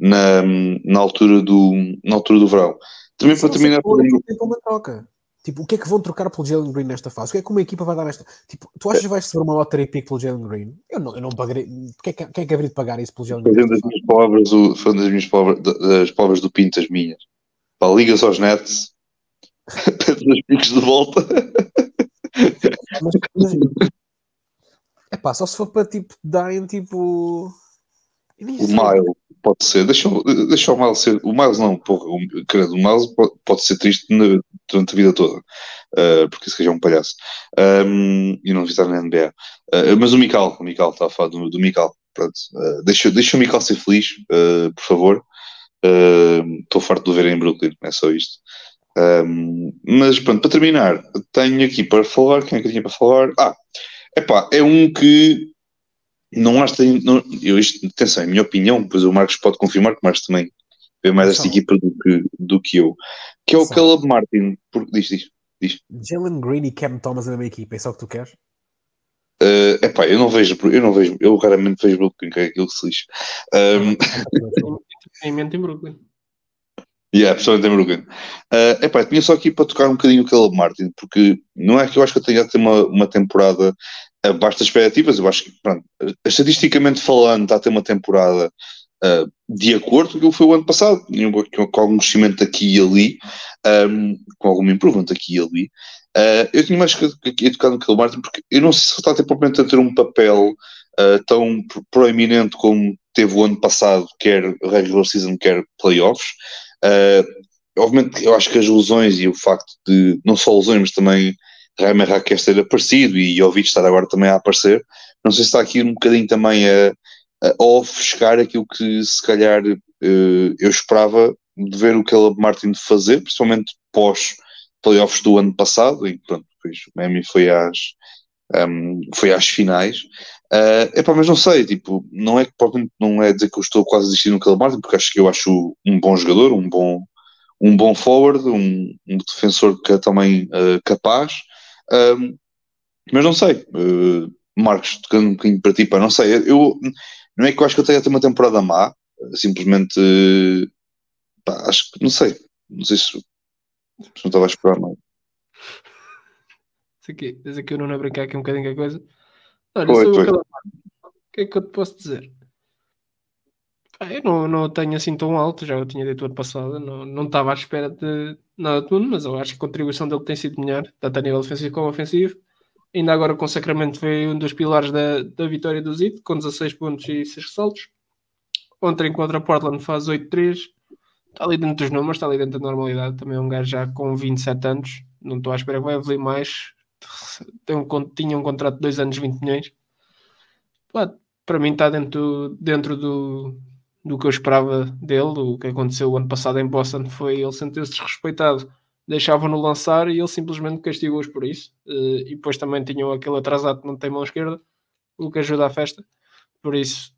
na, na, altura do, na altura do verão. Também para terminar, tem uma troca. Tipo, o que é que vão trocar pelo Jalen Green nesta fase? O que é que uma equipa vai dar nesta? Tipo, tu achas que vais receber uma lottery pick pelo Jalen Green? Eu não, eu não pagarei. Quem é que, quem é que haveria de pagar isso pelo Jalen Green? fazendo as nesta minhas palavras, o, fazendo as minhas palavras, das palavras do Pinto, as minhas. Pá, ligas aos Nets, pede os picos de volta. fase? Mas, é pá, só se for para tipo darem tipo. O sei. Pode ser, deixa, deixa o Miles ser. O Miles não, porra, o, credo, o Miles pode, ser triste na- durante a vida toda, ah, porque esse gajo é um palhaço. Ahm, e não visitar na NBA. Ah, mas o Mikal, o Mikal, está a falar do, do Mikal. Pronto, ah, deixa, deixa o Mikal ser feliz, por favor. Estou farto de o ver em Brooklyn, é só isto. Ahm, mas pronto, para terminar, tenho aqui para falar. Quem é que eu tinha para falar? Ah, epá, é um que não acho que tem- não, eu, isto, atenção, é a minha opinião, pois o Marcos pode confirmar que o Marcos também vê mais esta equipa do que, do que eu, que é o São. Caleb Martin, porque, diz, diz, Jalen Green e Cam Thomas na mesma equipa, é só o que tu queres? Uh, epá, eu não vejo, eu não vejo, eu raramente vejo Brooklyn, que é aquilo que se lixa. Um, Em mente em Brooklyn. Yeah, em Brooklyn. Uh, epá, tinha só aqui para tocar um bocadinho o Caleb Martin, porque não é que eu acho que eu tenha de ter uma, uma temporada abaixo das expectativas, eu acho que, pronto, estatisticamente falando, está a ter uma temporada uh, de acordo com o que foi o ano passado, com, com algum crescimento aqui e ali, um, com algum improvement aqui e ali. Uh, eu tinha mais que, que tocar no Caleb Martin, porque eu não sei se está a ter, propriamente a ter um papel uh, tão proeminente como teve o ano passado, quer regular season, quer playoffs. Uh, obviamente, eu acho que as lesões e o facto de, não só lesões, mas também Raimer Raquel ter aparecido e Jovic estar agora também a aparecer, não sei se está aqui um bocadinho também a, a ofuscar aquilo que se calhar uh, eu esperava de ver o Caleb Martin fazer, principalmente pós playoffs do ano passado, e pronto, depois o Miami foi às, um, foi às finais. Uh, epá, mas não sei, tipo, não é não é dizer que eu estou quase desistindo do Caleb porque acho que eu acho um bom jogador, um bom, um bom forward, um, um defensor que é também uh, capaz, um, mas não sei, uh, Marcos, tocando um bocadinho para ti, pá, não sei, eu não é que eu acho que eu tenha uma temporada má, simplesmente pá, acho que não sei, não sei se, se não estava a esperar nada. Isso aqui, desde aqui eu não brincar aqui um bocadinho com a coisa. Olha, foi, foi. O que é que eu te posso dizer? Ah, eu não, não tenho assim tão alto, já eu tinha dito ano passado, não, não estava à espera de nada de mundo, mas eu acho que a contribuição dele tem sido melhor, tanto a nível defensivo como ofensivo. Ainda agora com o Sacramento foi um dos pilares da, da vitória do Zito, com 16 pontos e 6 ressaltos. Ontem contra Portland faz 8-3. Está ali dentro dos números, está ali dentro da normalidade. Também é um gajo já com 27 anos. Não estou à espera que vai evoluir mais um, tinha um contrato de 2 anos, 20 milhões. Pá, para mim está dentro, dentro do, do que eu esperava dele. O que aconteceu o ano passado em Boston foi ele sentir-se desrespeitado. Deixavam-no lançar e ele simplesmente castigou-os por isso. Eh, e depois também tinham aquele atrasado que não tem mão esquerda, o que ajuda à festa. Por isso,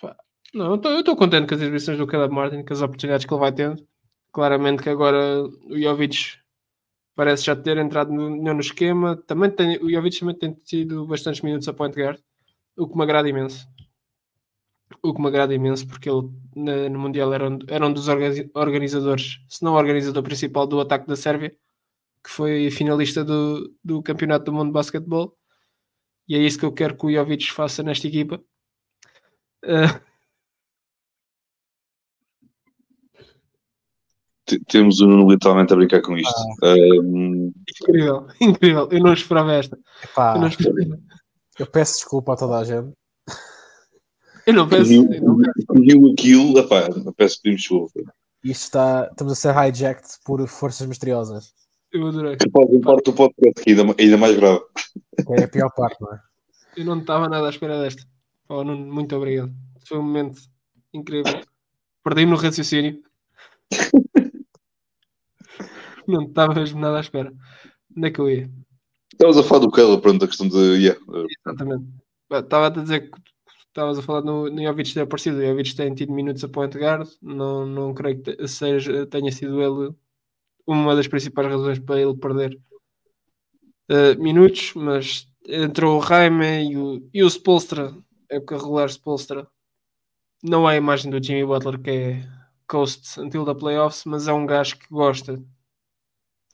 pá, não, eu estou contente com as exibições do Caleb Martin, com as oportunidades que ele vai tendo. Claramente que agora o Jovic parece já ter entrado no, no esquema. Também tem, o Jovic também tem tido bastantes minutos a point guard, o que me agrada imenso. O que me agrada imenso, porque ele no, no Mundial era um, era um dos organizadores, se não o organizador principal do ataque da Sérvia, que foi finalista do, do Campeonato do Mundo de Basquetebol. E é isso que eu quero que o Jovic faça nesta equipa. Uh, temos o Nuno literalmente a brincar com isto. Ah. Um... Incrível, incrível. Eu não esperava esta. eu, não esperava. eu, peço desculpa a toda a gente. Eu não peço. Viu aquilo, epá, peço pedimos desculpa. Isto está, estamos a ser hijacked por forças misteriosas. Eu adorei. Que pode parte do podcast aqui, ainda, ainda mais grave. É a pior parte, não é? Eu não estava nada à espera desta. Oh, Nuno, muito obrigado. Foi um momento incrível. Perdi-me no raciocínio. não estava mesmo nada à espera. Onde é que eu ia? Estavas a falar do Kela, pronto, a questão de. Yeah. Exatamente. Estava a dizer que estavas a falar no, no Jovic ter aparecido. O Jovic tem tido minutos a point guard. Não, não creio que seja, tenha sido ele uma das principais razões para ele perder uh, minutos, mas entrou o Raime e o, e o Spolstra, é o regular Spolstra. Não é a imagem do Jimmy Butler que é coast until the playoffs, mas é um gajo que gosta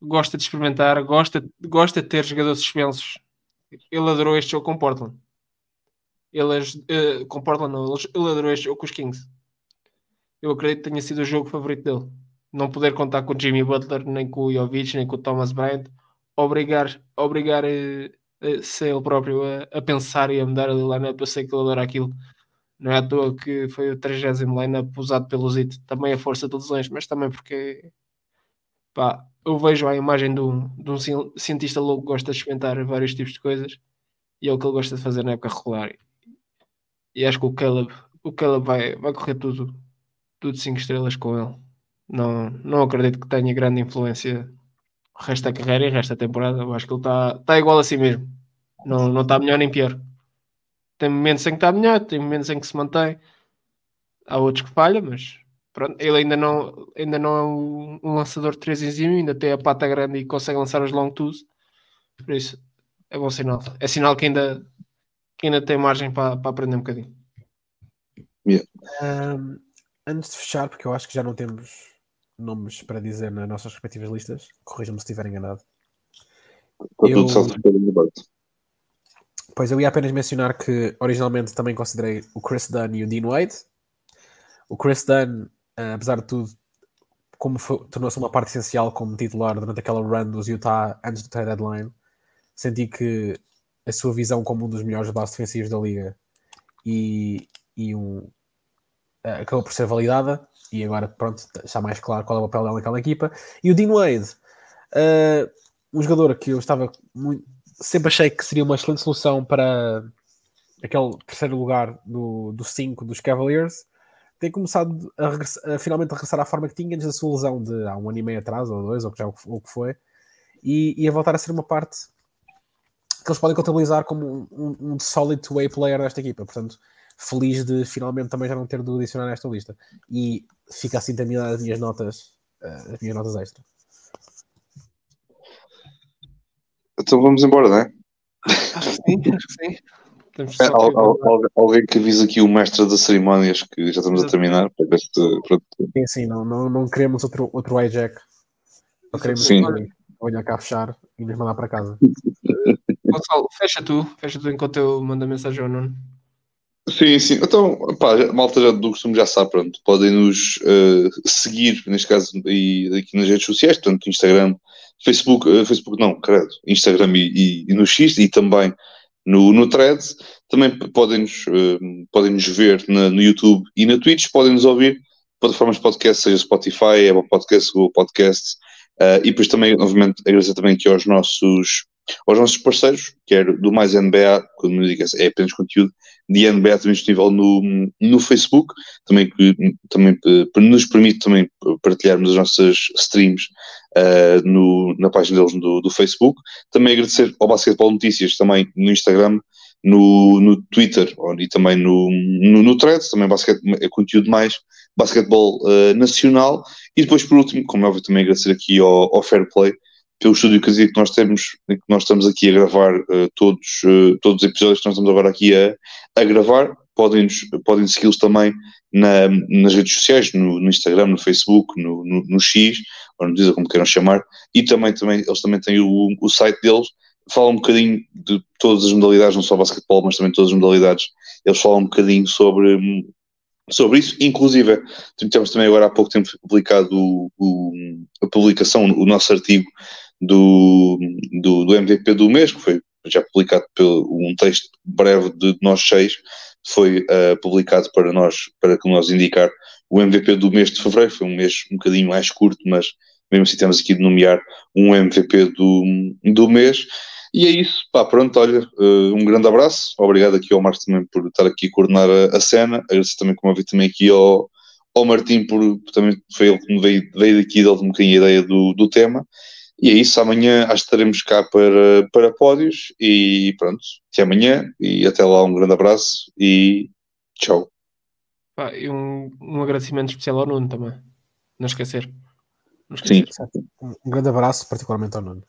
gosta de experimentar, gosta, gosta de ter jogadores suspensos. Ele adorou este jogo com Portland. Ele, uh, com Portland não, ele adorou este jogo com os Kings. Eu acredito que tenha sido o jogo favorito dele. Não poder contar com o Jimmy Butler, nem com o Jovic, nem com o Thomas Bryant. Obrigar, obrigar a, a ser ele próprio a, a, pensar e a mudar a lineup. Eu sei que ele adora aquilo. Não é à toa que foi o 30 lineup usado pelo Zito. Também a força de lesões, mas também porque pá, eu vejo a imagem de um, de um cientista louco que gosta de experimentar vários tipos de coisas e é o que ele gosta de fazer na época regular. E acho que o Caleb, o Caleb vai, vai correr tudo, tudo 5 estrelas com ele. Não, não acredito que tenha grande influência o resto da carreira e o resto da temporada. Eu acho que ele está tá igual a si mesmo. Não, não está melhor nem pior. Tem momentos em que está melhor, tem momentos em que se mantém. Há outros que falha, mas Pronto, ele ainda não, ainda não é um, um lançador de 3 enzima, ainda tem a pata grande e consegue lançar os long twos. Por isso, é bom sinal. É sinal que ainda, que ainda tem margem para, para aprender um bocadinho. Yeah. Um, antes de fechar, porque eu acho que já não temos nomes para dizer nas nossas respectivas listas. Corrijam-me se estiver enganado. Está Eu- tudo. Pois eu ia apenas mencionar que originalmente também considerei o Chris Dunn e o Dean Wade. O Chris Dunn, eh, apesar de tudo, como tornou-se uma parte essencial como titular durante aquela run dos Utah antes do trade deadline, senti que a sua visão como um dos melhores bases defensivos da liga e, e um, eh, acabou por ser validada e agora pronto, está mais claro qual é o papel dela naquela equipa. E o Dean Wade, eh, um jogador que eu estava muito, sempre achei que seria uma excelente solução para aquele terceiro lugar do 5 dos Cavaliers. Tem começado a, a finalmente a regressar à forma que tinha antes da sua lesão de há um ano e meio atrás, ou dois, ou que já o que- foi, e, e a voltar a ser uma parte que eles podem contabilizar como um, um, um solid two-way player desta equipa. Portanto, feliz de finalmente também já não ter de adicionar nesta lista. E fica assim terminadas as minhas notas, eh, as minhas notas extra. Então vamos embora, não é? Acho que sim, acho que sim. Temos É, al- al- alguém que avisa aqui o mestre das cerimónias que já estamos a terminar para ver se pronto, Sim, sim, não, não, não queremos outro, outro hijack. Só queremos Sim. olhar cá fechar e nos mandar para casa. Gonçalo, fecha tu, fecha tu enquanto eu mando a mensagem ao Nuno. Sim, sim. Então, pá, malta já do costume já sabe, pronto. Podem nos eh, seguir, neste caso, e, aqui nas redes sociais, portanto, Instagram, Facebook, eh, Facebook não, credo, Instagram e, e- e no X e também no, no Threads. Também podem-nos eh, podem-nos ver na- no YouTube e na Twitch, podem-nos ouvir plataformas de podcast, seja Spotify, Apple Podcasts, Google Podcasts, eh, e depois também, obviamente, agradecer também aqui aos nossos aos nossos parceiros, quer do Mais NBA, quando me digo é apenas conteúdo, de NBA também disponível no, no Facebook, também que também eh, nos permite também partilharmos as nossas streams eh, no, na página deles do, do Facebook. Também agradecer ao Basketball Notícias também no Instagram, no, no Twitter e também no, no, no Threads, também é conteúdo mais basquetebol eh, nacional. E depois, por último, como é óbvio, também agradecer aqui ao, ao Fair Play pelo estúdio que que nós temos, que nós estamos aqui a gravar eh, todos, eh, todos os episódios que nós estamos agora aqui a, a gravar. Podem, podem segui-los também na- nas redes sociais, no, no Instagram, no Facebook, no, no, no X, ou no Twitter, como queiram chamar, e também, também eles também têm o, o site deles, falam um bocadinho de todas as modalidades, não só basquetebol, mas também todas as modalidades, eles falam um bocadinho sobre, sobre isso, inclusive temos também agora há pouco tempo publicado o, o- a publicação, o nosso artigo do, do, do MVP do mês, que foi já publicado pelo um texto breve de nós seis, foi eh, publicado para nós, para que nós indicar o MVP do mês de fevereiro, foi um mês um bocadinho mais curto, mas mesmo assim temos aqui de nomear um MVP do, do mês. E é isso, pá, pronto, olha, eh, um grande abraço, obrigado aqui ao Marcos também por estar aqui a coordenar a, a cena, agradeço também, como eu vi também aqui ao, ao Martim, por também foi ele que me veio, veio daqui, deu-me um bocadinho a ideia do, do tema, e é isso, amanhã acho que estaremos cá para, para pódios, e pronto, até amanhã, e até lá um grande abraço, e tchau. Pá, e um, um agradecimento especial ao Nuno também. Não esquecer. Não Sim. esquecer. Um grande abraço, particularmente ao Nuno.